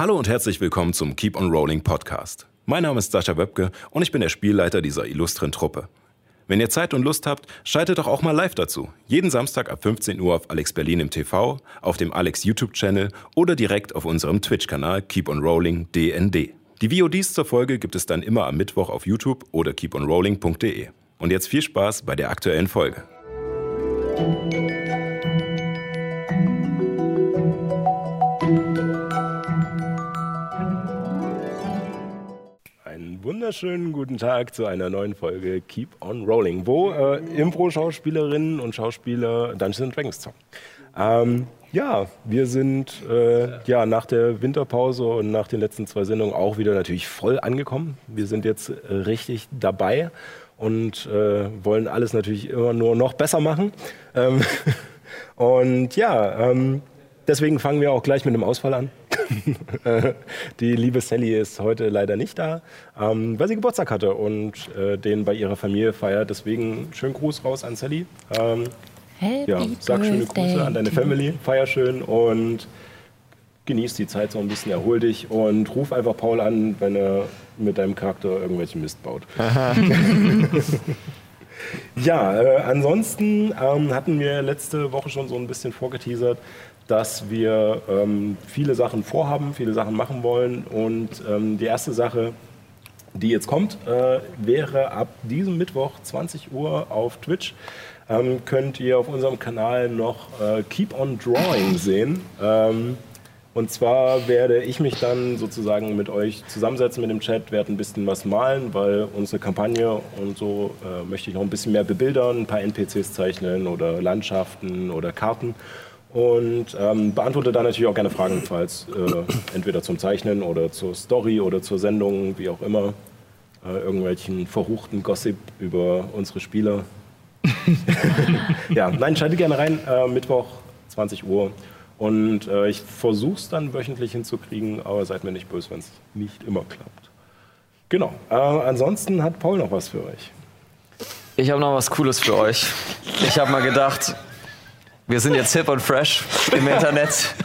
Hallo und herzlich willkommen zum Keep on Rolling Podcast. Mein Name ist Sascha Wöbke und ich bin der Spielleiter dieser illustren Truppe. Wenn ihr Zeit und Lust habt, schaltet doch auch mal live dazu. Jeden Samstag ab 15 Uhr auf Alex Berlin im TV, auf dem Alex YouTube-Channel oder direkt auf unserem Twitch-Kanal Keep on Rolling DND. Die VODs zur Folge gibt es dann immer am Mittwoch auf YouTube oder keeponrolling.de. Und jetzt viel Spaß bei der aktuellen Folge. Wunderschönen guten Tag zu einer neuen Folge Keep on Rolling, wo äh, Impro-Schauspielerinnen und Schauspieler Dungeons Dragons zocken. Ähm, ja, wir sind äh, ja nach der Winterpause und nach den letzten zwei Sendungen auch wieder natürlich voll angekommen. Wir sind jetzt äh, richtig dabei und äh, wollen alles natürlich immer nur noch besser machen. Ähm, und ja, ähm, deswegen fangen wir auch gleich mit einem Ausfall an. die liebe Sally ist heute leider nicht da, ähm, weil sie Geburtstag hatte und äh, den bei ihrer Familie feiert. Deswegen schönen Gruß raus an Sally. Ähm, ja, sag schöne Grüße an deine Family, feier schön und genieß die Zeit so ein bisschen, erhol dich und ruf einfach Paul an, wenn er mit deinem Charakter irgendwelchen Mist baut. ja, äh, ansonsten ähm, hatten wir letzte Woche schon so ein bisschen vorgeteasert, dass wir ähm, viele Sachen vorhaben, viele Sachen machen wollen und ähm, die erste Sache, die jetzt kommt, äh, wäre ab diesem Mittwoch 20 Uhr auf Twitch. Ähm, könnt ihr auf unserem Kanal noch äh, Keep on Drawing sehen. Ähm, und zwar werde ich mich dann sozusagen mit euch zusammensetzen mit dem Chat, werde ein bisschen was malen, weil unsere Kampagne und so äh, möchte ich noch ein bisschen mehr bebildern, ein paar NPCs zeichnen oder Landschaften oder Karten. Und ähm, beantworte dann natürlich auch gerne Fragen, falls äh, entweder zum Zeichnen oder zur Story oder zur Sendung, wie auch immer, äh, irgendwelchen verruchten Gossip über unsere Spieler. ja, nein, schaltet gerne rein, äh, Mittwoch, 20 Uhr. Und äh, ich versuche es dann wöchentlich hinzukriegen, aber seid mir nicht böse, wenn es nicht immer klappt. Genau. Äh, ansonsten hat Paul noch was für euch. Ich habe noch was Cooles für euch. Ich habe mal gedacht, wir sind jetzt hip und fresh im Internet.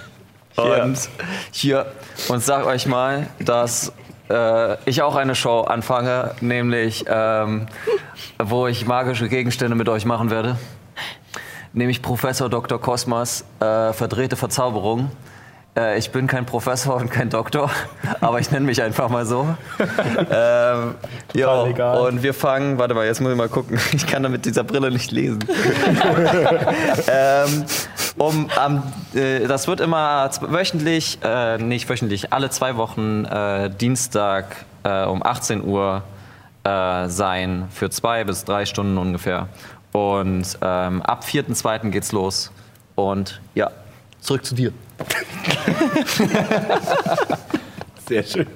Und hier und sag euch mal, dass äh, ich auch eine Show anfange, nämlich ähm, wo ich magische Gegenstände mit euch machen werde. Nämlich Professor Dr. Kosmas, äh, verdrehte Verzauberung. Äh, ich bin kein Professor und kein Doktor, aber ich nenne mich einfach mal so. ähm, jo, egal. und wir fangen, warte mal, jetzt muss ich mal gucken. Ich kann da mit dieser Brille nicht lesen. ähm, um, am, äh, das wird immer wöchentlich, äh, nicht wöchentlich, alle zwei Wochen äh, Dienstag äh, um 18 Uhr äh, sein, für zwei bis drei Stunden ungefähr. Und ähm, ab 4.2. geht's los. Und ja, zurück zu dir. Sehr schön.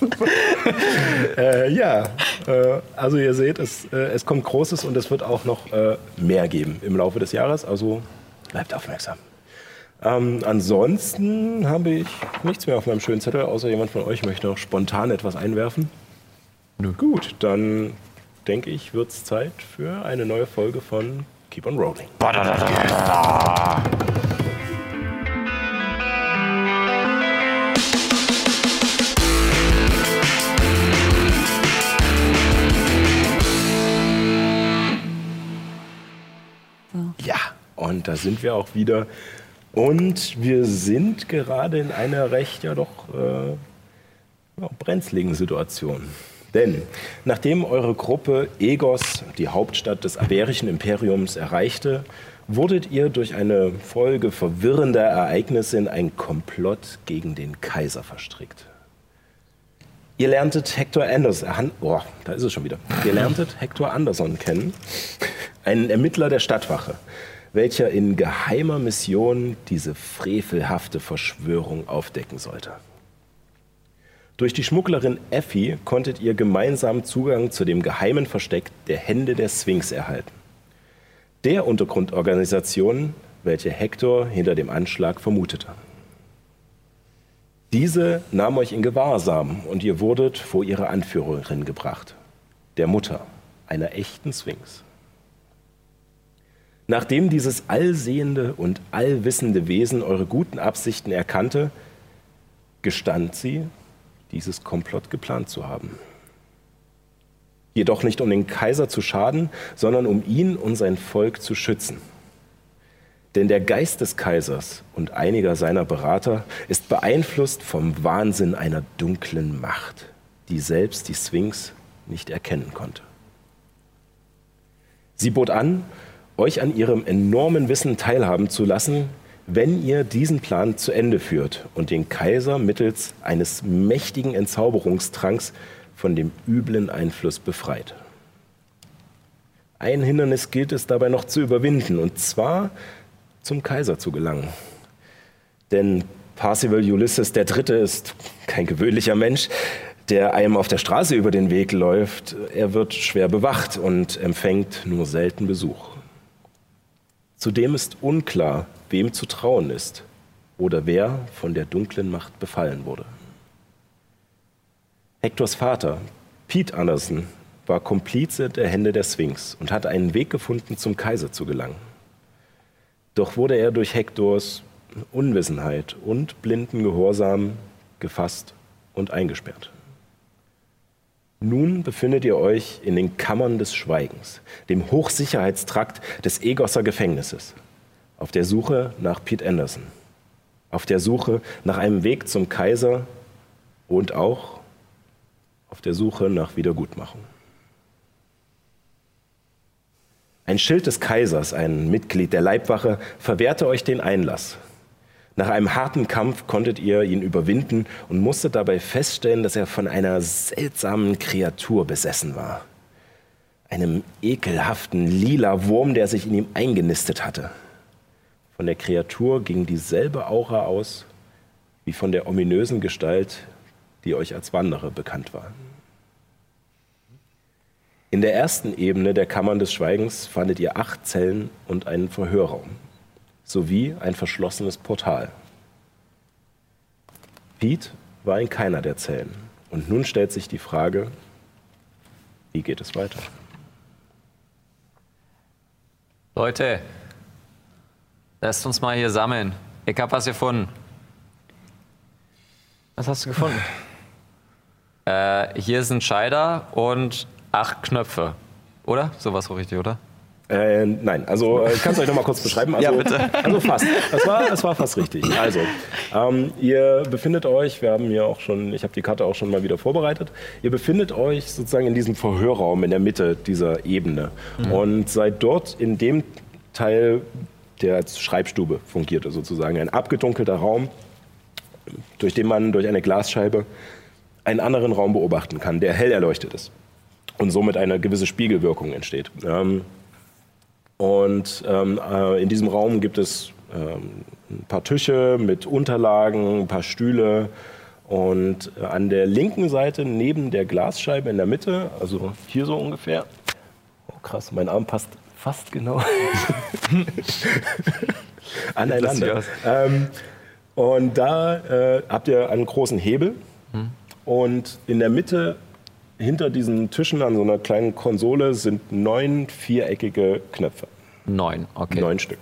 äh, ja, äh, also ihr seht, es, äh, es kommt Großes und es wird auch noch äh, mehr geben im Laufe des Jahres. Also bleibt aufmerksam. Ähm, ansonsten habe ich nichts mehr auf meinem schönen Zettel, außer jemand von euch möchte noch spontan etwas einwerfen. Gut, dann denke ich, wird es Zeit für eine neue Folge von Keep on Rolling. Ja, und da sind wir auch wieder. Und wir sind gerade in einer recht ja doch äh, brenzligen Situation. Denn nachdem eure Gruppe Egos, die Hauptstadt des Averischen Imperiums, erreichte, wurdet ihr durch eine Folge verwirrender Ereignisse in ein Komplott gegen den Kaiser verstrickt. Ihr lerntet Hector Anderson, oh, da ist es schon wieder. Ihr lerntet Hector Anderson kennen, einen Ermittler der Stadtwache, welcher in geheimer Mission diese frevelhafte Verschwörung aufdecken sollte. Durch die Schmugglerin Effie konntet ihr gemeinsam Zugang zu dem geheimen Versteck der Hände der Sphinx erhalten. Der Untergrundorganisation, welche Hector hinter dem Anschlag vermutete. Diese nahm euch in Gewahrsam und ihr wurdet vor ihre Anführerin gebracht, der Mutter einer echten Sphinx. Nachdem dieses allsehende und allwissende Wesen eure guten Absichten erkannte, gestand sie, dieses Komplott geplant zu haben. Jedoch nicht um den Kaiser zu schaden, sondern um ihn und sein Volk zu schützen. Denn der Geist des Kaisers und einiger seiner Berater ist beeinflusst vom Wahnsinn einer dunklen Macht, die selbst die Sphinx nicht erkennen konnte. Sie bot an, euch an ihrem enormen Wissen teilhaben zu lassen, wenn ihr diesen Plan zu Ende führt und den Kaiser mittels eines mächtigen Entzauberungstranks von dem üblen Einfluss befreit. Ein Hindernis gilt es dabei noch zu überwinden, und zwar zum Kaiser zu gelangen. Denn Parsival Ulysses III. ist kein gewöhnlicher Mench, der einem auf der Straße über den Weg läuft. Er wird schwer bewacht und empfängt nur selten Besuch. Zudem ist unklar, wem zu trauen ist oder wer von der dunklen Macht befallen wurde. Hektors Vater, Pete Anderson, war Komplize der Hände der Sphinx und hatte einen Weg gefunden, zum Kaiser zu gelangen. Doch wurde er durch Hektors Unwissenheit und blinden Gehorsam gefasst und eingesperrt. Nun befindet ihr euch in den Kammern des Schweigens, dem Hochsicherheitstrakt des Egosser Gefängnisses, auf der Suche nach Pete Anderson, auf der Suche nach einem Weg zum Kaiser und auch auf der Suche nach Wiedergutmachung. Ein Schild des Kaisers, ein Mitglied der Leibwache, verwehrte euch den Einlass. Nach einem harten Kampf konntet ihr ihn überwinden und musstet dabei feststellen, dass er von einer seltsamen Kreatur besessen war. Einem ekelhaften lila Wurm, der sich in ihm eingenistet hatte. Von der Kreatur ging dieselbe Aura aus wie von der ominösen Gestalt, die euch als Wanderer bekannt war. In der ersten Ebene der Kammern des Schweigens fandet ihr acht Zellen und einen Verhörraum sowie ein verschlossenes Portal. Pete war in keiner der Zellen. Und nun stellt sich die Frage, wie geht es weiter? Leute, lasst uns mal hier sammeln. Ich hab was gefunden. Was hast du gefunden? Äh, hier ist ein Scheider und acht Knöpfe. Oder? Sowas so richtig, oder? Äh, nein, also äh, ich kann es euch noch mal kurz beschreiben. Also, Ja, bitte. Also fast. Das war, das war fast richtig. Also, ähm, ihr befindet euch, wir haben hier auch schon, ich habe die Karte auch schon mal wieder vorbereitet. Ihr befindet euch sozusagen in diesem Verhörraum in der Mitte dieser Ebene und seid dort in dem Teil, der als Schreibstube fungierte, sozusagen ein abgedunkelter Raum, durch den man durch eine Glasscheibe einen anderen Raum beobachten kann, der hell erleuchtet ist und somit eine gewisse Spiegelwirkung entsteht. Ähm, und ähm, äh, in diesem Raum gibt es ähm, ein paar Tische mit Unterlagen, ein paar Stühle. Und äh, an der linken Seite, neben der Glasscheibe in der Mitte, also hier so ungefähr, oh krass, mein Arm passt fast genau aneinander. Ähm, und da äh, habt ihr einen großen Hebel. Und in der Mitte hinter diesen Tischen an so einer kleinen Konsole sind neun viereckige Knöpfe. Neun, okay. Neun Stück.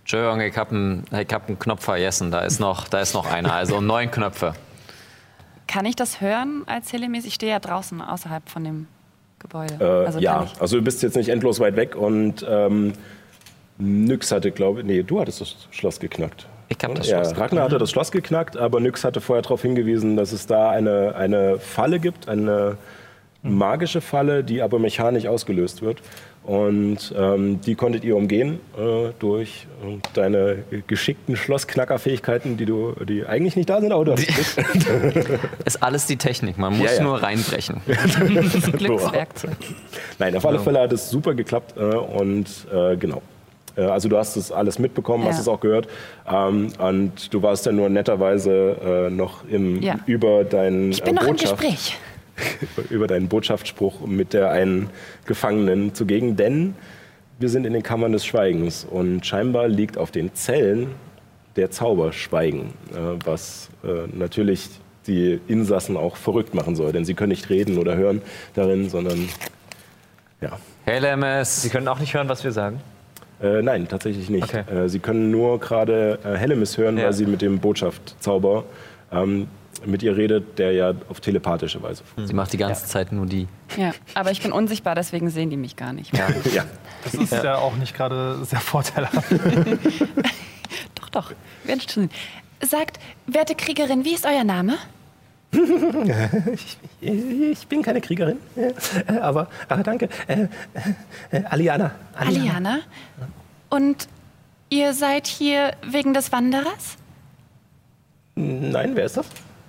Entschuldigung, ich habe einen, hab einen Knopf vergessen. Da ist noch, da ist noch einer. Also neun Knöpfe. Kann ich das hören als Helemis? Ich stehe ja draußen außerhalb von dem Gebäude. Äh, also ja, also du bist jetzt nicht endlos weit weg und ähm, Nyx hatte, glaube ich, nee, du hattest das Schloss geknackt. Ich habe das ja, Schloss. Ragnar hatte das Schloss geknackt, aber Nyx hatte vorher darauf hingewiesen, dass es da eine, eine Falle gibt, eine magische Falle, die aber mechanisch ausgelöst wird. Und ähm, die konntet ihr umgehen äh, durch äh, deine geschickten Schlossknackerfähigkeiten, die du, die eigentlich nicht da sind, aber du hast Glück. Ist alles die Technik. Man muss Ja, ja. nur reinbrechen. Glückswerkzeug. Nein, auf alle Fälle hat es super geklappt äh, und äh, genau. Äh, Also du hast es alles mitbekommen, hast Ja. es auch gehört ähm, und du warst dann nur netterweise äh, noch im, Ja. über deinen Ich bin äh, noch im Botschaft, Gespräch. über deinen Botschaftsspruch mit der einen Gefangenen zugegen, denn wir sind in den Kammern des Schweigens und scheinbar liegt auf den Zellen der Zauber Schweigen, äh, was äh, natürlich die Insassen auch verrückt machen soll, denn sie können nicht reden oder hören darin, sondern ja. Hey Lemes. Sie können auch nicht hören, was wir sagen. Äh, nein, tatsächlich nicht. Okay. Äh, sie können nur gerade äh, Hellemis hören, Ja. weil sie mit dem Botschaftzauber ähm, mit ihr redet, der ja auf telepathische Weise funktioniert. Sie macht die ganze Zeit nur die. Ja, aber ich bin unsichtbar, deswegen sehen die mich gar nicht. Ja. Das ist ja, auch nicht gerade sehr vorteilhaft. Doch, doch. Werden schon. Sagt, werte Kriegerin, wie ist euer Name? Ich bin keine Kriegerin, äh, aber, aber danke. Äh, äh, Aliana. Aliana. Und ihr seid hier wegen des Wanderers? Nein, wer ist das?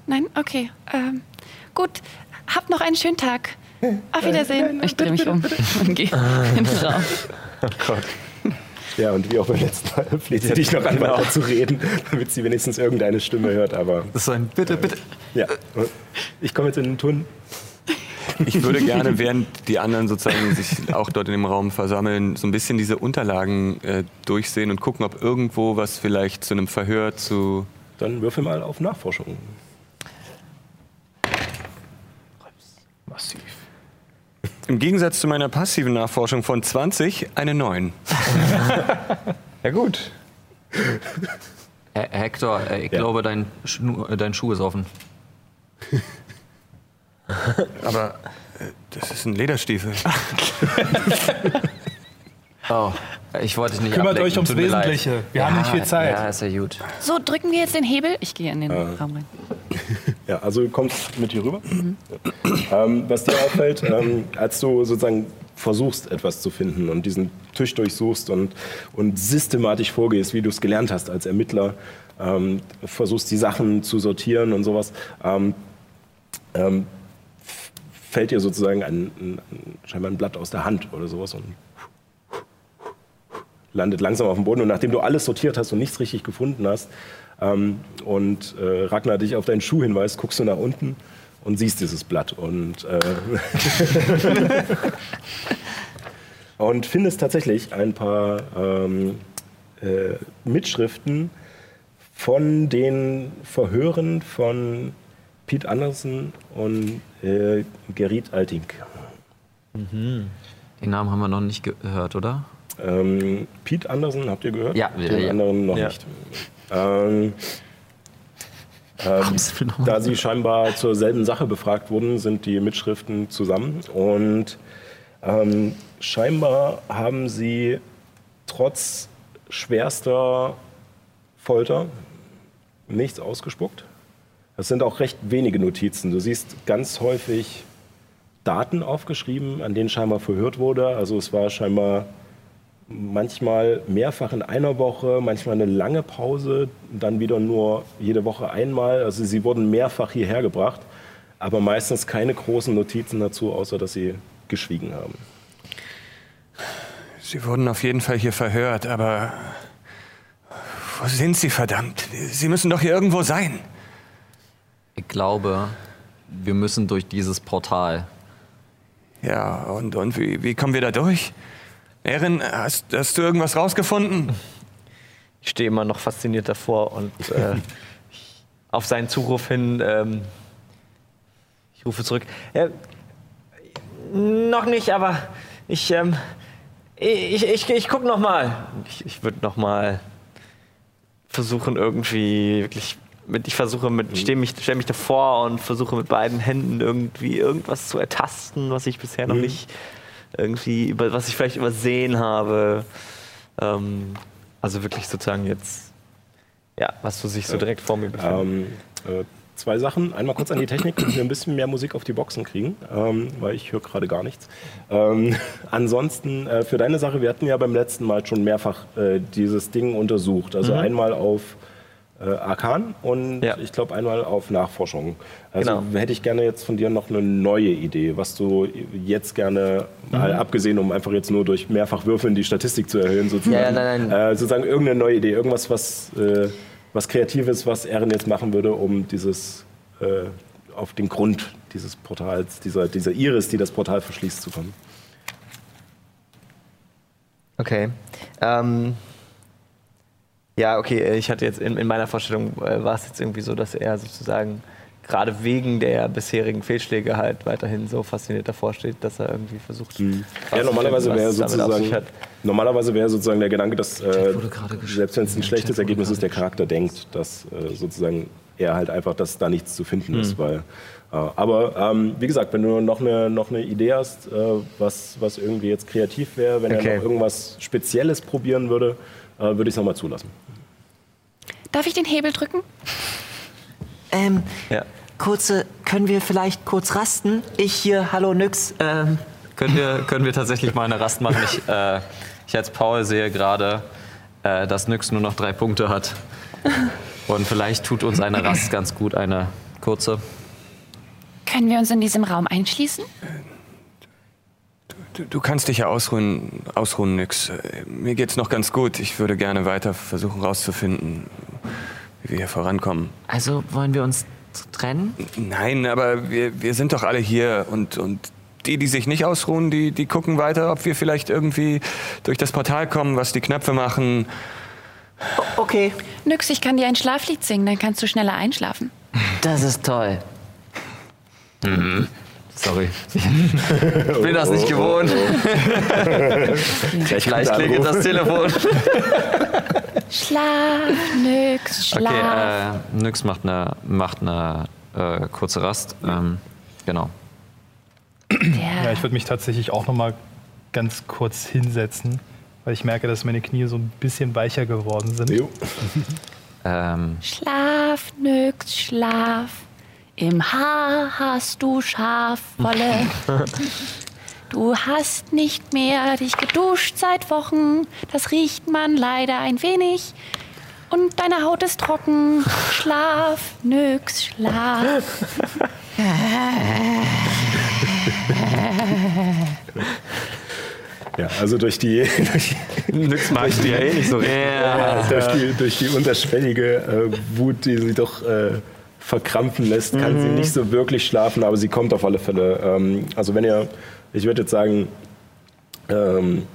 Nein? Okay. Ähm, gut. Habt noch einen schönen Tag. Auf Wiedersehen. Ich drehe mich um und gehe in den Raum. Ja, und wie auch beim letzten Mal fleht sie dich noch an, weiter zu reden, damit sie wenigstens irgendeine Stimme hört. Aber Das ist ein Bitte, bitte. ja, ich komme jetzt in den Turn. Ich würde gerne, während die anderen sozusagen sich auch dort in dem Raum versammeln, so ein bisschen diese Unterlagen äh, durchsehen und gucken, ob irgendwo was vielleicht zu einem Verhör zu. Dann würfel mal auf Nachforschung. Massiv. Im Gegensatz zu meiner passiven Nachforschung von 20 eine 9. Ja, gut. Äh, Hector, äh, ich Ja. glaube, dein, Schnu äh, dein Schuh ist offen. Aber äh, das ist ein Lederstiefel. Oh, ich wollte dich nicht Kümmert ablenken, euch ums. Wesentliche. Wir haben nicht viel Zeit. Ja, ist ja gut. So, drücken wir jetzt den Hebel. Ich gehe in den Raum rein. Ja, also du kommst mit hier rüber. Ähm, was dir auffällt, ähm, als du sozusagen versuchst, etwas zu finden und diesen Tisch durchsuchst und, und systematisch vorgehst, wie du es gelernt hast als Ermittler, ähm, versuchst die Sachen zu sortieren und sowas, ähm, ähm, fällt dir sozusagen ein, ein, ein, scheinbar ein Blatt aus der Hand oder sowas und landet langsam auf dem Boden. Und nachdem du alles sortiert hast und nichts richtig gefunden hast ähm, und äh, Ragnar dich auf deinen Schuh hinweist, guckst du nach unten und siehst dieses Blatt und, äh, und findest tatsächlich ein paar ähm, äh, Mitschriften von den Verhören von Pete Anderson und äh, Gerrit Altink. Den Namen haben wir noch nicht gehört, oder? Ähm, Pete Anderson, habt ihr gehört? Ja, Den ja. anderen noch Ja. nicht. Ähm, ähm, da sie scheinbar zur selben Sache befragt wurden, sind die Mitschriften zusammen. Und ähm, scheinbar haben sie trotz schwerster Folter nichts ausgespuckt. Das sind auch recht wenige Notizen. Du siehst ganz häufig Daten aufgeschrieben, an denen scheinbar verhört wurde. Also es war scheinbar manchmal mehrfach in einer Woche, manchmal eine lange Pause, dann wieder nur jede Woche einmal. Also sie wurden mehrfach hierher gebracht, aber meistens keine großen Notizen dazu, außer dass sie geschwiegen haben. Sie wurden auf jeden Fall hier verhört, aber wo sind Sie verdammt? Sie müssen doch hier irgendwo sein. Ich glaube, wir müssen durch dieses Portal. Ja, und, und wie, wie kommen wir da durch? Erin, hast, hast du irgendwas rausgefunden? Ich stehe immer noch fasziniert davor und äh, auf seinen Zuruf hin, ähm, ich rufe zurück. Äh, noch nicht, aber ich, ähm, ich, ich, ich guck noch mal. Ich, ich würde noch mal versuchen irgendwie wirklich mit, ich versuche mit, stehe mich, stell mich davor und versuche mit beiden Händen irgendwie irgendwas zu ertasten, was ich bisher noch nicht irgendwie, über, was ich vielleicht übersehen habe. Ähm, also wirklich sozusagen jetzt, ja, was du sich so direkt vor mir befindet. Ähm, äh, zwei Sachen. Einmal kurz an die Technik, dass wir ein bisschen mehr Musik auf die Boxen kriegen, ähm, weil ich höre gerade gar nichts. Ähm, ansonsten äh, für deine Sache, wir hatten ja beim letzten Mal schon mehrfach äh, dieses Ding untersucht. Also einmal auf äh, Arkan und Ja. ich glaube einmal auf Nachforschung. Also Genau. hätte ich gerne jetzt von dir noch eine neue Idee, was du jetzt gerne, mal abgesehen, um einfach jetzt nur durch mehrfach Würfeln die Statistik zu erhöhen, sozusagen, ja, nein, nein. Äh, sozusagen irgendeine neue Idee, irgendwas, was, äh, was Kreatives, was Erin jetzt machen würde, um dieses äh, auf den Grund dieses Portals, dieser, dieser Iris, die das Portal verschließt, zu kommen. Okay. Ähm, ja, okay, äh, ich hatte jetzt in, in meiner Vorstellung äh, war es jetzt irgendwie so, dass er sozusagen gerade wegen der bisherigen Fehlschläge halt weiterhin so fasziniert davor steht, dass er irgendwie versucht. Ja, normalerweise wäre sozusagen, hat. normalerweise wäre sozusagen der Gedanke, dass äh, selbst wenn es ein schlechtes Ergebnis ist, der Charakter denkt, dass äh, sozusagen eher halt einfach, dass da nichts zu finden ist. Weil, äh, aber ähm, wie gesagt, wenn du noch eine, noch eine Idee hast, äh, was, was irgendwie jetzt kreativ wäre, wenn Okay. er noch irgendwas Spezielles probieren würde, äh, würde ich es nochmal zulassen. Darf ich den Hebel drücken? Ähm, Ja. kurze, können wir vielleicht kurz rasten? Ich hier, hallo Nyx. Ähm, Können wir, können wir tatsächlich mal eine Rast machen? Ich, äh, ich als Paul sehe gerade, äh, dass Nyx nur noch drei Punkte hat. Und vielleicht tut uns eine Rast ganz gut, eine kurze. Können wir uns in diesem Raum einschließen? Du, du kannst dich ja ausruhen, ausruhen, nix. Mir geht's noch ganz gut. Ich würde gerne weiter versuchen rauszufinden, wie wir hier vorankommen. also wollen wir uns trennen? Nein, aber wir, wir sind doch alle hier und, und die, die sich nicht ausruhen, die, die gucken weiter, ob wir vielleicht irgendwie durch das Portal kommen, was die Knöpfe machen. Okay, Nix, ich kann dir ein Schlaflied singen, dann kannst du schneller einschlafen. das ist toll. Sorry. Ich bin das nicht gewohnt. Gleich klingelt das Telefon. Schlaf, Nix, schlaf. Okay, äh, Nyx macht eine, macht eine äh, kurze Rast. Ähm, genau. Ja, ich würde mich tatsächlich auch noch mal ganz kurz hinsetzen, weil ich merke, dass meine Knie so ein bisschen weicher geworden sind. Jo. Ähm, Schlaf, Nix, schlaf. Im Haar hast du Schafwolle. Du hast nicht mehr dich geduscht seit Wochen. Das riecht man leider ein wenig. Und deine Haut ist trocken. Schlaf, Nix, schlaf. Ja, also durch die, durch, Nix magst du ja eh nicht so richtig. durch die, durch die unterschwellige äh, Wut, die sie doch äh, verkrampfen lässt, kann sie nicht so wirklich schlafen, aber sie kommt auf alle Fälle. Ähm, also wenn ihr, ich würde jetzt sagen, ähm,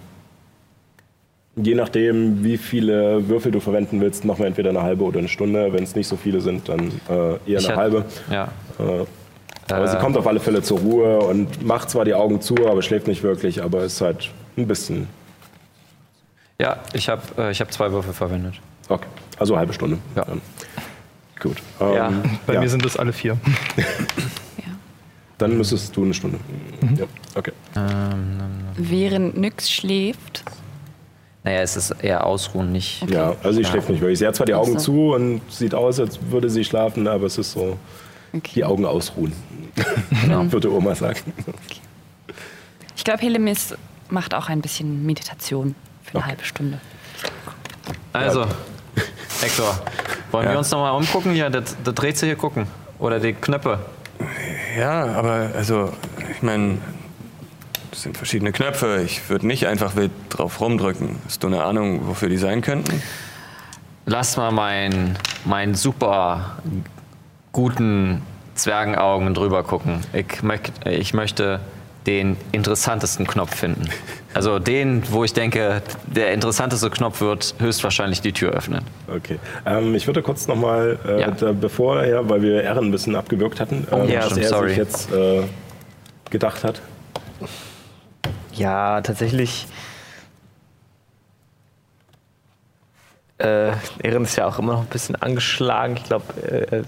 je nachdem, wie viele Würfel du verwenden willst, machen wir entweder eine halbe oder eine Stunde. Wenn es nicht so viele sind, dann äh, eher ich eine halbe. Ja. Äh, aber sie kommt auf alle Fälle zur Ruhe und macht zwar die Augen zu, aber schläft nicht wirklich, aber ist halt ein bisschen. Ja, ich habe äh, ich hab zwei Würfel verwendet. Okay, also eine halbe Stunde. Ja. Ähm, gut. Ähm, Ja. Bei ja, mir sind es alle vier. dann müsstest du eine Stunde. Ja, okay. Während Nix schläft. Naja, es ist eher Ausruhen, nicht. Ja, also sie schläft nicht wirklich. Sie hat zwar die Augen Ach so. zu und sieht aus, als würde sie schlafen, aber es ist so, die Augen ausruhen. würde Oma sagen. Ich glaube, Helemis macht auch ein bisschen Meditation für eine halbe Stunde. Also, Hector, wollen wir uns nochmal umgucken? Ja, das, das Rätsel hier gucken. Oder die Knöpfe. Ja, aber also, ich meine, das sind verschiedene Knöpfe. Ich würde nicht einfach wild drauf rumdrücken. Hast du eine Ahnung, wofür die sein könnten? Lass mal meinen mein super guten Zwergenaugen drüber gucken. Ich, möcht, ich möchte den interessantesten Knopf finden. Also den, wo ich denke, der interessanteste Knopf wird höchstwahrscheinlich die Tür öffnen. Okay. Ähm, ich würde kurz nochmal, äh, Ja. da, bevor er, weil wir Ehren ein bisschen abgewürgt hatten, ähm, ja, was stimmt, er sorry. sich jetzt äh, gedacht hat. Ja, tatsächlich. Äh, Ehren ist ja auch immer noch ein bisschen angeschlagen. Ich glaube, äh,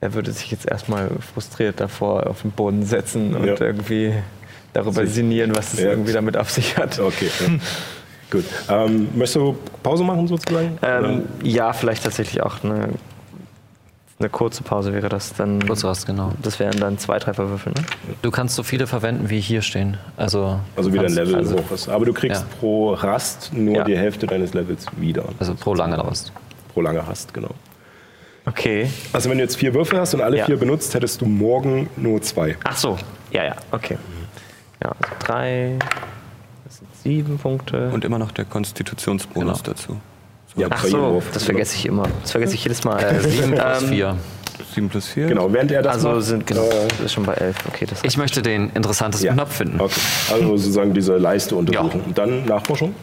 er würde sich jetzt erstmal frustriert davor auf den Boden setzen und Ja. irgendwie darüber Sich- sinnieren, was es Ja. irgendwie damit auf sich hat. Okay. ja. Gut. Ähm, möchtest du Pause machen sozusagen? Ähm, ja, vielleicht tatsächlich auch eine, eine kurze Pause wäre das dann. Kurz Rast, genau. Das wären dann zwei, drei Würfel, ne? Du kannst so viele verwenden, wie hier stehen. Also, also wieder ein Level also, hoch ist. Aber du kriegst Ja. pro Rast nur Ja. die Hälfte deines Levels wieder. Also pro lange Rast. Pro lange Rast, genau. Okay. Also wenn du jetzt vier Würfel hast und alle Ja. vier benutzt, hättest du morgen nur zwei. Ach so. Ja, ja, okay. Ja, also drei. Das sind sieben Punkte. Und immer noch der Konstitutionsbonus Genau. dazu. Ja, Ach bei jedem so, Wurf. das vergesse ich immer. Das vergesse ich jedes Mal. Äh, sieben plus Ähm, vier. 7 plus 4? Genau, während er das Also macht, sind genau, äh, das ist schon bei elf. Okay, das Ich möchte den interessantesten ja. Knopf finden. Okay. Also sozusagen diese Leiste untersuchen. Ja. Und dann Nachforschung?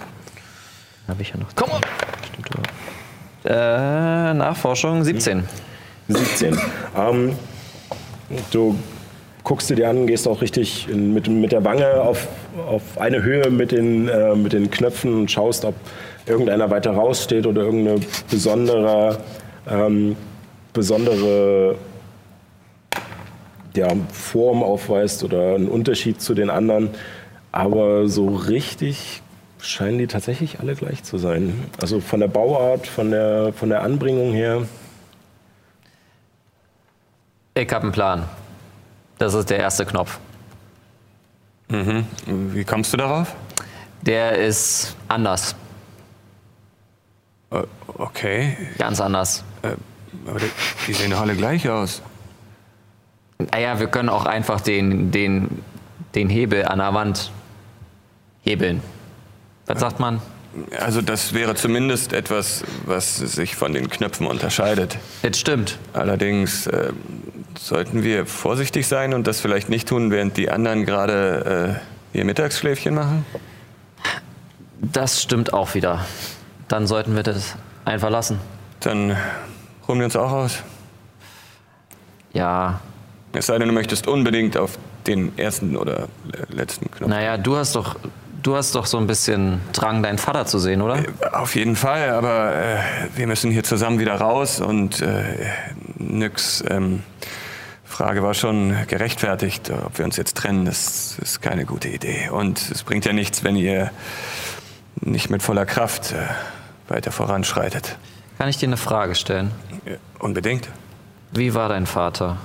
habe ich ja noch. Komm on! Äh, Nachforschung 17. 17. ähm, du guckst dir die an, gehst auch richtig in, mit, mit der Wange auf, auf eine Höhe mit den, äh, mit den Knöpfen und schaust, ob irgendeiner weiter raussteht oder irgendeine besondere, ähm, besondere ja, Form aufweist oder einen Unterschied zu den anderen. Aber so richtig scheinen die tatsächlich alle gleich zu sein. Also von der Bauart, von der, von der Anbringung her. Ich habe einen Plan. Das ist der erste Knopf. Wie kommst du darauf? Der ist anders. Äh, Okay, Ganz anders. aber die, die sehen doch alle gleich aus. Naja, wir können auch einfach den, den, den Hebel an der Wand hebeln. Was sagt man? Also das wäre zumindest etwas, was sich von den Knöpfen unterscheidet. Das stimmt. Allerdings äh, sollten wir vorsichtig sein und das vielleicht nicht tun, während die anderen gerade äh, ihr Mittagsschläfchen machen. Das stimmt auch wieder. Dann sollten wir das einfach lassen. Dann ruhen wir uns auch aus. Ja, Es sei denn, du möchtest unbedingt auf den ersten oder le- letzten Knopf. naja, du hast doch, du hast doch so ein bisschen Drang, deinen Vater zu sehen, oder? Auf jeden Fall, aber äh, wir müssen hier zusammen wieder raus und äh, Nyx ähm, Frage war schon gerechtfertigt, ob wir uns jetzt trennen. Das ist keine gute Idee. Und es bringt ja nichts, wenn ihr nicht mit voller Kraft äh, weiter voranschreitet. Kann ich dir eine Frage stellen? Äh, Unbedingt. Wie war dein Vater?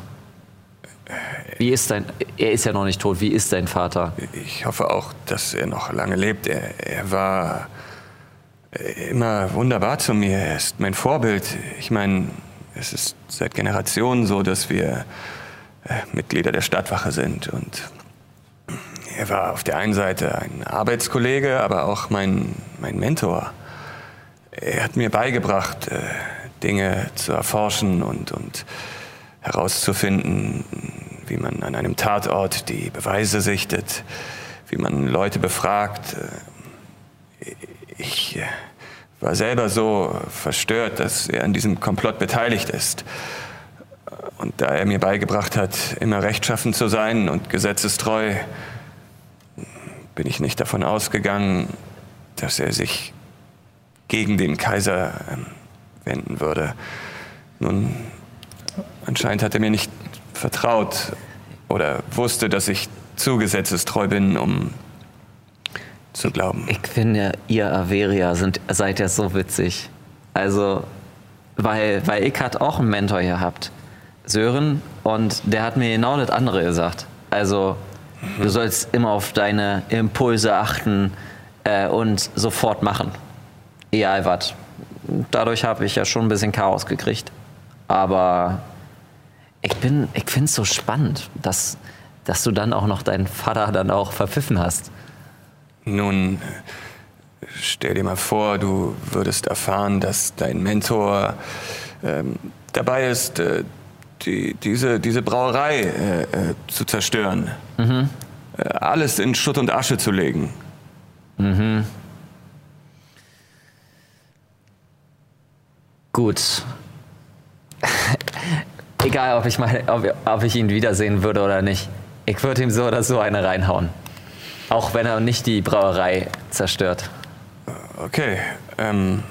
Wie ist dein. Er ist ja noch nicht tot. Wie ist dein Vater? Ich hoffe auch, dass er noch lange lebt. Er, er war äh, immer wunderbar zu mir. Er ist mein Vorbild. Ich meine, es ist seit Generationen so, dass wir äh, Mitglieder der Stadtwache sind. Und er war auf der einen Seite ein Arbeitskollege, aber auch mein, mein Mentor. Er hat mir beigebracht, äh, Dinge zu erforschen und, und herauszufinden, wie man an einem Tatort die Beweise sichtet, wie man Leute befragt. Ich äh, war selber so verstört, dass er an diesem Komplott beteiligt ist. Und da er mir beigebracht hat, immer rechtschaffen zu sein und gesetzestreu, bin ich nicht davon ausgegangen, dass er sich gegen den Kaiser ähm, wenden würde. Nun, anscheinend hat er mir nicht vertraut oder wusste, dass ich zu gesetzestreu bin, um zu glauben. Ich finde, ihr Averia sind, seid ja so witzig. Also, weil, weil ich hat auch einen Mentor gehabt, Sören, und der hat mir genau das andere gesagt. Also, du sollst immer auf deine Impulse achten äh, und sofort machen. Egal was. Dadurch habe ich ja schon ein bisschen Chaos gekriegt. Aber ich bin, ich finde es so spannend, dass, dass du dann auch noch deinen Vater dann auch verpfiffen hast. Nun, stell dir mal vor, du würdest erfahren, dass dein Mentor ähm, dabei ist, äh, die, diese, diese Brauerei äh, äh, zu zerstören. Äh, alles in Schutt und Asche zu legen. Gut. Egal, ob ich, meine, ob, ob ich ihn wiedersehen würde oder nicht. Ich würde ihm so oder so eine reinhauen. Auch wenn er nicht die Brauerei zerstört. Okay, ähm,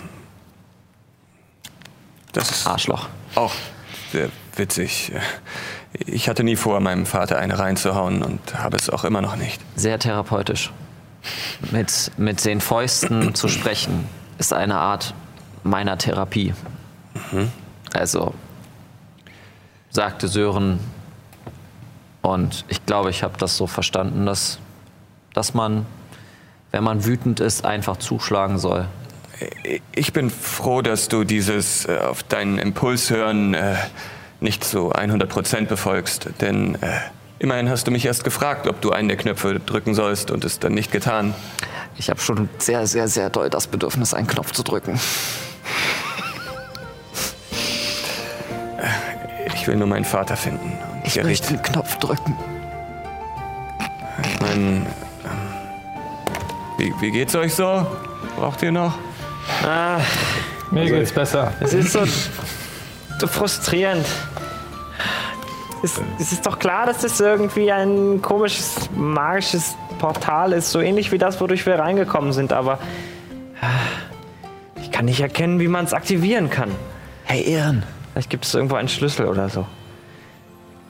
das ist Arschloch. auch sehr witzig. Ich hatte nie vor, meinem Vater eine reinzuhauen und habe es auch immer noch nicht. Sehr therapeutisch. Mit, mit den Fäusten zu sprechen ist eine Art meiner Therapie. Also, sagte Sören, und ich glaube, ich habe das so verstanden, dass, dass man, wenn man wütend ist, einfach zuschlagen soll. Ich bin froh, dass du dieses äh, auf deinen Impuls hören äh, nicht so 100% befolgst, denn äh, immerhin hast du mich erst gefragt, ob du einen der Knöpfe drücken sollst und es dann nicht getan. Ich habe schon sehr, sehr, sehr doll das Bedürfnis, einen Knopf zu drücken. Ich will nur meinen Vater finden. Und Ich Gerrit, möchte einen Knopf drücken. ich mein, ähm, wie, wie geht's euch so? Braucht ihr noch? Ah, Mir geht's besser. es ist so, so frustrierend. Es, es ist doch klar, dass das irgendwie ein komisches, magisches Portal ist, so ähnlich wie das, wodurch wir reingekommen sind, aber ah, ich kann nicht erkennen, wie man es aktivieren kann. Hey Ehren, Vielleicht gibt es irgendwo einen Schlüssel oder so.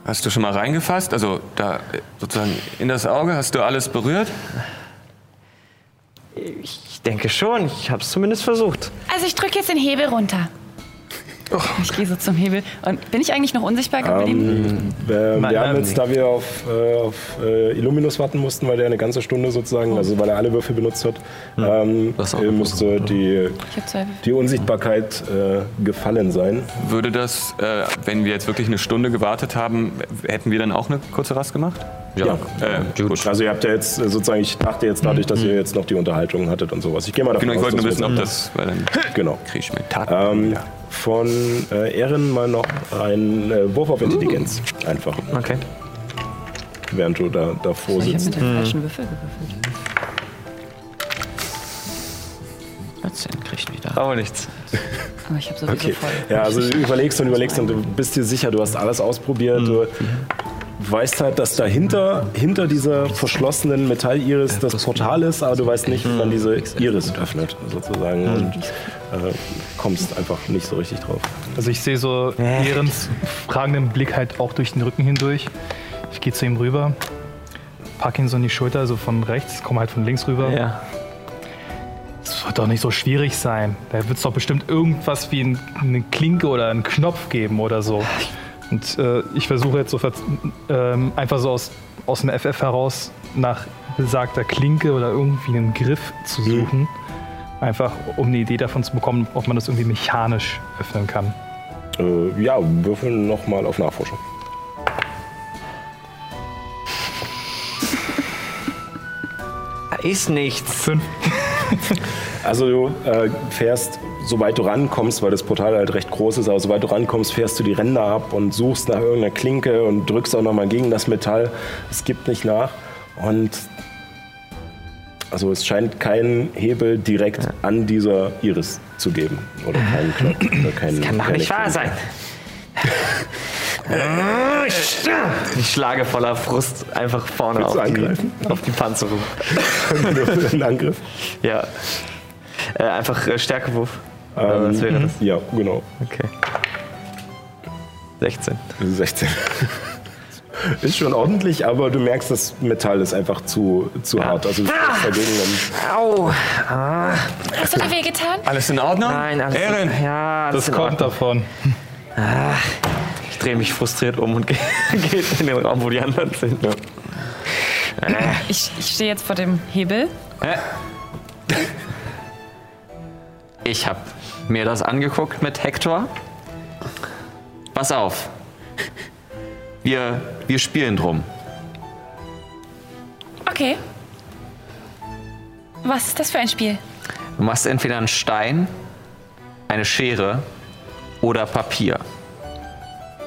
Hast du schon mal reingefasst? Also da sozusagen in das Auge? Hast du alles berührt? Ich denke schon. Ich habe es zumindest versucht. Also ich drücke jetzt den Hebel runter. Ich gehe so zum Hebel. Und bin ich eigentlich noch unsichtbar geblieben? Ähm, wir, Nein, wir haben jetzt, da wir auf, äh, auf äh, Illuminus warten mussten, weil der eine ganze Stunde sozusagen, also weil er alle Würfel benutzt hat, ähm, Das auch äh, musste die, ich die Unsichtbarkeit äh, gefallen sein. Würde das, äh, wenn wir jetzt wirklich eine Stunde gewartet haben, hätten wir dann auch eine kurze Rast gemacht? Ja. Äh, gut. Also ihr habt ja jetzt äh, sozusagen, ich dachte jetzt dadurch, dass ihr jetzt noch die Unterhaltung hattet und sowas. Ich gehe mal davon Genau, ich aus, wollte nur wissen, ob das, weil dann Genau. kriege ich mir Tat. Ähm, von äh, Ehren mal noch ein äh, Wurf auf Intelligenz. Einfach. Okay. Während du da davor Ich habe sitzt. mit dem falschen Würfel gewürfelt. 14 kriegt wieder. Aber nichts. Aber ich habe sowieso Okay. voll. Ja, also du überlegst und überlegst und du bist dir sicher, du hast alles ausprobiert. Du weißt halt, dass dahinter, hinter dieser verschlossenen Metalliris das Portal ist, aber du weißt nicht, wann diese Iris öffnet, sozusagen. Und äh, kommst einfach nicht so richtig drauf. Also ich sehe so Ehrens fragenden Blick halt auch durch den Rücken hindurch. Ich gehe zu ihm rüber, pack ihn so in die Schulter, also von rechts, komme halt von links rüber. Ja. Es wird doch nicht so schwierig sein. Da wird es doch bestimmt irgendwas wie ein, eine Klinke oder einen Knopf geben oder so. Und äh, ich versuche jetzt so ver- ähm, einfach so aus, aus dem FF heraus nach besagter Klinke oder irgendwie einen Griff zu suchen. Einfach um eine Idee davon zu bekommen, ob man das irgendwie mechanisch öffnen kann. Äh, ja, würfeln nochmal auf Nachforschung. Da ist nichts. Fünf. Also du äh, fährst, soweit du rankommst, weil das Portal halt recht groß ist, aber soweit du rankommst, fährst du die Ränder ab und suchst nach irgendeiner Klinke und drückst auch nochmal gegen das Metall. Es gibt nicht nach. Und also es scheint keinen Hebel direkt an dieser Iris zu geben. Oder keinen Knopf. Oder keinen, Kann doch nicht wahr sein. Ich schlage voller Frust einfach vorne auf die, auf die Panzerung. Angriff. Ja. Äh, einfach äh, Stärkewurf. Ähm, was wäre das? Ja, genau. Okay. 16. 16. Ist schon ordentlich, aber du merkst, das Metall ist einfach zu, zu hart. Also du stehst dagegen und Au! Hast du dir wehgetan? Alles in Ordnung? Nein, alles Erin, Ja, alles Das in kommt Ordnung. davon. Ich drehe mich frustriert um und gehe in den Raum, wo die anderen sind. Ich, ich stehe jetzt vor dem Hebel. Ich habe mir das angeguckt mit Hector. Pass auf. Wir, wir spielen drum. Okay. Was ist das für ein Spiel? Du machst entweder einen Stein, eine Schere oder Papier.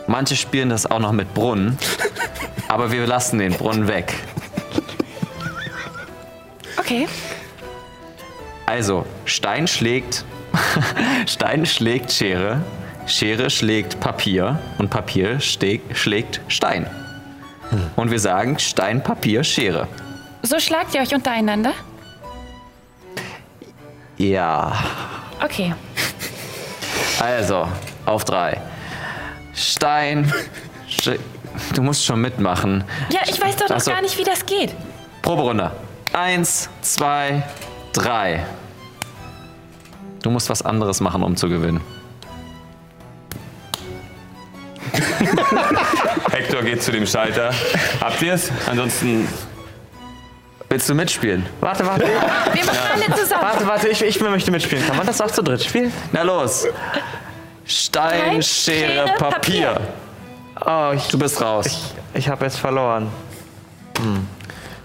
Manche spielen das auch noch mit Brunnen, aber wir lassen den Brunnen weg. Okay. Also, Stein schlägt Stein schlägt Schere, Schere schlägt Papier und Papier schlägt Stein. Und wir sagen Stein, Papier, Schere. So schlagt ihr euch untereinander? Ja. Okay. Also, auf drei. Stein. Sch du musst schon mitmachen. Ja, ich weiß doch noch Ach so. gar nicht, wie das geht. Proberunde. Eins, zwei, drei. Du musst was anderes machen, um zu gewinnen. Hector geht zu dem Schalter. Habt ihr es? Ansonsten Willst du mitspielen? Warte, warte. Wir machen alle zusammen. Warte, warte, ich, ich möchte mitspielen. Kann man das auch zu dritt spielen? Na los. Stein, Stein, Schere, Schere, Papier. Oh, ich, Du bist raus. ich habe jetzt verloren.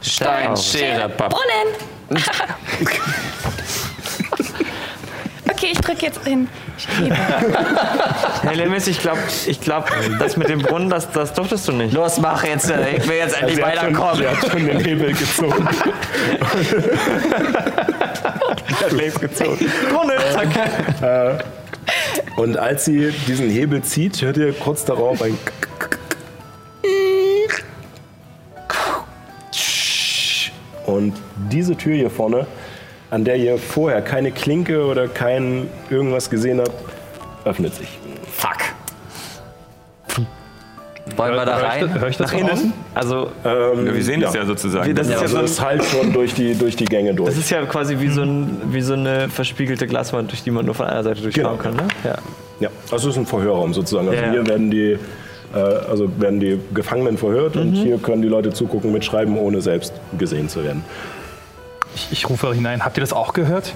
Stein, Schere, Papier. Brunnen. okay, ich drücke jetzt den Hebel. Hey, Lemis, ich glaube, ich glaub, das mit dem Brunnen, das, das durftest du nicht. Los, mach jetzt. äh, Ich will jetzt endlich sie hat, schon, weiterkommen. sie hat schon den Hebel gezogen. Brunnen, zack. Und als sie diesen Hebel zieht, hört ihr kurz darauf ein Und diese Tür hier vorne, an der ihr vorher keine Klinke oder kein irgendwas gesehen habt, öffnet sich. Fuck. Wollen wir da Hör ich rein? das- hör ich das Nach innen? Also, Ja, wir sehen das ja. ja sozusagen. das ist ja, Also so, es halt schon durch die, durch die Gänge durch. das ist ja quasi wie so, ein, wie so eine verspiegelte Glaswand, durch die man nur von einer Seite durchschauen Genau. kann. Ne? Ja. Ja, also es ist ein Verhörraum sozusagen. Also Ja, ja. hier werden die, äh, also werden die Gefangenen verhört und hier können die Leute zugucken, mitschreiben, ohne selbst gesehen zu werden. Ich, ich rufe hinein. Habt ihr das auch gehört?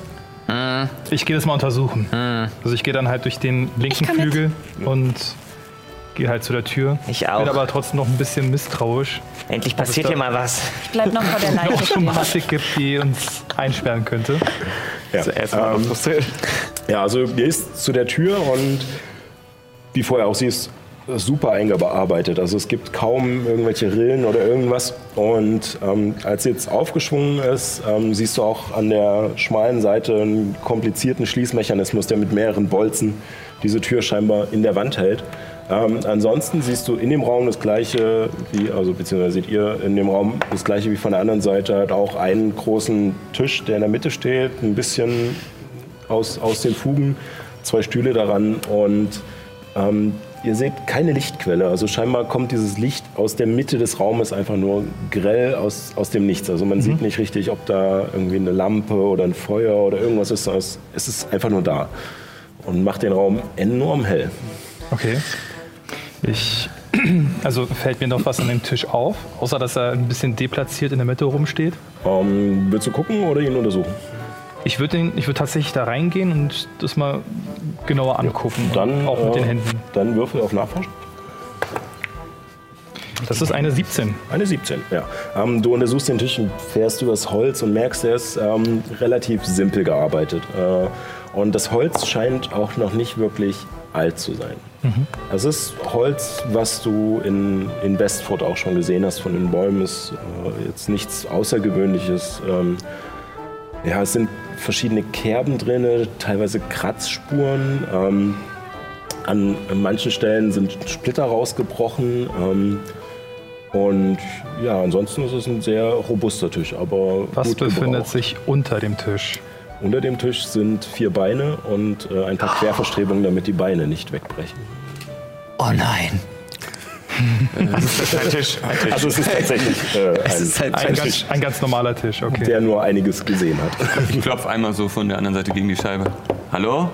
Ich gehe das mal untersuchen. Also ich gehe dann halt durch den linken kann mit. Flügel und gehe halt zu der Tür. Ich auch. Bin aber trotzdem noch ein bisschen misstrauisch. Endlich passiert hier mal was. Ich bleib noch vor der Noch Leiche stehen. Automatik gibt, die uns einsperren könnte. Ja. Zuerst mal Ähm, frustriert. Ja, also du gehst zu der Tür und wie vorher auch siehst, super eingearbeitet. Also es gibt kaum irgendwelche Rillen oder irgendwas. Und ähm, als sie jetzt aufgeschwungen ist, ähm, siehst du auch an der schmalen Seite einen komplizierten Schließmechanismus, der mit mehreren Bolzen diese Tür scheinbar in der Wand hält. Ähm, ansonsten siehst du in dem Raum das gleiche, wie, also beziehungsweise seht ihr in dem Raum das gleiche wie von der anderen Seite, halt auch einen großen Tisch, der in der Mitte steht, ein bisschen aus, aus den Fugen, zwei Stühle daran und ähm, ihr seht keine Lichtquelle. Also scheinbar kommt dieses Licht aus der Mitte des Raumes einfach nur grell aus, aus dem Nichts. Also man sieht nicht richtig, ob da irgendwie eine Lampe oder ein Feuer oder irgendwas ist. sondern es ist einfach nur da und macht den Raum enorm hell. Okay. Ich, also fällt mir noch was an dem Tisch auf, außer dass er ein bisschen deplatziert in der Mitte rumsteht. Ähm, willst du gucken oder ihn untersuchen? Ich würde würd tatsächlich da reingehen und das mal genauer angucken. Dann, auch mit äh, den Händen. Dann würfel auf Nachforschen. Das ist eine 17. Eine 17, ja. Ähm, du untersuchst den Tisch und fährst übers Holz und merkst, er ist ähm, relativ simpel gearbeitet. Äh, und das Holz scheint auch noch nicht wirklich alt zu sein. Es ist Holz, was du in, in Westford auch schon gesehen hast von den Bäumen. Ist äh, jetzt nichts Außergewöhnliches. Ähm, ja, es sind verschiedene Kerben drin, teilweise Kratzspuren. Ähm, an manchen Stellen sind Splitter rausgebrochen. Ähm, und ja, ansonsten ist es ein sehr robuster Tisch, aber Was gut befindet gebraucht. sich unter dem Tisch? Unter dem Tisch sind vier Beine und äh, ein paar Querverstrebungen, damit die Beine nicht wegbrechen. Oh nein. Also es ist tatsächlich äh, ein, ist halt Ein ganz, ein ganz normaler Tisch, okay. der nur einiges gesehen hat. Ich klopfe einmal so von der anderen Seite gegen die Scheibe. Hallo?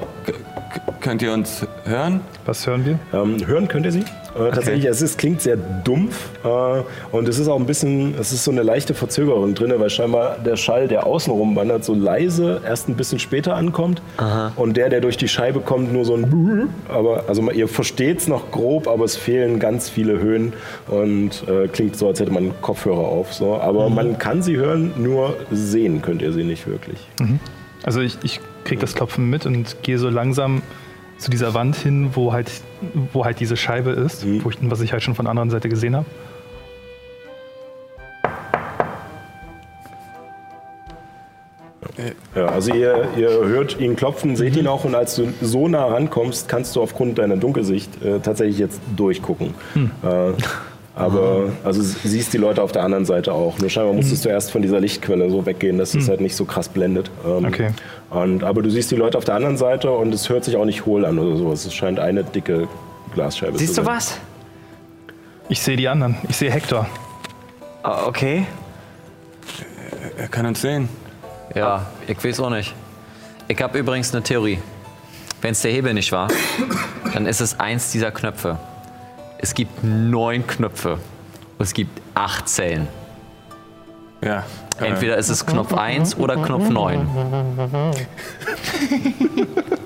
Könnt ihr uns hören? Was hören wir? Ähm, hören könnt ihr sie? Äh, tatsächlich, es ist, klingt sehr dumpf äh, und es ist auch ein bisschen, es ist so eine leichte Verzögerung drin, weil scheinbar der Schall, der außenrum wandert, so leise erst ein bisschen später ankommt und der, der durch die Scheibe kommt, nur so ein aber also ihr versteht es noch grob, aber es fehlen ganz viele Höhen und äh, klingt so, als hätte man Kopfhörer auf. So. Aber man kann sie hören, nur sehen könnt ihr sie nicht wirklich. Also ich, ich kriege das Klopfen mit und gehe so langsam zu dieser Wand hin, wo halt, wo halt diese Scheibe ist, Mhm. ich, was ich halt schon von der anderen Seite gesehen habe. Ja, also ihr, ihr hört ihn klopfen, seht ihn auch und als du so nah rankommst, kannst du aufgrund deiner Dunkelsicht äh, tatsächlich jetzt durchgucken. Äh, aber also s- siehst die Leute auf der anderen Seite auch. Nur scheinbar musstest du erst von dieser Lichtquelle so weggehen, dass es halt nicht so krass blendet. Ähm, Okay. Und, aber du siehst die Leute auf der anderen Seite und es hört sich auch nicht hohl an oder sowas. Es scheint eine dicke Glasscheibe Siehst zu du sein. was? Ich sehe die anderen. Ich sehe Hector. Ah, Okay. Er kann uns sehen. Ja, ich weiß auch nicht. Ich habe übrigens eine Theorie. Wenn es der Hebel nicht war, dann ist es eins dieser Knöpfe. Es gibt neun Knöpfe. Und es gibt acht Zellen. Ja. Entweder ist es Knopf 1 oder Knopf 9.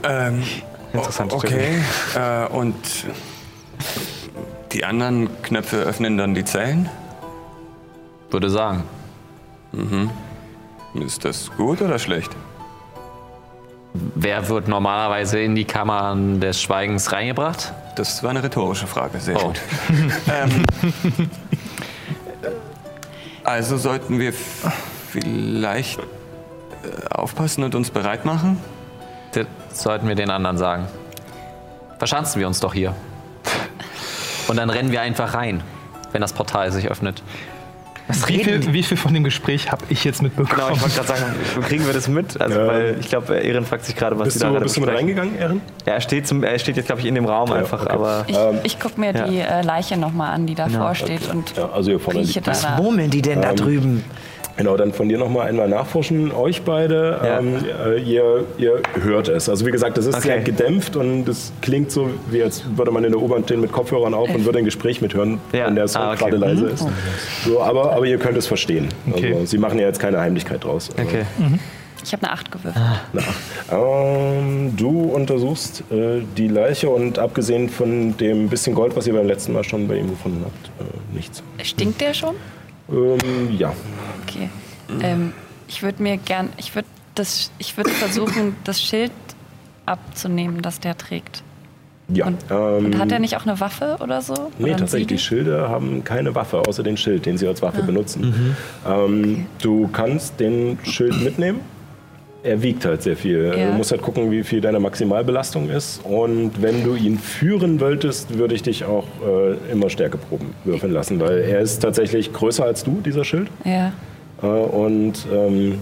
Interessante Okay. Äh, und die anderen Knöpfe öffnen dann die Zellen? Würde sagen. Ist das gut oder schlecht? Wer wird normalerweise in die Kammern des Schweigens reingebracht? Das war eine rhetorische Frage. Sehr Oh. gut. ähm, also sollten wir vielleicht äh, aufpassen und uns bereit machen? Das sollten wir den anderen sagen. Verschanzen wir uns doch hier. Und dann rennen wir einfach rein, wenn das Portal sich öffnet. Wie viel, wie viel von dem Gespräch habe ich jetzt mitbekommen? Genau, ich wollte gerade sagen, kriegen wir das mit? Also, Ja. weil ich glaube, Ehren fragt sich gerade, was Bist die da du, gerade bist du mit reingegangen, Erin? Ja, er steht, zum, er steht jetzt, glaube ich, in dem Raum einfach, okay. aber Ich, ich gucke mir Ja. die äh, Leiche nochmal an, die davor steht und Ja, also hier vorne rieche danach. Murmeln die denn da drüben? Genau, dann von dir nochmal einmal nachforschen, euch beide. Ja. Ähm, äh, ihr, ihr hört es. Also wie gesagt, das ist Okay. sehr gedämpft und es klingt so, wie als würde man in der U-Bahn stehen mit Kopfhörern auf und würde ein Gespräch mithören, Ja. wenn der Song Ah, okay. gerade leise ist. So, aber, aber ihr könnt es verstehen. Okay. Also, sie machen ja jetzt keine Heimlichkeit draus. Aber- okay. Ich habe eine 8 gewürfelt. Ähm, du untersuchst äh, die Leiche und abgesehen von dem bisschen Gold, was ihr beim letzten Mal schon bei ihm gefunden habt, äh, nichts. Stinkt der schon? Ähm, ja. Okay. Ähm, ich würde mir gern, ich würde das, ich würde versuchen, das Schild abzunehmen, das der trägt. Ja. Und, ähm, und hat er nicht auch eine Waffe oder so? Nee, oder tatsächlich, die? Schilde haben keine Waffe, außer den Schild, den sie als Ah. Waffe benutzen. Mhm. Ähm, Du kannst den Schild mitnehmen. Er wiegt halt sehr viel. Ja. Du musst halt gucken, wie viel deine Maximalbelastung ist. Und wenn du ihn führen wolltest, würde ich dich auch äh, immer Stärkeproben würfeln lassen, weil er ist tatsächlich größer als du, dieser Schild. Ja. Äh, und ähm,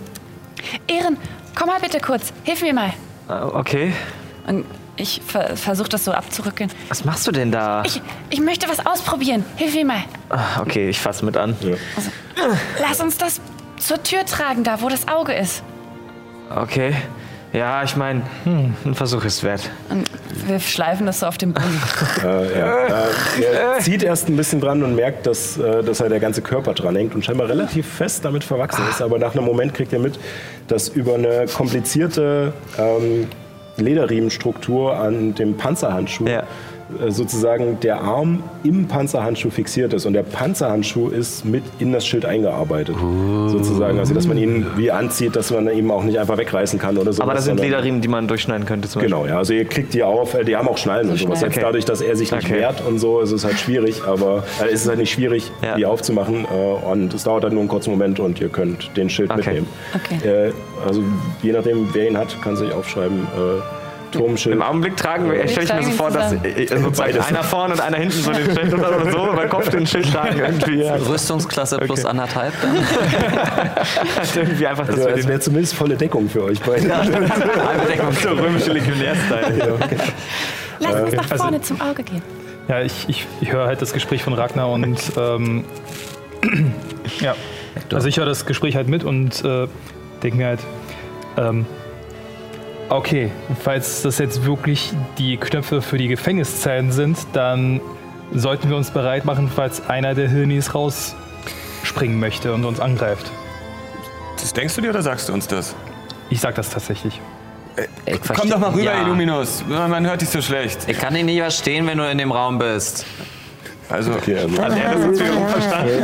Ehren, komm mal bitte kurz. Hilf mir mal. Ah, Okay. Und ich ver versuche das so abzurückeln. Was machst du denn da? Ich, ich möchte was ausprobieren. Hilf mir mal. Ah, Okay, ich fasse mit an. Lass uns das zur Tür tragen, da wo das Auge ist. Okay. Ja, ich meine, ein Versuch ist wert. Und wir schleifen das so auf dem Boden. Äh, ja. äh, er zieht erst ein bisschen dran und merkt, dass, äh, dass er der ganze Körper dran hängt und scheinbar relativ fest damit verwachsen ist. Aber nach einem Moment kriegt er mit, dass über eine komplizierte ähm, Lederriemenstruktur an dem Panzerhandschuh Ja. Äh, sozusagen der Arm im Panzerhandschuh fixiert ist. Und der Panzerhandschuh ist mit in das Schild eingearbeitet. Sozusagen. Also, dass man ihn wie anzieht, dass man ihn auch nicht einfach wegreißen kann oder so. Aber das sind Lederriemen, die man durchschneiden könnte zum Beispiel. Genau, ja. Also ihr kriegt die auf, äh, die haben auch Schnallen und sowas. Schnallen. Jetzt dadurch, dass er sich nicht Okay. wehrt und so, ist es halt schwierig, aber äh, ist es halt nicht schwierig, Ja. die aufzumachen. Äh, und es dauert halt nur einen kurzen Moment und ihr könnt den Schild Okay. mitnehmen. Okay. Äh, also je nachdem, wer ihn hat, kann sich aufschreiben. Äh, Turmschild. Im Augenblick tragen wir, stelle ich mir so vor, dass zusammen. äh, sozusagen Beides. einer vorne und einer hinten so den Schild oder so, über Kopf den Schild tragen irgendwie. Ja. Rüstungsklasse plus anderthalb dann? irgendwie einfach, dass Also, wir den wäre zumindest volle Deckung für euch beide. Eindeckung so römische Legionärstyle. Lass uns nach Also- vorne zum Auge gehen. Ja, ich, ich, ich höre halt das Gespräch von Ragnar und ähm, ja, also ich höre das Gespräch halt mit und äh, denke mir halt, ähm, okay, falls das jetzt wirklich die Knöpfe für die Gefängniszellen sind, dann sollten wir uns bereit machen, falls einer der Hirnis rausspringen möchte und uns angreift. Das denkst du dir oder sagst du uns das? Ich sag das tatsächlich. Ich Komm doch mal rüber, ja. Illuminus. Man hört dich so schlecht. Ich kann dich nicht verstehen, wenn du in dem Raum bist. Also, Okay, also, Hat er das jetzt wiederum verstanden?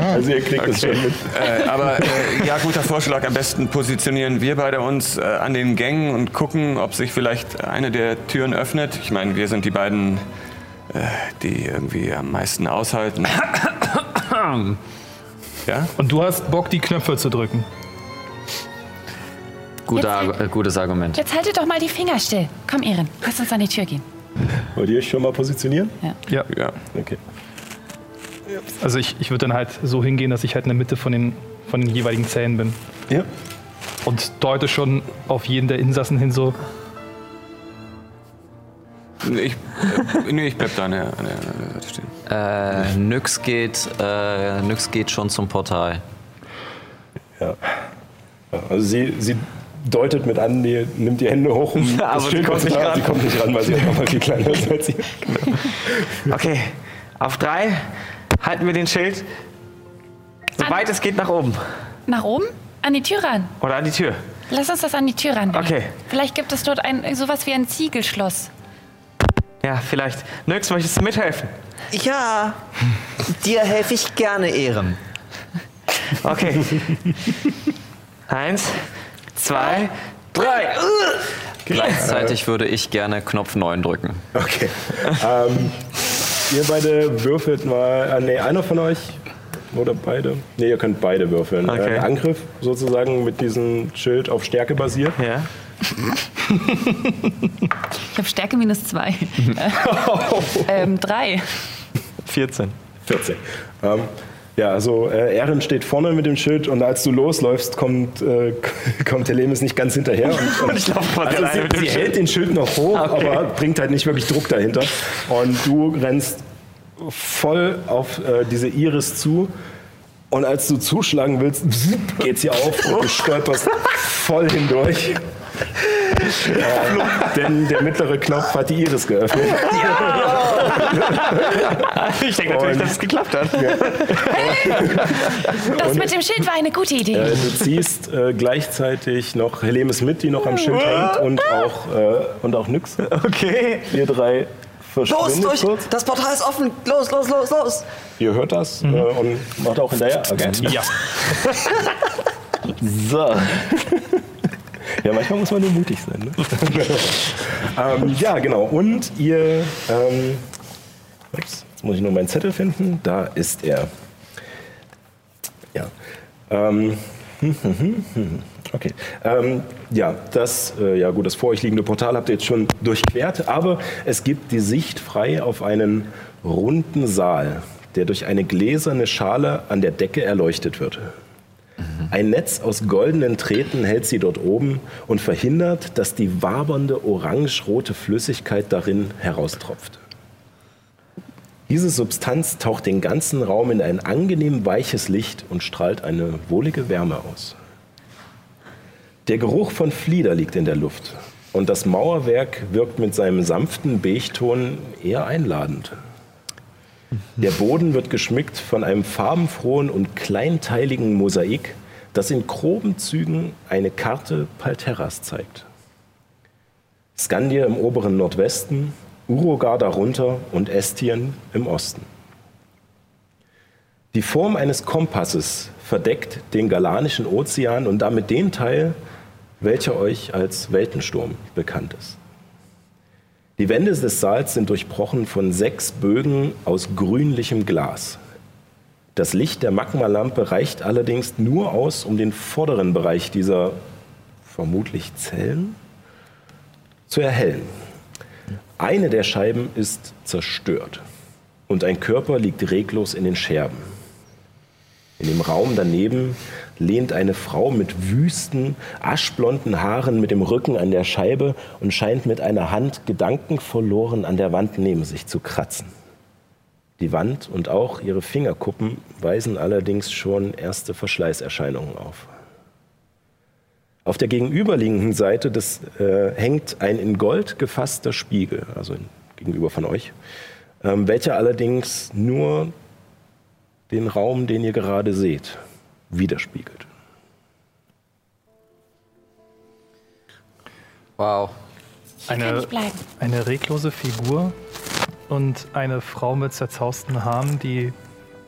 also ihr kriegt es schon mit. äh, aber äh, ja, guter Vorschlag. Am besten positionieren wir beide uns äh, an den Gängen und gucken, ob sich vielleicht eine der Türen öffnet. Ich meine, wir sind die beiden, äh, die irgendwie am meisten aushalten. ja? Und du hast Bock, die Knöpfe zu drücken. Guter, Jetzt- äh, gutes Argument. Jetzt haltet doch mal die Finger still. Komm, Ehren, lass uns an die Tür gehen. Wollt ihr euch schon mal positionieren? Ja. Ja. Okay. Also ich, ich würde dann halt so hingehen, dass ich halt in der Mitte von den, von den jeweiligen Zellen bin. Ja. Und deute schon auf jeden der Insassen hin so, Ich, äh, nee, ich bleib da an der, an Seite stehen. Äh, Nyx, geht, äh, Nyx geht schon zum Portal. Ja. Ja, Also sie, sie deutet mit an, die nimmt die Hände hoch und Aber das sie Schild kommt nicht ran. Sie kommt nicht ran, weil sie einfach mal viel kleiner ist als sie. Okay, auf drei halten wir den Schild, soweit es geht, nach oben. Nach oben? An die Tür ran. Oder an die Tür. Lass uns das an die Tür ran. Okay. Vielleicht gibt es dort ein sowas wie ein Ziegelschloss. Ja, vielleicht. Nix, möchtest du mithelfen? Ja, dir helfe ich gerne, Ehren. Okay. Eins, zwei, drei. Gleichzeitig würde ich gerne Knopf 9 drücken. Okay. ähm, ihr beide würfelt mal. Äh, nee, einer von euch. Oder beide? Nee, ihr könnt beide würfeln. Okay. Äh, Angriff sozusagen mit diesem Schild auf Stärke basiert. Ja. Ich habe Stärke minus zwei. ähm, drei. 14. 14. Ähm, Ja, also äh, Erin steht vorne mit dem Schild und als du losläufst, kommt, äh, kommt Helemis nicht ganz hinterher. Und, und Ich laufe quasi also alleine sie, mit dem sie Schild. hält den Schild noch hoch, Okay. aber bringt halt nicht wirklich Druck dahinter. Und du rennst voll auf äh, diese Iris zu. Und als du zuschlagen willst, geht sie auf und du stolperst voll hindurch. äh, denn der mittlere Knopf hat die Iris geöffnet. Ich denke natürlich, Und- dass es geklappt hat. Das mit dem Schild war eine gute Idee. Äh, du ziehst äh, gleichzeitig noch Helemis mit, die noch am Schild hängt und auch, äh, und auch Nyx. Okay. Ihr drei Los, durch! kurz. Das Portal ist offen! Los, los, los, los! Ihr hört das äh, und macht auch hinterher. Okay. Ja. So. Ja, manchmal muss man nur mutig sein. Ne? ähm, ja, genau. Und ihr. Ähm, ups, jetzt muss ich nur meinen Zettel finden. Da ist er. Ja. Ähm, okay. Ähm, ja, das, äh, ja gut, das vor euch liegende Portal habt ihr jetzt schon durchquert, aber es gibt die Sicht frei auf einen runden Saal, der durch eine gläserne Schale an der Decke erleuchtet wird. Ein Netz aus goldenen Treten hält sie dort oben und verhindert, dass die wabernde orange-rote Flüssigkeit darin heraustropft. Diese Substanz taucht den ganzen Raum in ein angenehm weiches Licht und strahlt eine wohlige Wärme aus. Der Geruch von Flieder liegt in der Luft und das Mauerwerk wirkt mit seinem sanften Beichton eher einladend. Der Boden wird geschmückt von einem farbenfrohen und kleinteiligen Mosaik, das in groben Zügen eine Karte Palterras zeigt. Skandia im oberen Nordwesten, Urogar darunter und Estien im Osten. Die Form eines Kompasses verdeckt den Galanischen Ozean und damit den Teil, welcher euch als Weltensturm bekannt ist. Die Wände des Saals sind durchbrochen von sechs Bögen aus grünlichem Glas. Das Licht der Magmalampe reicht allerdings nur aus, um den vorderen Bereich dieser vermutlich Zellen zu erhellen. Eine der Scheiben ist zerstört und ein Körper liegt reglos in den Scherben. In dem Raum daneben lehnt eine Frau mit wüsten, aschblonden Haaren mit dem Rücken an der Scheibe und scheint mit einer Hand gedankenverloren an der Wand neben sich zu kratzen. Die Wand und auch ihre Fingerkuppen weisen allerdings schon erste Verschleißerscheinungen auf. Auf der gegenüberliegenden Seite des, äh, hängt ein in Gold gefasster Spiegel, also gegenüber von euch, ähm, welcher allerdings nur den Raum, den ihr gerade seht, widerspiegelt. Wow. Kann Eine, eine reglose Figur und eine Frau mit zerzausten Haaren, die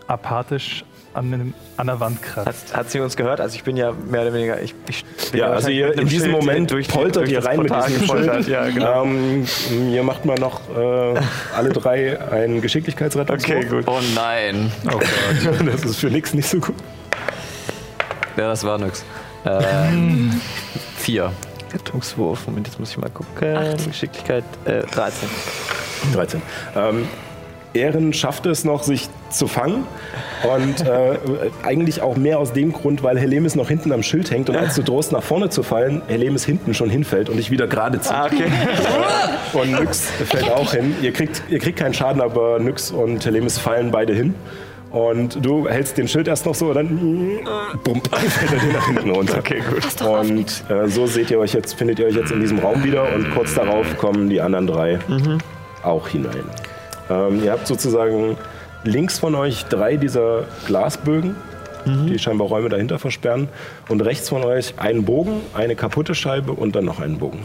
apathisch an, dem, an der Wand kratzt. Hat, hat sie uns gehört? Also ich bin ja mehr oder weniger. Ich, ich bin Ja, also ihr, mit in diesem Schild Moment durch die- poltert durch ihr rein mit Portal diesem gepoltert. Schild. Ja, genau. ähm, ihr macht mal noch äh, alle drei einen Geschicklichkeitsrettungswurf. Okay, gut. Oh nein. Oh Gott. Das ist für nix nicht so gut. Ja, das war nix. Ähm, vier. Rettungswurf. Moment, jetzt muss ich mal gucken. Geschicklichkeit äh, 13. 13. Ähm, Ehren schafft es noch, sich zu fangen. Und äh, eigentlich auch mehr aus dem Grund, weil Helemis noch hinten am Schild hängt und als du drohst, nach vorne zu fallen, Helemis hinten schon hinfällt und dich wieder gerade zieht. Ah, okay. Und Nyx fällt auch hin. Ihr kriegt, ihr kriegt keinen Schaden, aber Nyx und Helemis fallen beide hin. Und du hältst den Schild erst noch so, dann bumm, fällt er dir nach hinten runter. Okay, gut. Und äh, so seht ihr euch jetzt, findet ihr euch jetzt in diesem Raum wieder und kurz darauf kommen die anderen drei auch hinein. Ähm, ihr habt sozusagen links von euch drei dieser Glasbögen, die scheinbar Räume dahinter versperren, und rechts von euch einen Bogen, eine kaputte Scheibe und dann noch einen Bogen.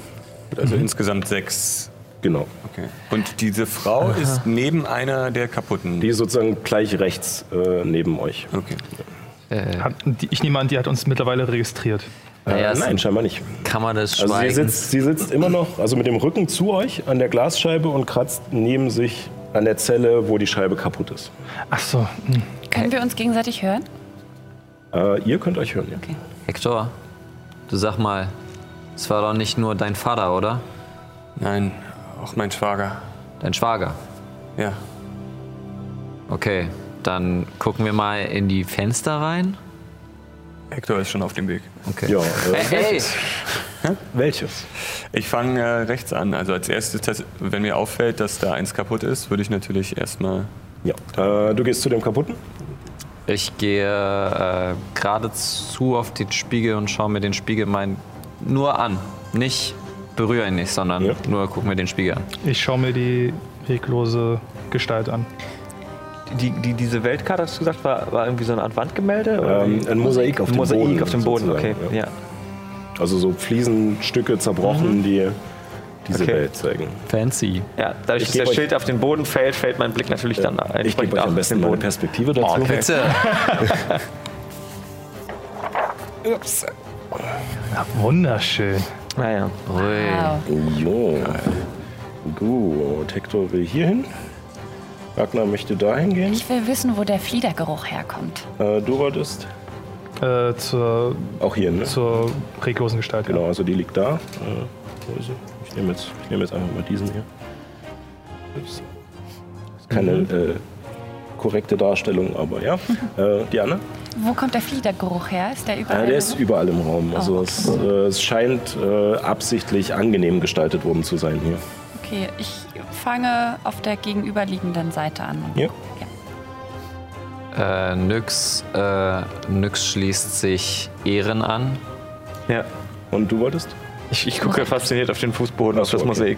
Also insgesamt sechs. Genau. Okay. Und diese Frau ist neben einer der kaputten. Die ist sozusagen gleich rechts äh, neben euch. okay. Hat, die, ich nehme an, die hat uns mittlerweile registriert. Naja, Äh, es- nein, scheinbar nicht. Kammer des Also sie Schweigens. sitzt, sie sitzt immer noch, also mit dem Rücken zu euch an der Glasscheibe und kratzt neben sich an der Zelle, wo die Scheibe kaputt ist. Ach so. hm. Können wir uns gegenseitig hören? Äh, ihr könnt euch hören, ja. Hector, du sag mal, es war doch nicht nur dein Vater, oder? Nein, auch mein Schwager. Dein Schwager. Ja. Okay, dann gucken wir mal in die Fenster rein. Hector ist schon auf dem Weg. Okay. Ja, äh, Hey, hey. welches? Ich fange äh, rechts an. Also als erstes, wenn mir auffällt, dass da eins kaputt ist, würde ich natürlich erstmal. Ja. Äh, du gehst zu dem kaputten? Ich gehe äh, geradezu auf den Spiegel und schaue mir den Spiegel mein nur an. Nicht berühre ihn nicht, sondern Ja. nur guck mir den Spiegel an. Ich schaue mir die weglose Gestalt an. Die, die, diese Weltkarte, hast du gesagt, war, war irgendwie so eine Art Wandgemälde? oder Ähm, ein Mosaik auf dem Mosaik Boden. auf dem Boden, okay. sozusagen, Ja. Also so Fliesenstücke zerbrochen, die diese Okay. Welt zeigen. Fancy. ja, dadurch, Ich dass der Schild auf den Boden fällt, fällt mein Blick natürlich dann Ich gebe euch auch am besten meine Boden. Perspektive dazu. Bitte. Wunderschön. Naja. Wow. Jo. Gut, Hector will hier hin. Ragnar möchte dahin gehen. Ich will wissen, wo der Fliedergeruch herkommt. Äh, du wolltest Äh, zur, auch hier, ne? zur reglosen Gestalt. Genau, also die liegt da. Äh, wo ist sie? Ich nehme jetzt, ich nehme jetzt einfach mal diesen hier. Ups. Ist keine äh, korrekte Darstellung, aber ja. Äh, Diana? Wo kommt der Fliedergeruch her? Ist der überall? Äh, der ist überall im Raum. Also Oh, es, äh, es scheint äh, absichtlich angenehm gestaltet worden zu sein hier. okay, ich fange auf der gegenüberliegenden Seite an. Ja. Äh, Nyx, äh, Nyx schließt sich Ehren an. Ja. Und du wolltest? Ich, ich gucke fasziniert auf den Fußboden, auf so, das okay. Mosaik.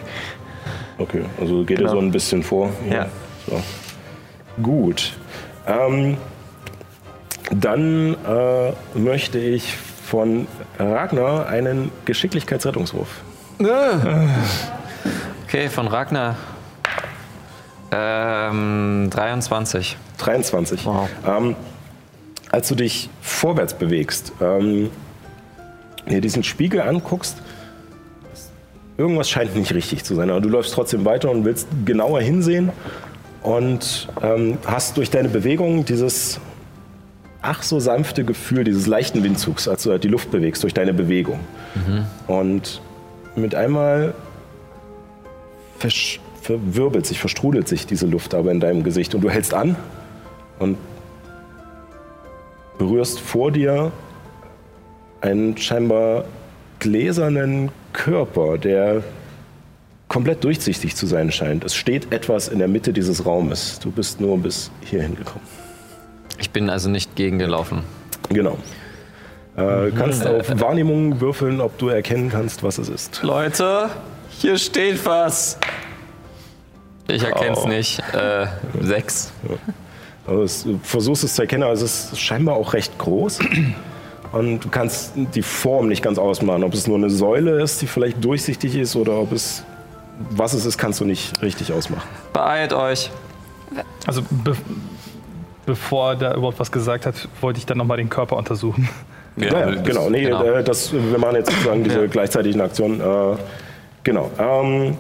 Okay, also geht Genau. ihr so ein bisschen vor. Ja. So. Gut. Ähm, dann äh, möchte ich von Ragnar einen Geschicklichkeitsrettungswurf. Okay, von Ragnar. Ähm, 23. 23. Wow. Ähm, als du dich vorwärts bewegst, ähm, dir diesen Spiegel anguckst, irgendwas scheint nicht richtig zu sein. Aber du läufst trotzdem weiter und willst genauer hinsehen und ähm, hast durch deine Bewegung dieses ach so sanfte Gefühl dieses leichten Windzugs, als du halt die Luft bewegst durch deine Bewegung. Und mit einmal versch- verwirbelt sich, verstrudelt sich diese Luft aber in deinem Gesicht und du hältst an und berührst vor dir einen scheinbar gläsernen Körper, der komplett durchsichtig zu sein scheint. Es steht etwas in der Mitte dieses Raumes. Du bist nur bis hierhin gekommen. Ich bin also nicht gegengelaufen. Genau. Äh, kannst auf Wahrnehmung würfeln, ob du erkennen kannst, was es ist. Leute, hier steht was. Ich erkenn's Oh. nicht. Äh, sechs. Also es, du versuchst es zu erkennen, also es ist scheinbar auch recht groß. Und du kannst die Form nicht ganz ausmachen. Ob es nur eine Säule ist, die vielleicht durchsichtig ist, oder ob es was es ist, kannst du nicht richtig ausmachen. Beeilt euch. Also be bevor er da überhaupt was gesagt hat, wollte ich dann nochmal den Körper untersuchen. Ja, ja, genau. Nee, genau. Äh, das, wir machen jetzt sozusagen diese gleichzeitigen Aktionen. Äh, genau. Ähm,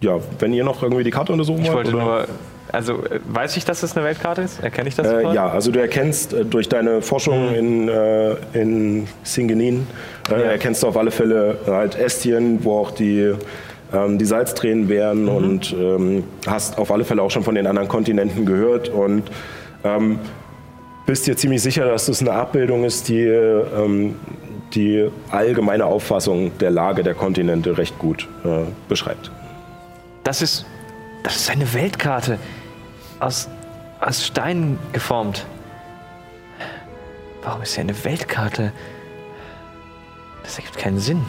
ja, wenn ihr noch irgendwie die Karte untersuchen Ich wollt. wollte oder? nur. Also, äh, weiß ich, dass das eine Weltkarte ist? Erkenne ich das? Äh, ja, also du erkennst äh, durch deine Forschung in, äh, in Singenin, äh, erkennst du auf alle Fälle halt Estien, wo auch die, ähm, die Salztränen wären und ähm, hast auf alle Fälle auch schon von den anderen Kontinenten gehört und ähm, bist dir ziemlich sicher, dass das eine Abbildung ist, die ähm, die allgemeine Auffassung der Lage der Kontinente recht gut äh, beschreibt. Das ist. Das ist eine Weltkarte. Aus, aus Stein geformt. Warum ist hier eine Weltkarte? Das ergibt keinen Sinn.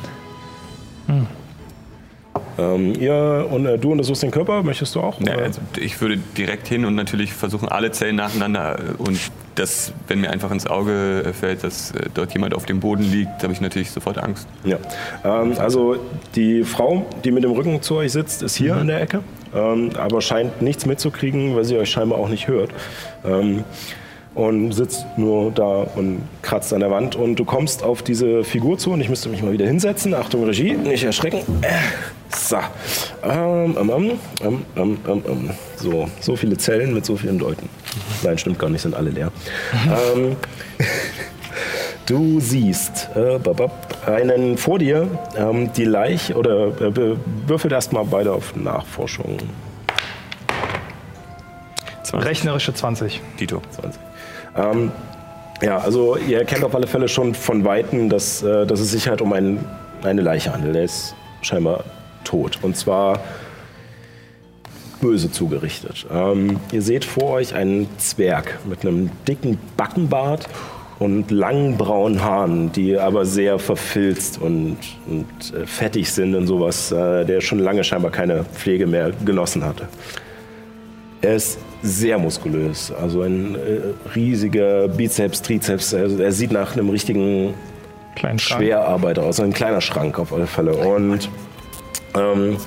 Ähm, ihr und äh, du untersuchst den Körper, möchtest du auch? Ja, also ich würde direkt hin und natürlich versuchen, alle Zellen nacheinander äh, und das, wenn mir einfach ins Auge äh, fällt, dass äh, dort jemand auf dem Boden liegt, habe ich natürlich sofort Angst. Ja, ähm, also die Frau, die mit dem Rücken zu euch sitzt, ist hier in der Ecke, ähm, aber scheint nichts mitzukriegen, weil sie euch scheinbar auch nicht hört. Ähm, und sitzt nur da und kratzt an der Wand. Und du kommst auf diese Figur zu und ich müsste mich mal wieder hinsetzen. Achtung, Regie, nicht erschrecken. Äh, so. Ähm, ähm, ähm, ähm, ähm, ähm. So, so viele Zellen mit so vielen Leuten. Nein, stimmt gar nicht, sind alle leer. ähm, Du siehst äh, babab, einen vor dir, ähm, die Leiche, oder äh, würfelt erstmal beide auf Nachforschung. 20. Rechnerische 20. Dito. 20. Ähm, ja, also ihr erkennt auf alle Fälle schon von Weitem, dass, äh, dass es sich halt um einen, eine Leiche handelt. Er ist scheinbar tot. Und zwar böse zugerichtet. Ähm, ihr seht vor euch einen Zwerg mit einem dicken Backenbart und langen braunen Haaren, die aber sehr verfilzt und, und äh, fettig sind und sowas, äh, der schon lange scheinbar keine Pflege mehr genossen hatte. Er ist sehr muskulös, also ein äh, riesiger Bizeps, Trizeps. Also er sieht nach einem richtigen. Schwerarbeiter aus, ein kleiner Schrank auf alle Fälle. Und ähm,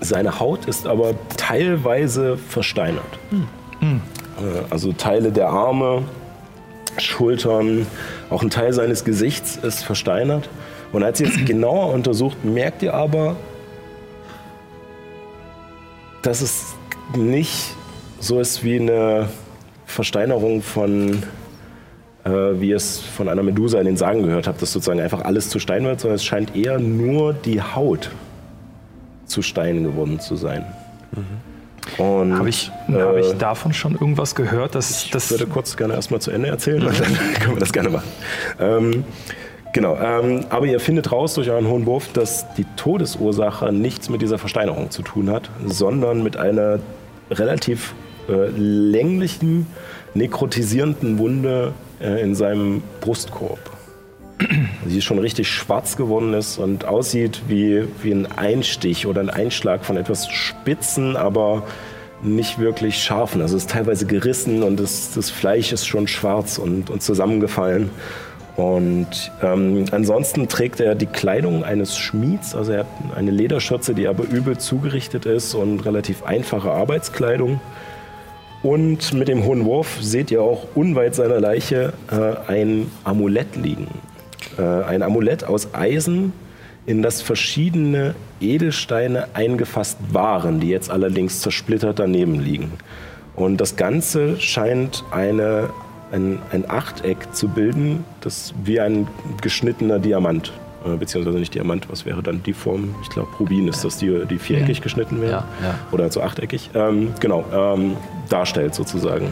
seine Haut ist aber teilweise versteinert. Äh, Also Teile der Arme, Schultern, auch ein Teil seines Gesichts ist versteinert. Und als ihr es genauer untersucht, merkt ihr aber, dass es nicht so ist wie eine Versteinerung von, äh, wie ihr es von einer Medusa in den Sagen gehört habt, dass sozusagen einfach alles zu Stein wird, sondern es scheint eher nur die Haut zu Stein geworden zu sein. Und Habe ich, äh, hab ich davon schon irgendwas gehört, dass ich das würde kurz gerne erstmal zu Ende erzählen und dann können wir das gerne machen. Ähm, genau, ähm, aber ihr findet raus durch euren hohen Wurf, dass die Todesursache nichts mit dieser Versteinerung zu tun hat, sondern mit einer relativ äh, länglichen, nekrotisierenden Wunde äh, in seinem Brustkorb. Die schon richtig schwarz geworden ist und aussieht wie, wie ein Einstich oder ein Einschlag von etwas Spitzen, aber nicht wirklich scharfen. Also es ist teilweise gerissen und das, das Fleisch ist schon schwarz und, und zusammengefallen. Und ähm, ansonsten trägt er die Kleidung eines Schmieds, also er hat eine Lederschürze, die aber übel zugerichtet ist und relativ einfache Arbeitskleidung. Und mit dem hohen Wurf seht ihr auch unweit seiner Leiche äh, ein Amulett liegen. Äh, ein Amulett aus Eisen, in das verschiedene Edelsteine eingefasst waren, die jetzt allerdings zersplittert daneben liegen. Und das Ganze scheint eine, ein, ein Achteck zu bilden, das wie ein geschnittener Diamant, äh, beziehungsweise nicht Diamant, was wäre dann die Form? Ich glaube, Rubin ist das, die, die viereckig geschnitten werden. Ja, ja. Oder so achteckig. Ähm, genau, ähm, darstellt sozusagen.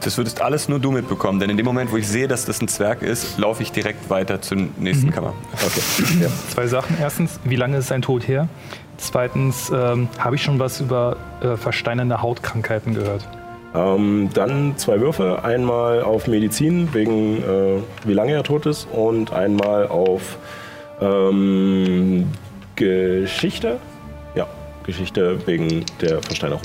Das würdest alles nur du mitbekommen, denn in dem Moment, wo ich sehe, dass das ein Zwerg ist, laufe ich direkt weiter zur nächsten Kammer. Okay. Ja. zwei Sachen. Erstens, wie lange ist sein Tod her? Zweitens, ähm, habe ich schon was über äh, versteinernde Hautkrankheiten gehört? Ähm, dann zwei Würfe, einmal auf Medizin, wegen äh, wie lange er tot ist, und einmal auf ähm, Geschichte. Ja, Geschichte wegen der Versteinerung.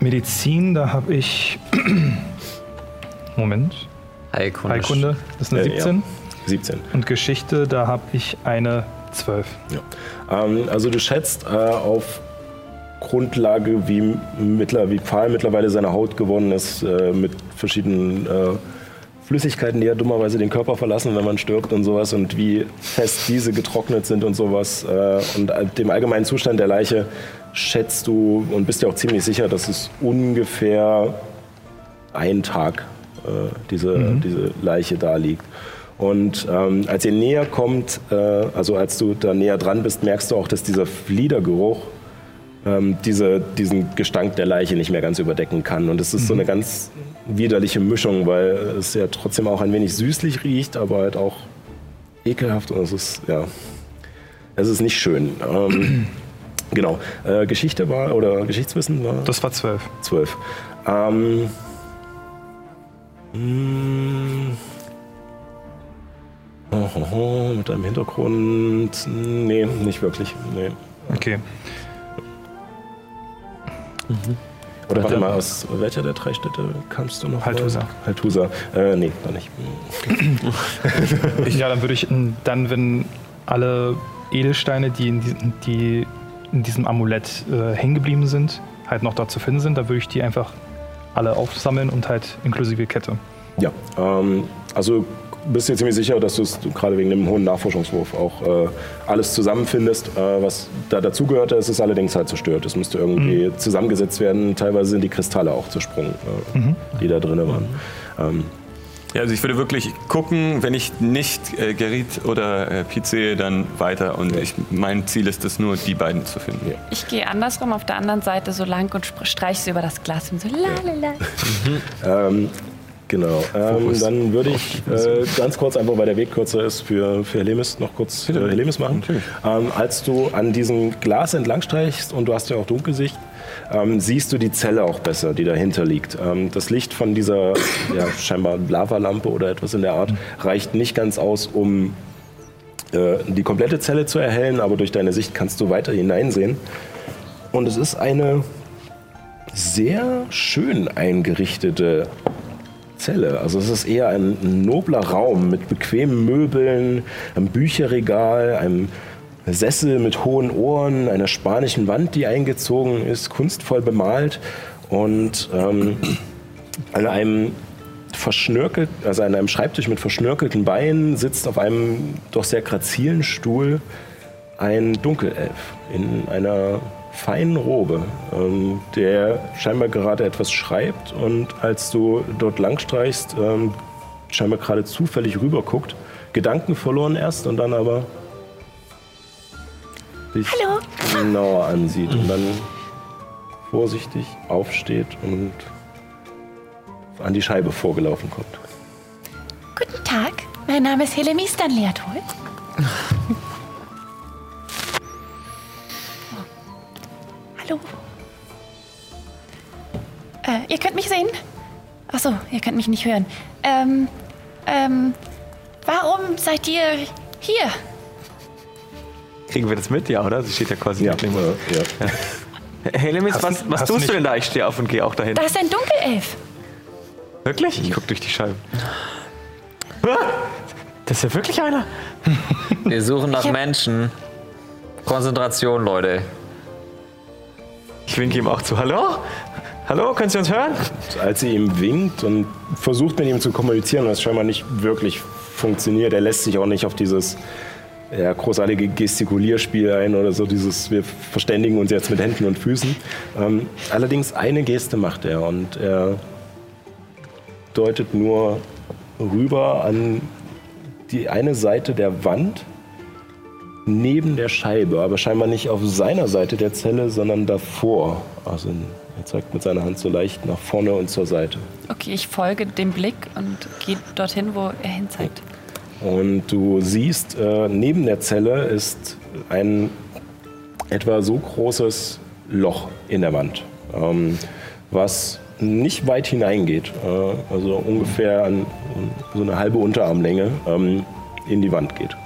Medizin, da habe ich. Moment. Heilkunde. Heilkunde ist eine Äh, 17. Ja, 17. Und Geschichte, da habe ich eine 12. Ja. Ähm, also du schätzt äh, auf Grundlage, wie, mittler, wie fahl mittlerweile seine Haut geworden ist, äh, mit verschiedenen äh, Flüssigkeiten, die ja dummerweise den Körper verlassen, wenn man stirbt und sowas, und wie fest diese getrocknet sind und sowas. Äh, und dem allgemeinen Zustand der Leiche schätzt du und bist dir auch ziemlich sicher, dass es ungefähr ein Tag äh, diese, diese Leiche da liegt. Und ähm, als ihr näher kommt, äh, also als du da näher dran bist, merkst du auch, dass dieser Fliedergeruch ähm, diese, diesen Gestank der Leiche nicht mehr ganz überdecken kann. Und es ist so eine ganz widerliche Mischung, weil es ja trotzdem auch ein wenig süßlich riecht, aber halt auch ekelhaft. Und es ist, ja, es ist nicht schön. Ähm, genau. Äh, Geschichte war, oder Geschichtswissen war Das war 12. 12. Ähm, oh, oh, oh, mit einem Hintergrund. Nee, nicht wirklich. Nee. Okay. Oder warte mal, aus welcher der drei Städte kamst du noch? Haltusa. Haltusa. Äh, nee, da nicht. Ja, dann würde ich, dann, wenn alle Edelsteine, die in, diesem- die in diesem Amulett äh, hängen geblieben sind, halt noch da zu finden sind, dann würde ich die einfach alle aufsammeln und halt inklusive Kette. Ja, ähm, also bist dir ziemlich sicher, dass du es gerade wegen dem hohen Nachforschungswurf auch äh, alles zusammenfindest, äh, was da dazugehört. Es ist allerdings halt zerstört. Es müsste irgendwie zusammengesetzt werden. Teilweise sind die Kristalle auch zersprungen, äh, die da drin waren. Ähm, Ja, also ich würde wirklich gucken, wenn ich nicht äh, Gerrit oder äh, Pete sehe, dann weiter. Und ich, mein Ziel ist es nur, die beiden zu finden. Ich gehe andersrum auf der anderen Seite so lang und streiche so über das Glas und so lalala. Ähm, genau. Ähm, dann würde ich äh, ganz kurz, einfach weil der Weg kürzer ist, für, für Helemis noch kurz äh, Helemis machen. Ähm, als du an diesem Glas entlang streichst und du hast ja auch Dunkelsicht, ähm, siehst du die Zelle auch besser, die dahinter liegt. Ähm, das Licht von dieser ja, scheinbar Lavalampe oder etwas in der Art reicht nicht ganz aus, um äh, die komplette Zelle zu erhellen, aber durch deine Sicht kannst du weiter hineinsehen. Und es ist eine sehr schön eingerichtete Zelle. Also es ist eher ein nobler Raum mit bequemen Möbeln, einem Bücherregal, einem Sessel mit hohen Ohren, einer spanischen Wand, die eingezogen ist, kunstvoll bemalt und ähm, an einem verschnörkelt, also an einem Schreibtisch mit verschnörkelten Beinen sitzt auf einem doch sehr grazilen Stuhl ein Dunkelelf in einer feinen Robe, ähm, der scheinbar gerade etwas schreibt und als du dort langstreichst, ähm, scheinbar gerade zufällig rüberguckt, Gedanken verloren erst und dann aber dich Hallo. genauer ansieht und dann vorsichtig aufsteht und an die Scheibe vorgelaufen kommt. Guten Tag, mein Name ist Helemi Stanleatol. Hallo. Äh, ihr könnt mich sehen? Achso, ihr könnt mich nicht hören. Ähm, ähm, warum seid ihr hier? Kriegen wir das mit? Ja, oder? Sie steht ja quasi Ja, neben uns. ja. Hey, Lemis, Hast was, was tust du denn da? Ich stehe auf und gehe auch dahin. Da ist ein Dunkelelf. Wirklich? Ich guck durch die Scheibe. Ah, Das ist ja wirklich einer. Wir suchen nach Menschen. Konzentration, Leute. Ich winke ihm auch zu. Hallo? Hallo, können Sie uns hören? als sie ihm winkt und versucht mit ihm zu kommunizieren, was scheinbar nicht wirklich funktioniert. Er lässt sich auch nicht auf dieses ja, großartige Gestikulierspiel ein oder so, dieses wir verständigen uns jetzt mit Händen und Füßen. Ähm, allerdings eine Geste macht er und er deutet nur rüber an die eine Seite der Wand neben der Scheibe, aber scheinbar nicht auf seiner Seite der Zelle, sondern davor. Also er zeigt mit seiner Hand so leicht nach vorne und zur Seite. Okay, ich folge dem Blick und gehe dorthin, wo er hin zeigt. Und du siehst, äh, neben der Zelle ist ein etwa so großes Loch in der Wand, ähm, was nicht weit hineingeht, äh, also ungefähr an so eine halbe Unterarmlänge ähm, in die Wand geht.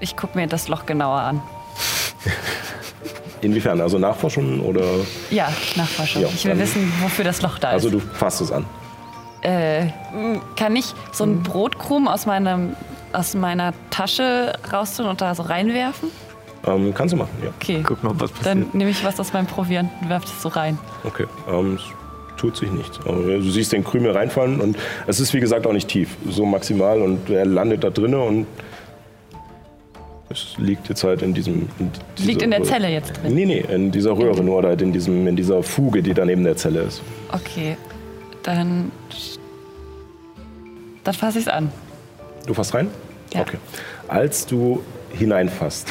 Ich gucke mir das Loch genauer an. Inwiefern? Also Nachforschung oder? Ja, Nachforschung. Ja, ich will dann- wissen, wofür das Loch da ist. Also du fasst es an. Äh, kann ich so einen Brotkrumen aus, meinem, aus meiner Tasche rausziehen und da so reinwerfen? Ähm, kannst du machen, ja. Okay. Guck mal, was passiert. Dann nehme ich was aus meinem Proviant und werfe das so rein. Okay. Ähm, es tut sich nichts. Aber du siehst den Krümel reinfallen und es ist wie gesagt auch nicht tief, so maximal und er landet da drinnen und es liegt jetzt halt in diesem. In Liegt in der Röhre. Zelle jetzt drin. Nee, nee, in dieser Röhre nur oder halt in, diesem, in dieser Fuge, die da neben der Zelle ist. Okay. Dann. Dann fasse ich es an. Du fasst rein? Ja. Okay. Als du hineinfasst,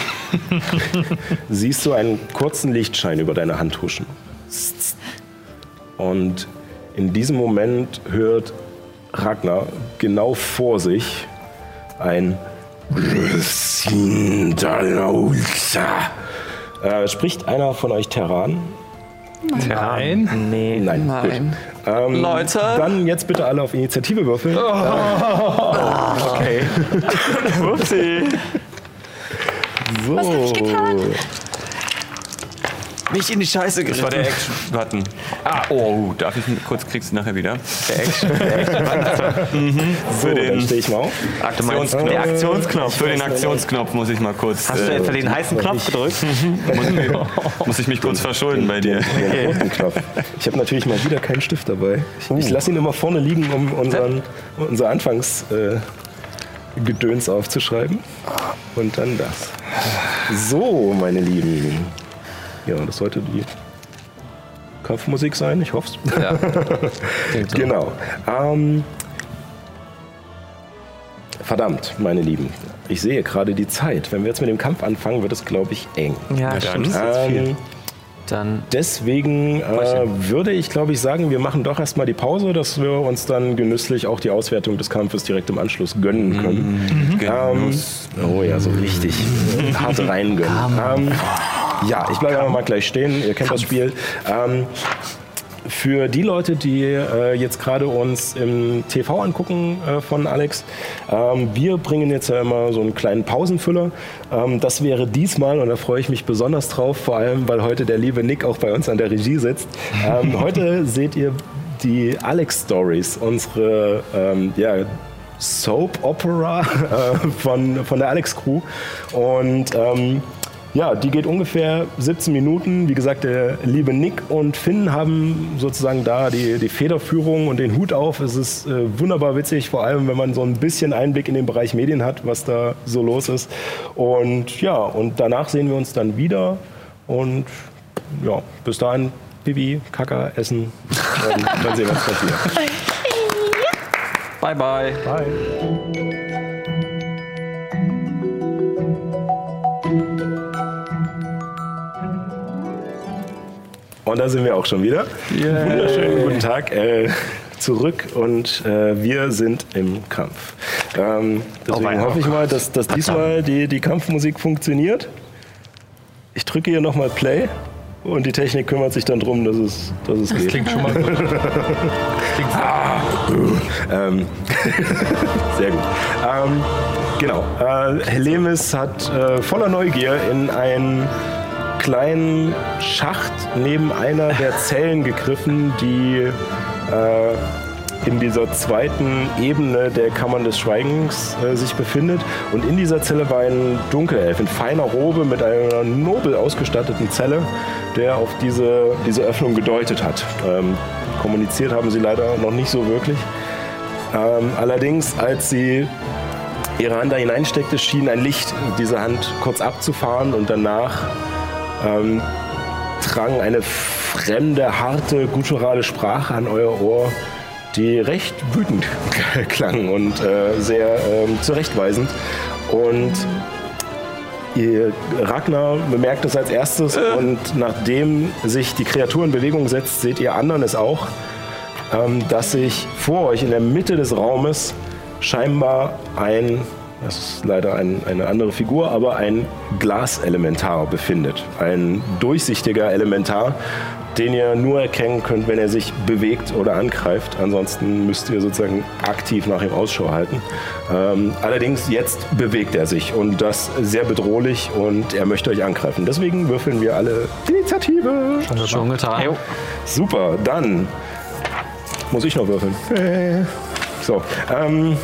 siehst du einen kurzen Lichtschein über deine Hand huschen. Und in diesem Moment hört Ragnar genau vor sich ein äh, Spricht einer von euch Terran? Nein. Nee. Nein. Nein. Ähm, Leute. Dann jetzt bitte alle auf Initiative würfeln. Okay. Upsi. So. Was hab ich getan? Nicht in die Scheiße Das war der geritten. Action-Button. Ah, oh, darf ich kurz, kriegst du nachher wieder. So, dann stehe ich mal auf. Aktionsknopf. Der Aktionsknopf. Für den Aktionsknopf muss ich mal kurz. Hast du äh, etwa den heißen Knopf gedrückt? muss, ich, muss ich mich kurz verschulden bei dir. Den roten Knopf. Ich habe natürlich mal wieder keinen Stift dabei. Ich, ich lasse ihn immer vorne liegen, um unseren, unser Anfangsgedöns äh, Gedöns aufzuschreiben. Und dann das. So, meine Lieben. Ja, das sollte die Kampfmusik sein, ich hoffe es. Ja. Genau. Ähm, verdammt, meine Lieben. Ich sehe gerade die Zeit. Wenn wir jetzt mit dem Kampf anfangen, wird es, glaube ich, eng. Ja, dann. stimmt. Ähm, Dann deswegen äh, würde ich, glaube ich, sagen, wir machen doch erstmal die Pause, dass wir uns dann genüsslich auch die Auswertung des Kampfes direkt im Anschluss gönnen können. Ähm, oh ja, so richtig hart reingönnen. Ja, ich bleibe aber mal gleich stehen. Ihr kennt das Spiel. Ähm, für die Leute, die äh, jetzt gerade uns im TV angucken äh, von Alex, ähm, wir bringen jetzt ja immer so einen kleinen Pausenfüller. Ähm, das wäre diesmal, und da freue ich mich besonders drauf, vor allem, weil heute der liebe Nick auch bei uns an der Regie sitzt. Ähm, heute seht ihr die Alex Stories, unsere ähm, ja, Soap Opera äh, von, von der Alex Crew. Und ähm, ja, die geht ungefähr 17 Minuten. Wie gesagt, der liebe Nick und Finn haben sozusagen da die, die Federführung und den Hut auf. Es ist äh, wunderbar witzig, vor allem wenn man so ein bisschen Einblick in den Bereich Medien hat, was da so los ist. Und ja, und danach sehen wir uns dann wieder. Und ja, bis dahin Pipi, Kaka, Essen. Und dann sehen wir uns gleich wieder. bye bye. Bye. Und da sind wir auch schon wieder. Wunderschönen guten Tag. Äh, zurück und äh, wir sind im Kampf. Ähm, deswegen hoffe ich mal, dass, dass diesmal die, die Kampfmusik funktioniert. Ich drücke hier nochmal Play und die Technik kümmert sich dann darum, dass es, dass es geht. Klingt schon mal gut. Ähm, sehr gut. Ähm, genau. Äh, Helemis hat äh, voller Neugier in einen kleinen Schacht neben einer der Zellen gegriffen, die äh, in dieser zweiten Ebene der Kammern des Schweigens äh, sich befindet. Und in dieser Zelle war ein Dunkelelf in feiner Robe mit einer nobel ausgestatteten Zelle, der auf diese, diese Öffnung gedeutet hat. Ähm, kommuniziert haben sie leider noch nicht so wirklich. Ähm, allerdings, als sie ihre Hand da hineinsteckte, schien ein Licht diese Hand kurz abzufahren und danach ähm, drang eine fremde, harte, gutturale Sprache an euer Ohr, die recht wütend klang und äh, sehr ähm, zurechtweisend. Und ihr, Ragnar bemerkt es als erstes und nachdem sich die Kreatur in Bewegung setzt, seht ihr anderen es auch, ähm, dass sich vor euch in der Mitte des Raumes scheinbar ein, das ist leider ein, eine andere Figur, aber ein Glaselementar befindet. Ein durchsichtiger Elementar, den ihr nur erkennen könnt, wenn er sich bewegt oder angreift. Ansonsten müsst ihr sozusagen aktiv nach ihm Ausschau halten. Ähm, allerdings jetzt bewegt er sich und das sehr bedrohlich und er möchte euch angreifen. Deswegen würfeln wir alle Initiative. Schon getan. Super, dann muss ich noch würfeln. Äh. So, ähm,